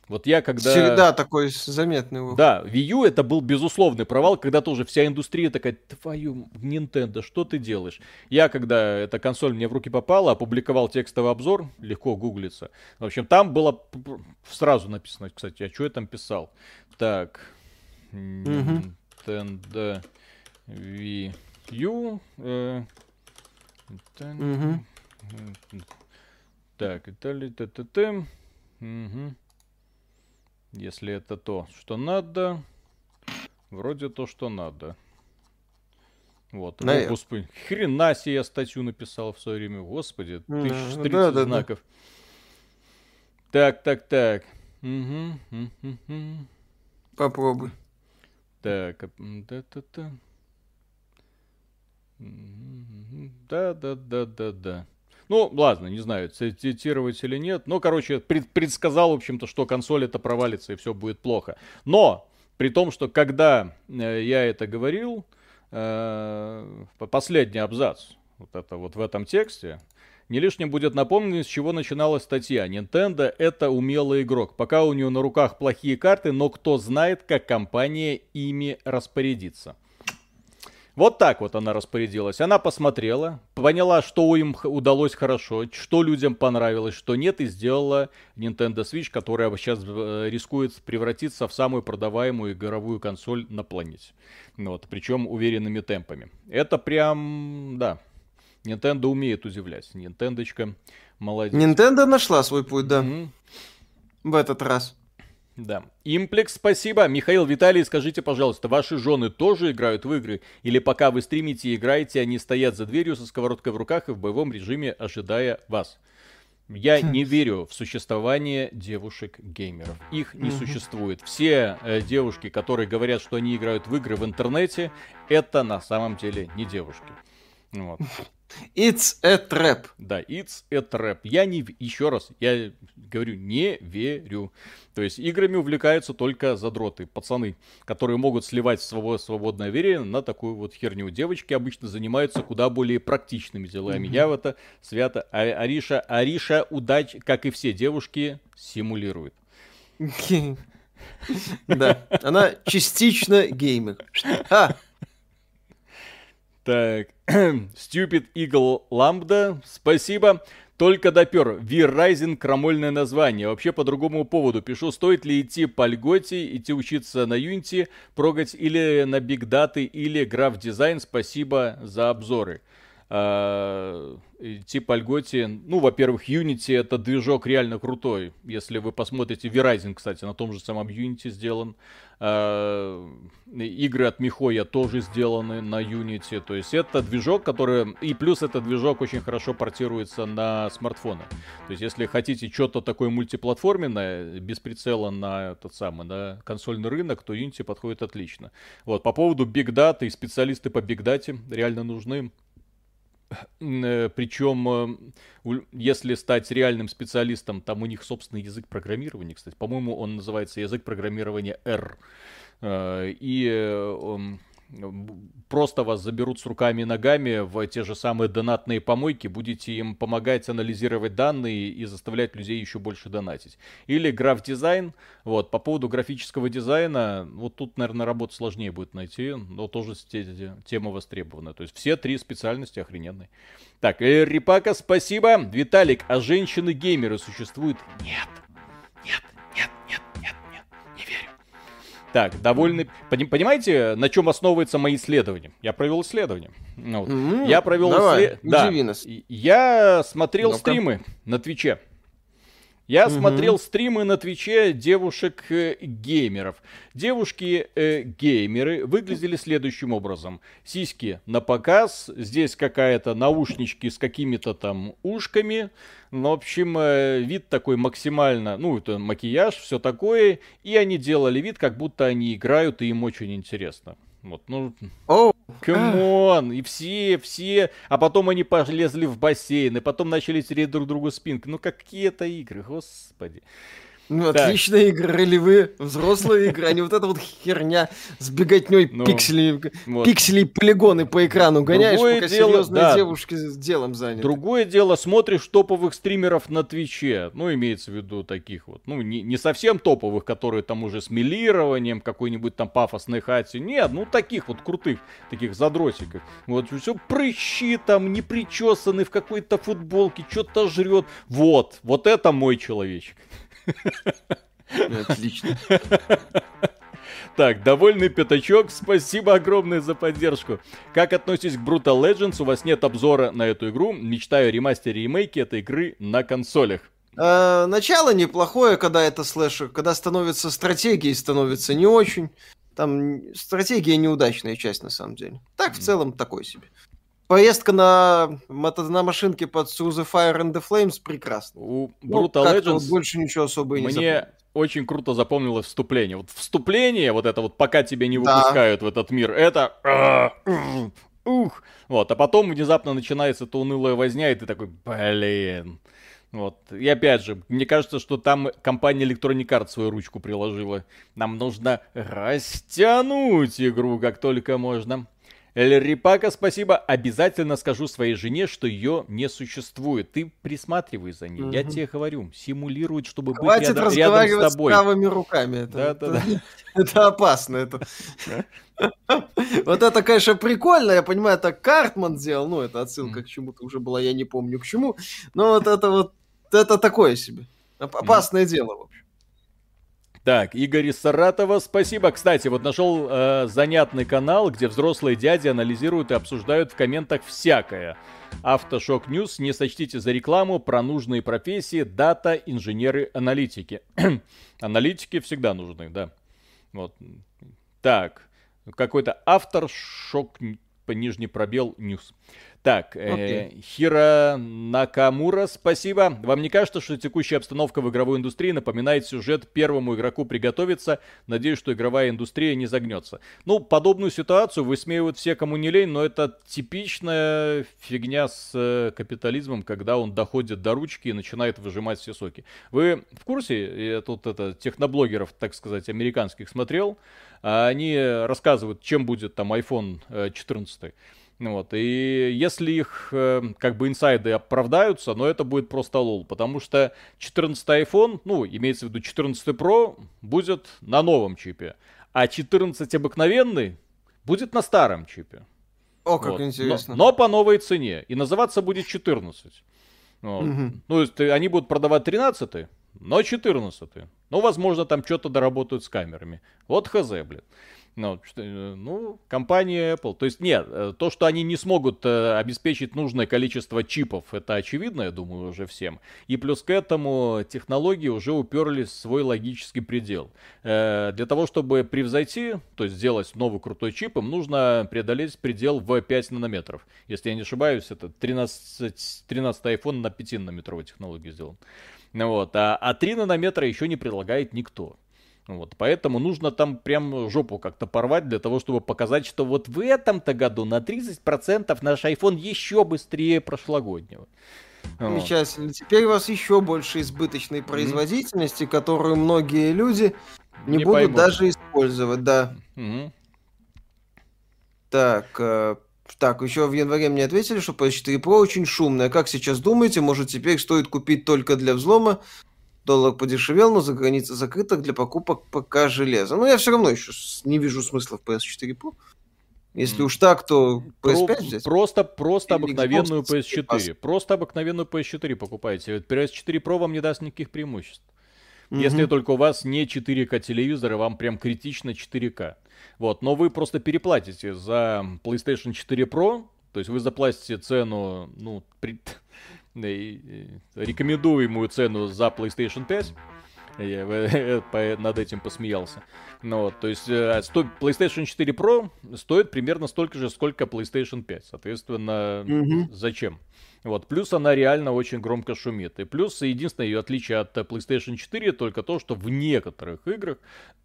Вот я когда... Всегда такой заметный. Да, Wii U это был безусловный провал, когда тоже вся индустрия такая, твою, Nintendo, что ты делаешь? Я, когда эта консоль мне в руки попала, опубликовал текстовый обзор, легко гуглится. В общем, там было сразу написано, кстати, а что я там писал? Так, Nintendo Wii U... Э, Так, Италия, т-т-т. Угу. Если это то, что надо. Вроде то, что надо. Вот. Наверное. Господи, хрена себе я статью написал в свое время. Господи, тысяч ну, да, да, знаков. Да. Так, так, так. Угу. Попробуй. Так, да-да-да. Да, да, да, да, да. Ну, ладно, не знаю, цитировать или нет. Но, короче, пред, предсказал, в общем-то, что консоль это провалится и все будет плохо. Но, при том, что когда э, я это говорил, э, последний абзац, вот это вот в этом тексте, не лишним будет напомнить, с чего начиналась статья. Nintendo это умелый игрок. Пока у нее на руках плохие карты, но кто знает, как компания ими распорядится. Вот так вот она распорядилась. Она посмотрела, поняла, что им удалось хорошо, что людям понравилось, что нет, и сделала Nintendo Switch, которая сейчас э, рискует превратиться в самую продаваемую игровую консоль на планете. Вот, причем уверенными темпами. Это прям, да, Nintendo умеет удивлять. Нинтендочка молодец. Nintendo нашла свой путь, да. Mm-hmm. В этот раз. Да. Имплекс, спасибо. Михаил, Виталий, скажите, пожалуйста, ваши жены тоже играют в игры? Или пока вы стримите и играете, они стоят за дверью со сковородкой в руках и в боевом режиме, ожидая вас? Я хм. не верю в существование девушек-геймеров. Их не существует. Все э, девушки, которые говорят, что они играют в игры в интернете, это на самом деле не девушки. Вот. It's a trap. Да, it's a trap. Я не... Еще раз, я говорю, не верю. То есть играми увлекаются только задроты, пацаны, которые могут сливать свободное верие на такую вот херню. Девочки обычно занимаются куда более практичными делами. Mm-hmm. Я в это свято... А, Ариша, Ариша удач, как и все девушки, симулирует. [laughs] Да, она частично геймер. Так, [clears throat] Stupid Eagle Lambda, спасибо. Только допер. V-Rising крамольное название. Вообще по другому поводу пишу, стоит ли идти по льготе, идти учиться на Unity, прогать или на Big Data, или Graph Design. Спасибо за обзоры. А, типа Альготи, ну, во-первых, Unity это движок реально крутой. Если вы посмотрите, Verizon, кстати, на том же самом Unity сделан. А, игры от Михоя тоже сделаны на Unity. То есть это движок, который... И плюс этот движок очень хорошо портируется на смартфоны. То есть если хотите что-то такое мультиплатформенное, без прицела на этот самый, на консольный рынок, то Unity подходит отлично. Вот, по поводу Big Data и специалисты по Big Data реально нужны. Э, Причем, э, если стать реальным специалистом, там у них собственный язык программирования, кстати, по-моему, он называется язык программирования R. Э, и просто вас заберут с руками и ногами в те же самые донатные помойки, будете им помогать анализировать данные и заставлять людей еще больше донатить. Или граф-дизайн, вот, по поводу графического дизайна, вот тут, наверное, работу сложнее будет найти, но тоже тема востребована. То есть все три специальности охрененные. Так, Рипака, спасибо. Виталик, а женщины-геймеры существуют? Нет, Так, довольны... Понимаете, на чем основывается мои исследования? Я провел исследование. Ну, вот. mm-hmm. Я провел исследование. Да. Я смотрел ну стримы на Твиче. Я угу. смотрел стримы на Твиче девушек-геймеров. Девушки-геймеры выглядели следующим образом. Сиськи на показ, здесь какая-то наушнички с какими-то там ушками. Ну, в общем, э, вид такой максимально, ну, это макияж, все такое. И они делали вид, как будто они играют, и им очень интересно. Вот, ну, oh. come on, и все, все, а потом они полезли в бассейн, и потом начали тереть друг другу спинки. Ну, какие это игры, господи. Ну, так. отличная игра, ролевые, взрослые игры, а не вот эта вот херня с беготней ну, пикселей, вот. пикселей полигоны по экрану гоняешь, Другое пока дело, серьезные да. девушки с делом заняты. Другое дело, смотришь топовых стримеров на Твиче, ну, имеется в виду таких вот, ну, не, не совсем топовых, которые там уже с милированием, какой-нибудь там пафосной хате, нет, ну, таких вот крутых, таких задротиков. Вот, все прыщи там, не причесаны в какой-то футболке, что-то жрет. Вот, вот это мой человечек. Отлично. Так, довольный пятачок, спасибо огромное за поддержку. Как относитесь к Brutal Legends? У вас нет обзора на эту игру. Мечтаю о ремастере и ремейке этой игры на консолях. Э, начало неплохое, когда это слэшер. Когда становится стратегией, становится не очень. Там стратегия неудачная часть, на самом деле. Так, в целом, такой себе. Поездка на, на машинке под Through the Fire and the Flames прекрасно. У ну, Brutal ну, Legends больше ничего особо и не Мне очень круто запомнилось вступление. Вот вступление, вот это вот пока тебя не выпускают да. в этот мир, это... [clears throat] Ух! Вот, а потом внезапно начинается эта унылая возня, и ты такой, блин... Вот. И опять же, мне кажется, что там компания Electronic Arts свою ручку приложила. Нам нужно растянуть игру как только можно. Эль Рипака, спасибо. Обязательно скажу своей жене, что ее не существует. Ты присматривай за ней. Угу. Я тебе говорю, симулирует, чтобы Хватит быть рядом, рядом с тобой. с правыми руками. Это, да, это, да, да. [laughs] это опасно. Это. [laughs] Вот это, конечно, прикольно. Я понимаю, это Картман сделал. Ну, это отсылка к чему-то уже была, я не помню к чему. Но вот это вот, это такое себе. Опасное дело, в общем. Так, Игорь из Саратова, спасибо. Кстати, вот нашел э, занятный канал, где взрослые дяди анализируют и обсуждают в комментах всякое. Автошок News, не сочтите за рекламу про нужные профессии, data инженеры, аналитики. [clears throat] аналитики всегда нужны, да. Вот. Так, какой-то автор, шок, нижний пробел, News. Так, okay. э, Хира Накамура, спасибо. Вам не кажется, что текущая обстановка в игровой индустрии напоминает сюжет первому игроку приготовиться? Надеюсь, что игровая индустрия не загнется. Ну, подобную ситуацию высмеивают все, кому не лень, но это типичная фигня с э, капитализмом, когда он доходит до ручки и начинает выжимать все соки. Вы в курсе, я тут это, техноблогеров, так сказать, американских смотрел, а они рассказывают, чем будет там iPhone 14. Э, вот. И если их э, как бы инсайды оправдаются, но это будет просто лол, потому что 14 iPhone, ну, имеется в виду 14 Pro, будет на новом чипе, а 14 обыкновенный будет на старом чипе. О, как вот. интересно. Но, но по новой цене. И называться будет 14. Вот. Угу. Ну, то есть они будут продавать 13 но 14 Ну, возможно, там что-то доработают с камерами. Вот хз, блин. Ну, э, ну, компания Apple. То есть, нет, э, то, что они не смогут э, обеспечить нужное количество чипов, это очевидно, я думаю, уже всем. И плюс к этому технологии уже уперлись в свой логический предел. Для того, чтобы превзойти, то есть сделать новый крутой чип, им нужно преодолеть предел в 5 нанометров. Если я не ошибаюсь, это 13, 13 iPhone на 5 нанометровой технологии сделан. Вот. А, а 3 нанометра еще не предлагает никто. Вот, поэтому нужно там прям жопу как-то порвать для того, чтобы показать, что вот в этом-то году на 30% наш iPhone еще быстрее прошлогоднего. Замечательно. Вот. Теперь у вас еще больше избыточной производительности, mm-hmm. которую многие люди не, не будут поймут. даже использовать, да. Mm-hmm. Так, э, так, еще в январе мне ответили, что PS4 Pro очень шумная. Как сейчас думаете, может теперь стоит купить только для взлома? Доллар подешевел, но за границей закрыта для покупок ПК железа. Но я все равно еще не вижу смысла в PS4 Pro. Если уж так, то PS5 Про- взять? Просто, просто обыкновенную PS4. Просто обыкновенную PS4 покупайте. PS4 Pro вам не даст никаких преимуществ. Mm-hmm. Если только у вас не 4К телевизор, и вам прям критично 4К. Вот, но вы просто переплатите за PlayStation 4 Pro, то есть вы заплатите цену, ну, при рекомендуемую цену за PlayStation 5. Я над этим посмеялся. Ну, вот, то есть э, PlayStation 4 Pro стоит примерно столько же, сколько PlayStation 5. Соответственно, mm-hmm. зачем? Вот, плюс она реально очень громко шумит. И плюс единственное ее отличие от PlayStation 4 только то, что в некоторых играх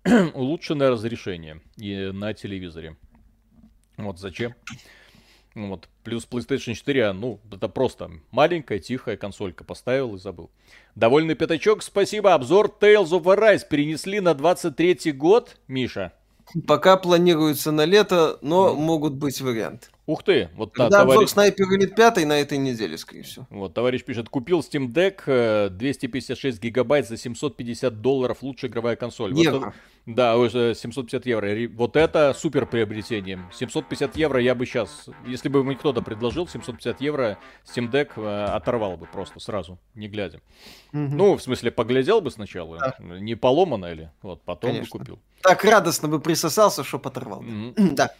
[clears throat] улучшенное разрешение и на телевизоре. Вот зачем? Вот. Плюс PlayStation 4, ну, это просто маленькая, тихая консолька. Поставил и забыл. Довольный пятачок, спасибо. Обзор Tales of Arise перенесли на 23 год, Миша. Пока планируется на лето, но mm. могут быть варианты. Ух ты, вот да, товарищ... обзор Снайпер Элит 5 на этой неделе, скорее всего. Вот, товарищ пишет, купил Steam Deck 256 э, гигабайт за 750 долларов, лучшая игровая консоль. Евро. Вот, да, уже 750 евро. Вот это супер приобретение. 750 евро я бы сейчас, если бы мне кто-то предложил 750 евро, Steam Deck э, оторвал бы просто сразу, не глядя. Угу. Ну, в смысле, поглядел бы сначала, да. не поломано ли, вот, потом Конечно. бы купил. Так радостно бы присосался, что оторвал. Угу. Да.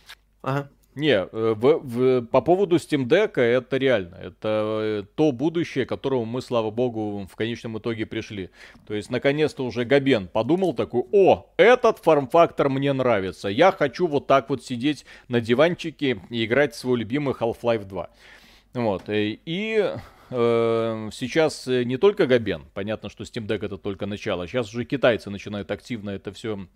Ага. Не, э, в, в, по поводу Steam Deck это реально. Это э, то будущее, к которому мы, слава богу, в конечном итоге пришли. То есть, наконец-то уже Габен подумал такой, о, этот форм-фактор мне нравится. Я хочу вот так вот сидеть на диванчике и играть в свой любимый Half-Life 2. Вот. Э, и сейчас не только Габен, понятно, что Steam Deck это только начало, сейчас уже китайцы начинают активно это все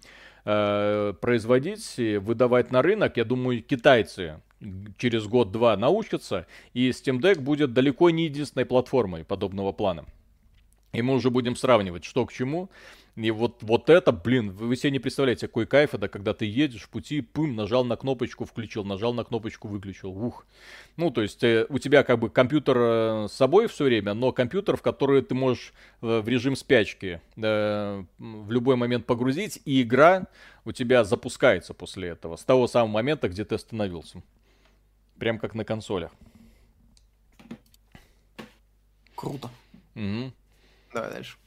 э, производить, выдавать на рынок. Я думаю, китайцы через год-два научатся, и Steam Deck будет далеко не единственной платформой подобного плана. И мы уже будем сравнивать, что к чему. И вот, вот это, блин, вы себе не представляете, какой кайф это, когда ты едешь в пути, пым, нажал на кнопочку, включил, нажал на кнопочку, выключил. Ух. Ну, то есть э, у тебя как бы компьютер э, с собой все время, но компьютер, в который ты можешь э, в режим спячки э, в любой момент погрузить, и игра у тебя запускается после этого, с того самого момента, где ты остановился. Прям как на консолях. Круто. Угу. Давай дальше.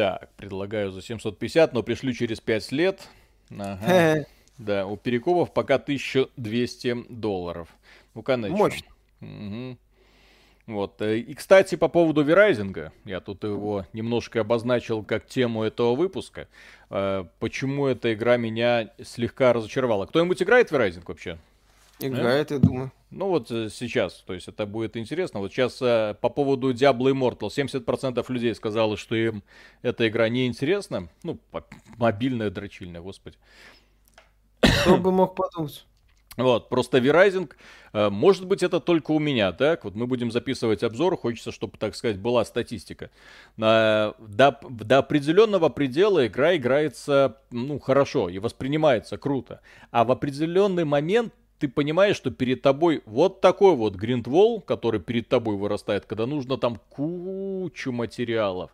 Так, предлагаю за 750, но пришлю через 5 лет. Ага. Да, у Перекопов пока 1200 долларов. Ну-ка, Мощно. Угу. Вот. Э, и, кстати, по поводу Верайзинга, я тут его немножко обозначил как тему этого выпуска. Э, почему эта игра меня слегка разочаровала? Кто-нибудь играет в Верайзинг вообще? Играет, а? я думаю. Ну вот э, сейчас, то есть это будет интересно. Вот сейчас э, по поводу Diablo Immortal 70% людей сказало, что им эта игра не интересна. Ну, мобильная дрочильная, господи. Кто бы мог подумать? Вот, просто Verizon, э, может быть, это только у меня, так? Вот мы будем записывать обзор, хочется, чтобы, так сказать, была статистика. До, до определенного предела игра играется, ну, хорошо и воспринимается круто. А в определенный момент ты понимаешь, что перед тобой вот такой вот гриндвол, который перед тобой вырастает, когда нужно там кучу материалов.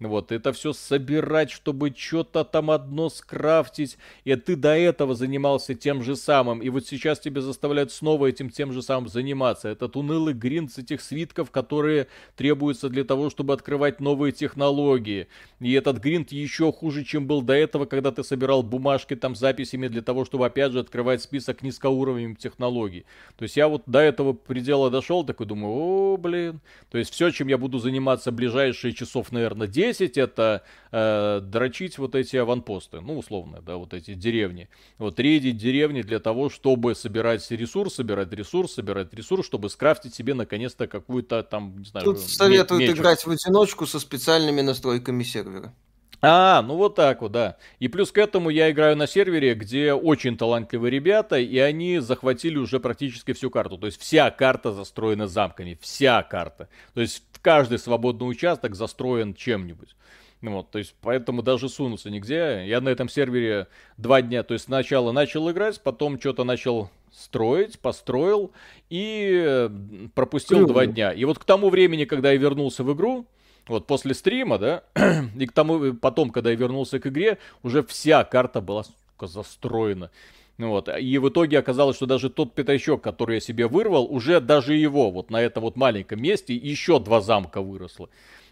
Вот, это все собирать, чтобы что-то там одно скрафтить. И ты до этого занимался тем же самым. И вот сейчас тебя заставляют снова этим тем же самым заниматься. Этот унылый с этих свитков, которые требуются для того, чтобы открывать новые технологии. И этот гринд еще хуже, чем был до этого, когда ты собирал бумажки там с записями для того, чтобы опять же открывать список низкоуровневых технологий. То есть я вот до этого предела дошел, такой думаю, о, блин. То есть все, чем я буду заниматься ближайшие часов, наверное, 10 10 это э, дрочить вот эти аванпосты, ну, условно, да, вот эти деревни. Вот рейдить деревни для того, чтобы собирать ресурс, собирать ресурс, собирать ресурс, чтобы скрафтить себе наконец-то какую-то там, не знаю, Тут советуют меч. играть в одиночку со специальными настройками сервера. А, ну вот так вот, да. И плюс к этому я играю на сервере, где очень талантливые ребята, и они захватили уже практически всю карту. То есть вся карта застроена замками, вся карта. То есть каждый свободный участок застроен чем-нибудь. Ну вот, то есть, поэтому даже сунуться нигде. Я на этом сервере два дня, то есть сначала начал играть, потом что-то начал строить, построил и пропустил Клюв. два дня. И вот к тому времени, когда я вернулся в игру, вот после стрима, да, [clears throat] и к тому, потом, когда я вернулся к игре, уже вся карта была, сука, застроена. Ну вот. И в итоге оказалось, что даже тот пятачок, который я себе вырвал, уже даже его вот на этом вот маленьком месте еще два замка выросло.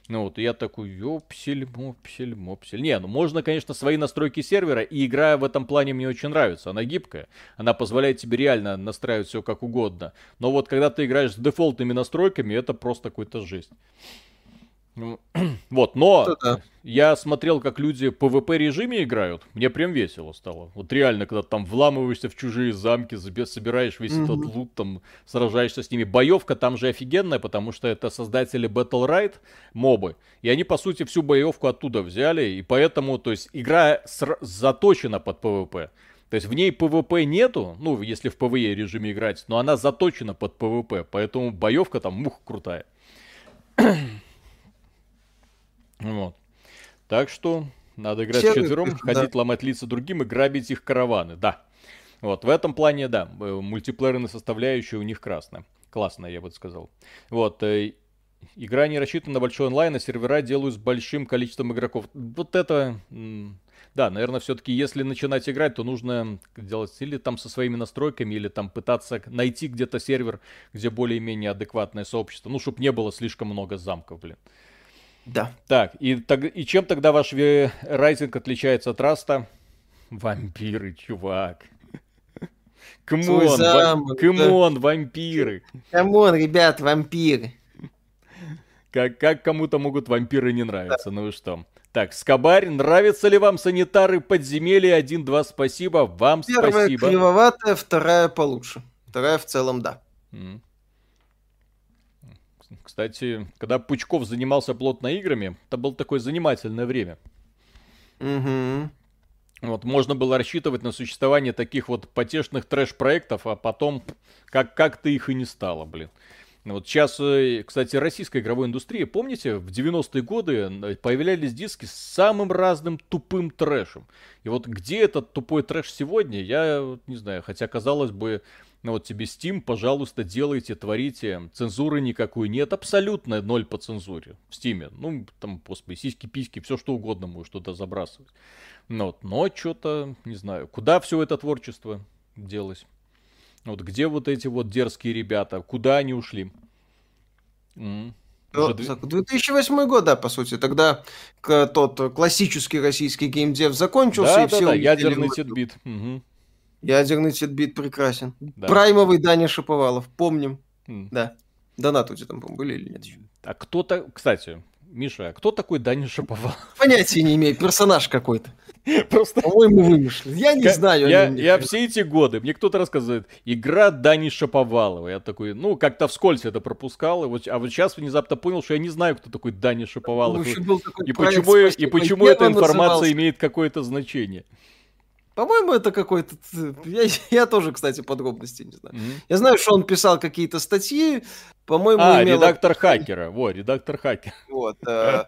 Ну вот, я такой, ёпсель, мопсель, мопсель. Не, ну можно, конечно, свои настройки сервера, и игра в этом плане мне очень нравится. Она гибкая, она позволяет тебе реально настраивать все как угодно. Но вот когда ты играешь с дефолтными настройками, это просто какой-то жесть. Ну, [clears throat] вот, но я смотрел, как люди в PvP режиме играют, мне прям весело стало. Вот реально, когда там вламываешься в чужие замки, собираешь весь mm-hmm. этот лут, там сражаешься с ними. Боевка там же офигенная, потому что это создатели Battle Ride, мобы. И они, по сути, всю боевку оттуда взяли, и поэтому, то есть, игра ср- заточена под PvP. То есть в ней PvP нету, ну, если в PvE режиме играть, но она заточена под PvP, поэтому боевка там мух крутая. Вот. Так что надо играть Все четвером, да. ходить ломать лица другим и грабить их караваны, да. Вот, в этом плане, да, э, мультиплеерная составляющая у них красная. Классная, я бы сказал. Вот, э, игра не рассчитана на большой онлайн, а сервера делают с большим количеством игроков. Вот это... Да, наверное, все-таки, если начинать играть, то нужно делать или там со своими настройками, или там пытаться найти где-то сервер, где более-менее адекватное сообщество. Ну, чтобы не было слишком много замков, блин. Да. Так, и, так, и чем тогда ваш Rising отличается от Раста? Вампиры, чувак. [laughs] Come on, come on, вампиры. Come on, ребят, вампиры. Как, как кому-то могут вампиры не нравиться, да. ну и что? Так, Скобарь, нравятся ли вам санитары подземелья? Один-два, спасибо. Вам Первая спасибо. Первая кривоватая, вторая получше. Вторая в целом, да. Mm. Кстати, когда Пучков занимался плотно играми, это было такое занимательное время. Угу. Вот, можно было рассчитывать на существование таких вот потешных трэш-проектов, а потом как- как-то их и не стало, блин. Вот сейчас, э, кстати, российская игровая индустрия, помните, в 90-е годы появлялись диски с самым разным тупым трэшем. И вот где этот тупой трэш сегодня, я не знаю, хотя, казалось бы, ну вот тебе Steam, пожалуйста, делайте, творите. Цензуры никакой нет, абсолютно ноль по цензуре в Steam. Ну, там, господи, сиськи-письки, все что угодно можешь туда забрасывать. Ну, вот, но что-то, не знаю, куда все это творчество делось? Вот где вот эти вот дерзкие ребята, куда они ушли? М-м. 2008 год, да, по сути. Тогда тот классический российский геймдев закончился. Да, и да, все да, ядерный тетбит. Угу. Ядерный тетбит прекрасен. Да. Праймовый Даня Шаповалов, помним. Mm. Да. Донат у тебя там, были или нет? А кто-то, кстати, Миша, а кто такой Даня Шаповалов? [laughs] Понятия не имею, персонаж какой-то. [laughs] Просто... По-моему, вымышлен. Я не знаю. Я, я все эти годы, мне кто-то рассказывает, игра Дани Шаповалова. Я такой, ну, как-то вскользь это пропускал. И вот, а вот сейчас внезапно понял, что я не знаю, кто такой Дани Шаповалов. Ну, и, и почему, и почему эта информация назывался. имеет какое-то значение. По-моему, это какой-то... Я, [laughs] я тоже, кстати, подробностей не знаю. Mm-hmm. Я знаю, что он писал какие-то статьи, по-моему, А, имел... редактор хакера. Во, редактор хакера. Вот. Э,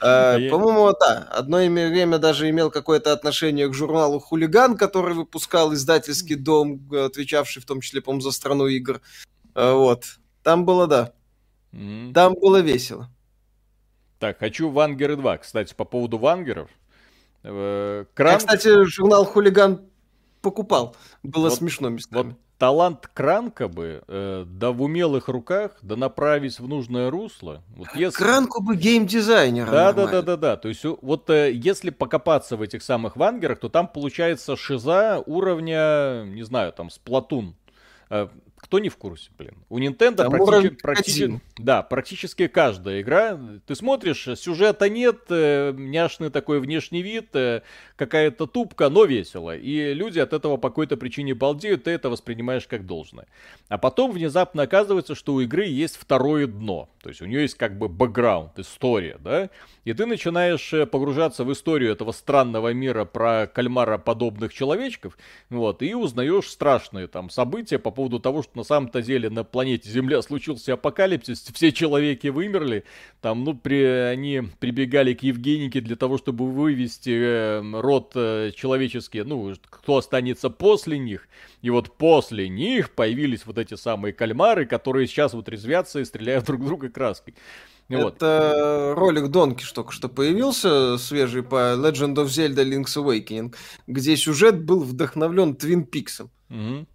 э, по-моему, да. Одно время даже имел какое-то отношение к журналу «Хулиган», который выпускал издательский дом, отвечавший в том числе, по-моему, за страну игр. Э, вот. Там было, да. Там было весело. Так, хочу Вангеры 2. Кстати, по поводу Вангеров, Э, Кран... Я, кстати, журнал «Хулиган» покупал. Было вот, смешно местами. Вот талант Кранка бы, э, да в умелых руках, да направить в нужное русло. Вот если... Кранку бы геймдизайнера. Да, да, да, да, да. То есть вот э, если покопаться в этих самых вангерах, то там получается шиза уровня, не знаю, там, сплатун. Э, кто не в курсе, блин? У Nintendo практически, практически, да, практически каждая игра. Ты смотришь, сюжета нет, э, няшный такой внешний вид, э, какая-то тупка, но весело. И люди от этого по какой-то причине балдеют, ты это воспринимаешь как должное. А потом внезапно оказывается, что у игры есть второе дно. То есть у нее есть как бы бэкграунд, история, да? И ты начинаешь э, погружаться в историю этого странного мира про кальмара подобных человечков, вот, и узнаешь страшные там события по поводу того, что на самом-то деле на планете Земля случился апокалипсис, все человеки вымерли, там, ну, при, они прибегали к Евгенике для того, чтобы вывести э, род э, человеческий, ну, кто останется после них, и вот после них появились вот эти самые кальмары, которые сейчас вот резвятся и стреляют друг друга краской. Вот. Это ролик Донки только что появился, свежий по Legend of Zelda Link's Awakening, где сюжет был вдохновлен Твин Пиксом. Угу.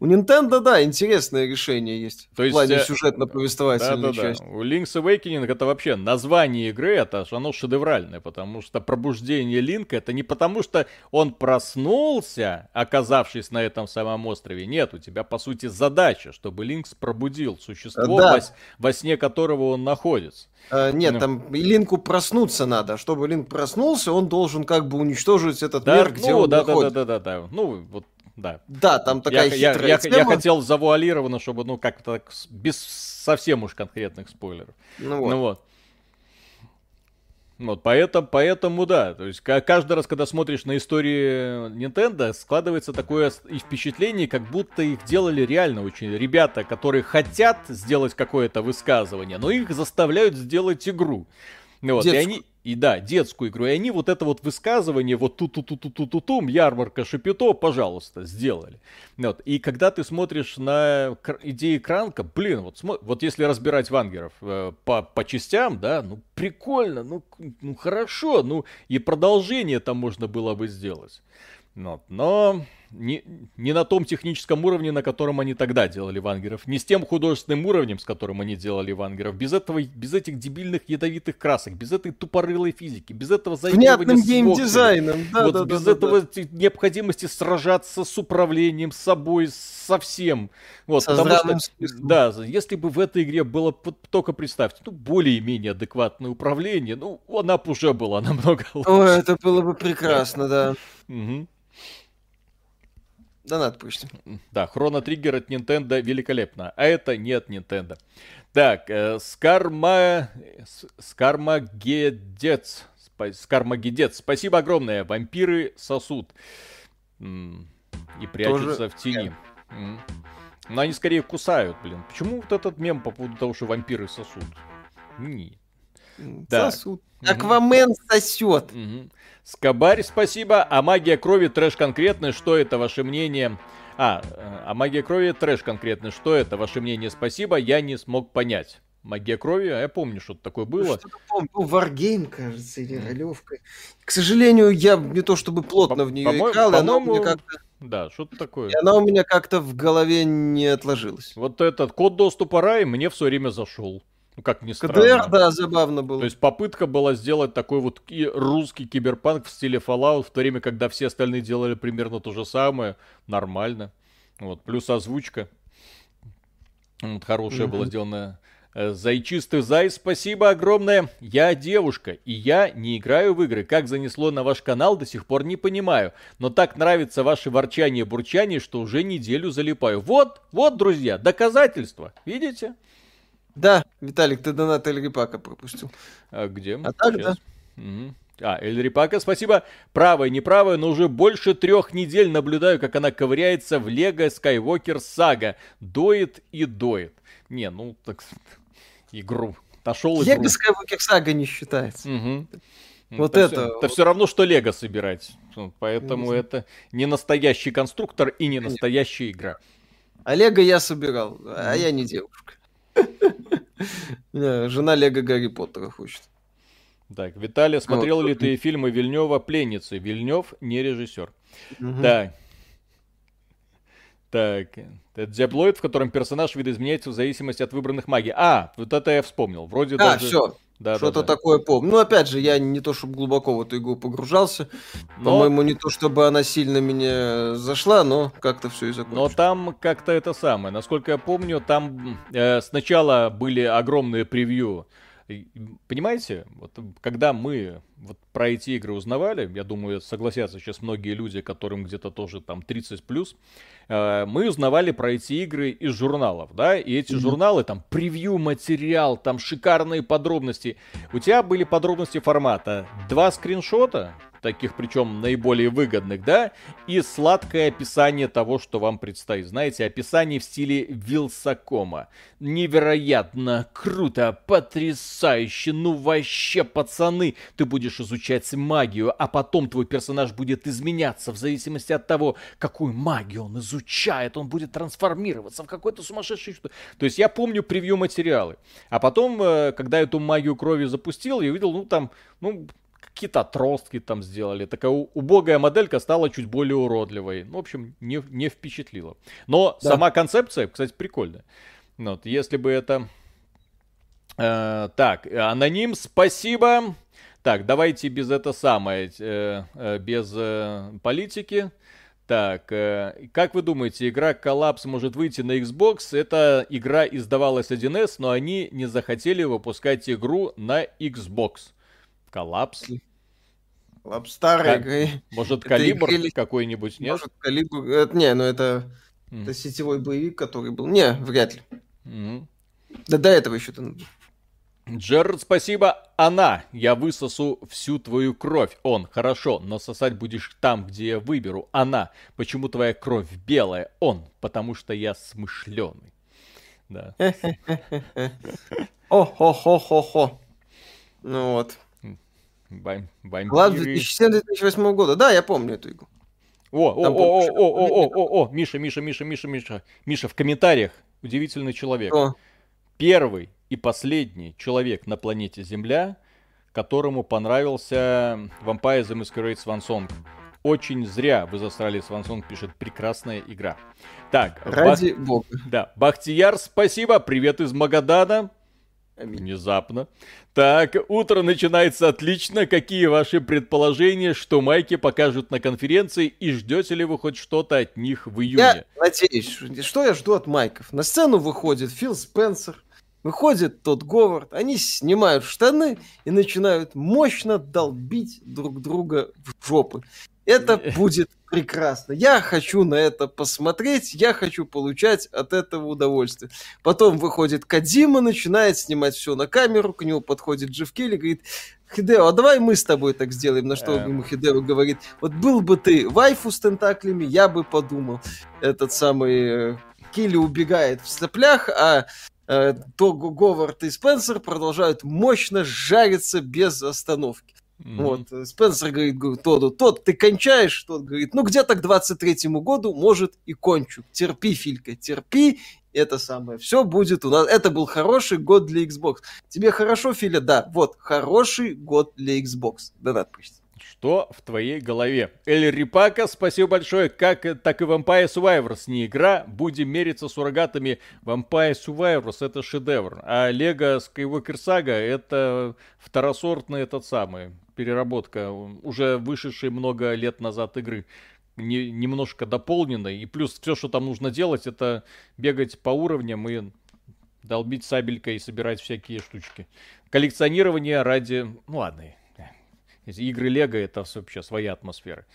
У Nintendo, да, интересное решение есть. То есть, в плане э, сюжетно-повествовательной да, да, части. Да. У Link's Awakening это вообще название игры, это оно шедевральное, потому что пробуждение Линка это не потому, что он проснулся, оказавшись на этом самом острове. Нет, у тебя, по сути, задача, чтобы Линкс пробудил существо, да. во, во сне которого он находится. Uh, нет, ну. там Линку проснуться надо. Чтобы Линк проснулся, он должен как бы уничтожить этот да, мир, где ну, он да, находится. Да, да, да, да, да. Ну, вот да. Да, там такая я, хитрая я, я, я хотел завуалированно, чтобы, ну, как-то без совсем уж конкретных спойлеров. Ну вот. Ну, вот. Вот, поэтому, поэтому да, то есть каждый раз, когда смотришь на истории Nintendo, складывается такое впечатление, как будто их делали реально очень ребята, которые хотят сделать какое-то высказывание, но их заставляют сделать игру. Вот, и они, и да, детскую игру. И они вот это вот высказывание, вот ту ту ту ту ту ту тум ярмарка Шапито, пожалуйста, сделали. Вот. И когда ты смотришь на идеи Кранка, блин, вот, вот если разбирать вангеров э, по, по частям, да, ну прикольно, ну, ну хорошо, ну и продолжение там можно было бы сделать. Вот. Но не, не на том техническом уровне, на котором они тогда делали вангеров, не с тем художественным уровнем, с которым они делали вангеров, без этого, без этих дебильных ядовитых красок, без этой тупорылой физики, без этого заигрывания с геймдизайном, да, вот да, без да, этого да. необходимости сражаться с управлением, с собой, со всем. Вот, Со потому что, да, если бы в этой игре было, только представьте, ну, более-менее адекватное управление, ну, она бы уже была [laughs] намного лучше. О, это было бы прекрасно, да. Угу. Донат пусть. Да, Хроно Триггер от Nintendo великолепно, а это не от Nintendo. Так, э, Скарма... Скармагедец. Скармагедец. Спасибо огромное. Вампиры сосут. И прячутся Тоже... в тени. Но они скорее кусают, блин. Почему вот этот мем по поводу того, что вампиры сосут? Не. Да. Сосут. Аквамен сосет. Угу. Скобарь, спасибо. А магия крови трэш конкретный. Что это, ваше мнение? А, э, а магия крови трэш конкретный. Что это, ваше мнение? Спасибо, я не смог понять. Магия крови, а я помню, что-то такое было. Что-то помню, ну, Wargame, кажется, или ролевка. К сожалению, я не то чтобы плотно по- в нее играл, и она у меня как-то... Да, что-то такое. И она у меня как-то в голове не отложилась. Вот этот код доступа рай мне все время зашел. Ну, как ни странно. КДР, да, забавно было. То есть попытка была сделать такой вот русский киберпанк в стиле Fallout, в то время, когда все остальные делали примерно то же самое. Нормально. Вот, плюс озвучка. Вот, хорошая mm-hmm. была сделана. Э, Зайчистый зай, спасибо огромное. Я девушка, и я не играю в игры. Как занесло на ваш канал, до сих пор не понимаю. Но так нравится ваше ворчание-бурчание, что уже неделю залипаю. Вот, вот, друзья, доказательства. Видите? Да, Виталик, ты донат Эль Рипака пропустил. А где? А так, Сейчас. да. Угу. А, Эль Рипака, спасибо. Правая, неправая, но уже больше трех недель наблюдаю, как она ковыряется в Лего Скайуокер Сага. Доит и доит. Не, ну, так, игру. Нашел игру. Лего Скайуокер Сага не считается. Угу. Вот это. Это все, это все равно, что Лего собирать. Поэтому это не настоящий конструктор и не настоящая игра. А Лего я собирал, а я не девушка. Жена Лего Гарри Поттера хочет. Так, Виталий, смотрел вот. ли ты фильмы Вильнева «Пленницы»? Вильнев не режиссер. Угу. Так. Так, это диаблоид, в котором персонаж видоизменяется в зависимости от выбранных магий. А, вот это я вспомнил. Вроде а, даже... все. Да, Что-то да, да. такое помню. Ну, опять же, я не то чтобы глубоко в эту игру погружался. Но... По-моему, не то чтобы она сильно меня зашла, но как-то все и закончилось. Но там как-то это самое. Насколько я помню, там э, сначала были огромные превью. Понимаете, вот когда мы вот про эти игры узнавали, я думаю, согласятся сейчас многие люди, которым где-то тоже там 30 плюс, Э, мы узнавали про эти игры из журналов, да, и эти mm-hmm. журналы, там, превью материал, там, шикарные подробности. У тебя были подробности формата два скриншота, таких причем наиболее выгодных, да, и сладкое описание того, что вам предстоит. Знаете, описание в стиле Вилсакома. Невероятно, круто, потрясающе, ну вообще, пацаны, ты будешь изучать магию, а потом твой персонаж будет изменяться в зависимости от того, какую магию он изучает, он будет трансформироваться в какой-то сумасшедший... То есть я помню превью материалы. А потом, э, когда эту магию крови запустил, я увидел, ну там, ну, какие-то отростки там сделали. Такая убогая моделька стала чуть более уродливой. Ну, в общем, не, не впечатлила. Но да. сама концепция, кстати, прикольная. Ну вот, если бы это... Э, так, аноним, спасибо. Так, давайте без это самое, э, э, без э, политики. Так, э, как вы думаете, игра Collapse может выйти на Xbox? Эта игра издавалась 1С, но они не захотели выпускать игру на Xbox. Collapse? Collapse старая игра. Может, Калибр игры... какой-нибудь, нет? Может, Калибр... Это, не, ну это... Mm. Это сетевой боевик, который был... Не, вряд ли. Mm. Да до этого еще-то... Джерард, спасибо. Она. Я высосу всю твою кровь. Он. Хорошо, но сосать будешь там, где я выберу. Она. Почему твоя кровь белая? Он. Потому что я смышленый. Да. [laughs] О-хо-хо-хо-хо. Ну вот. Бам вампиры. Глав 2007-2008 года. Да, я помню эту игру. О, о, о, о, о, о, о, о, Миша, Миша, Миша, Миша, Миша. Миша, в комментариях удивительный человек. Первый и последний человек на планете Земля, которому понравился Vampire the Masquerade Swansong. Очень зря вы засрали Свансонг, пишет прекрасная игра. Так, ради Бах... бога. Да, Бахтияр, спасибо, привет из Магадана. Внезапно. Так, утро начинается отлично. Какие ваши предположения, что майки покажут на конференции и ждете ли вы хоть что-то от них в июне? Я надеюсь, что я жду от майков? На сцену выходит Фил Спенсер, Выходит тот Говард, они снимают штаны и начинают мощно долбить друг друга в жопы. Это [laughs] будет прекрасно. Я хочу на это посмотреть, я хочу получать от этого удовольствие. Потом выходит Кадима, начинает снимать все на камеру, к нему подходит Джефф Келли, говорит, Хидео, а давай мы с тобой так сделаем. На что ему Хидео говорит, вот был бы ты вайфу с тентаклями, я бы подумал. Этот самый э, Килли убегает в соплях, а э, то Говард и Спенсер продолжают мощно жариться без остановки. Mm-hmm. Вот, Спенсер говорит, говорит Тоду, тот, ты кончаешь? Тот говорит, ну где-то к 23-му году, может, и кончу. Терпи, Филька, терпи, это самое. Все будет у нас. Это был хороший год для Xbox. Тебе хорошо, Филя? Да, вот, хороший год для Xbox. Да, надпись. Что в твоей голове? Эль Рипака, спасибо большое. Как так и Vampire Survivors не игра. Будем мериться с урагатами. Vampire Survivors это шедевр. А Лего Skywalker Saga это второсортный этот самый переработка, уже вышедшей много лет назад игры. Не, немножко дополненной. И плюс все, что там нужно делать, это бегать по уровням и долбить сабелькой и собирать всякие штучки. Коллекционирование ради... Ну ладно, игры Лего это вообще своя атмосфера.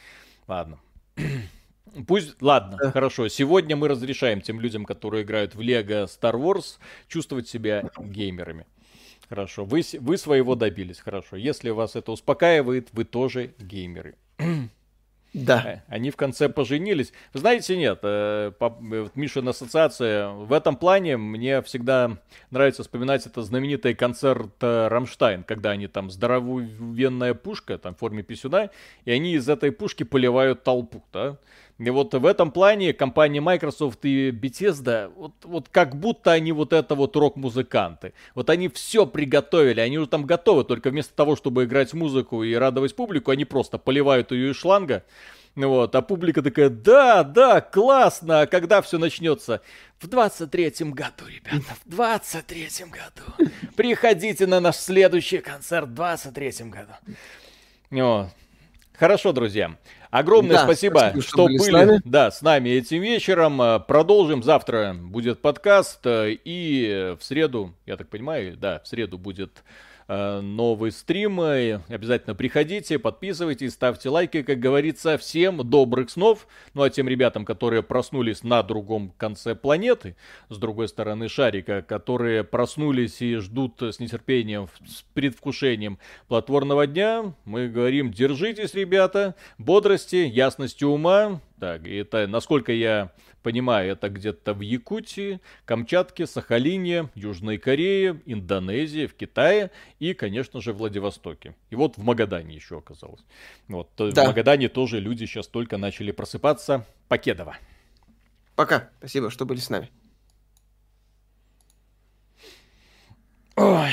Ладно. [clears throat] Пусть, ладно, да. хорошо. Сегодня мы разрешаем тем людям, которые играют в Лего Star Wars, чувствовать себя геймерами. Хорошо, вы, вы своего добились, хорошо. Если вас это успокаивает, вы тоже геймеры. Да. Э, они в конце поженились. Знаете, нет, э, э Мишина ассоциация, в этом плане мне всегда нравится вспоминать это знаменитый концерт э, Рамштайн, когда они там здоровенная пушка, там в форме писюна, и они из этой пушки поливают толпу, да. И вот в этом плане компания Microsoft и Bethesda, вот, вот как будто они вот это вот рок-музыканты. Вот они все приготовили, они уже там готовы, только вместо того, чтобы играть музыку и радовать публику, они просто поливают ее из шланга. Вот, а публика такая, да, да, классно, а когда все начнется? В 23-м году, ребята, в 23-м году. Приходите на наш следующий концерт в 23-м году. Вот. Хорошо, друзья. Огромное да, спасибо, спасибо, что, что были, были с нами. Да, с нами этим вечером. Э, продолжим. Завтра будет подкаст. Э, и в среду, я так понимаю, да, в среду будет новый стрим. Обязательно приходите, подписывайтесь, ставьте лайки. Как говорится, всем добрых снов. Ну а тем ребятам, которые проснулись на другом конце планеты, с другой стороны шарика, которые проснулись и ждут с нетерпением, с предвкушением платворного дня, мы говорим, держитесь, ребята, бодрости, ясности ума. Так, это, насколько я понимаю, это где-то в Якутии, Камчатке, Сахалине, Южной Корее, Индонезии, в Китае и, конечно же, Владивостоке. И вот в Магадане еще оказалось. Вот, да. в Магадане тоже люди сейчас только начали просыпаться. Покедова. Пока. Спасибо, что были с нами. Ой.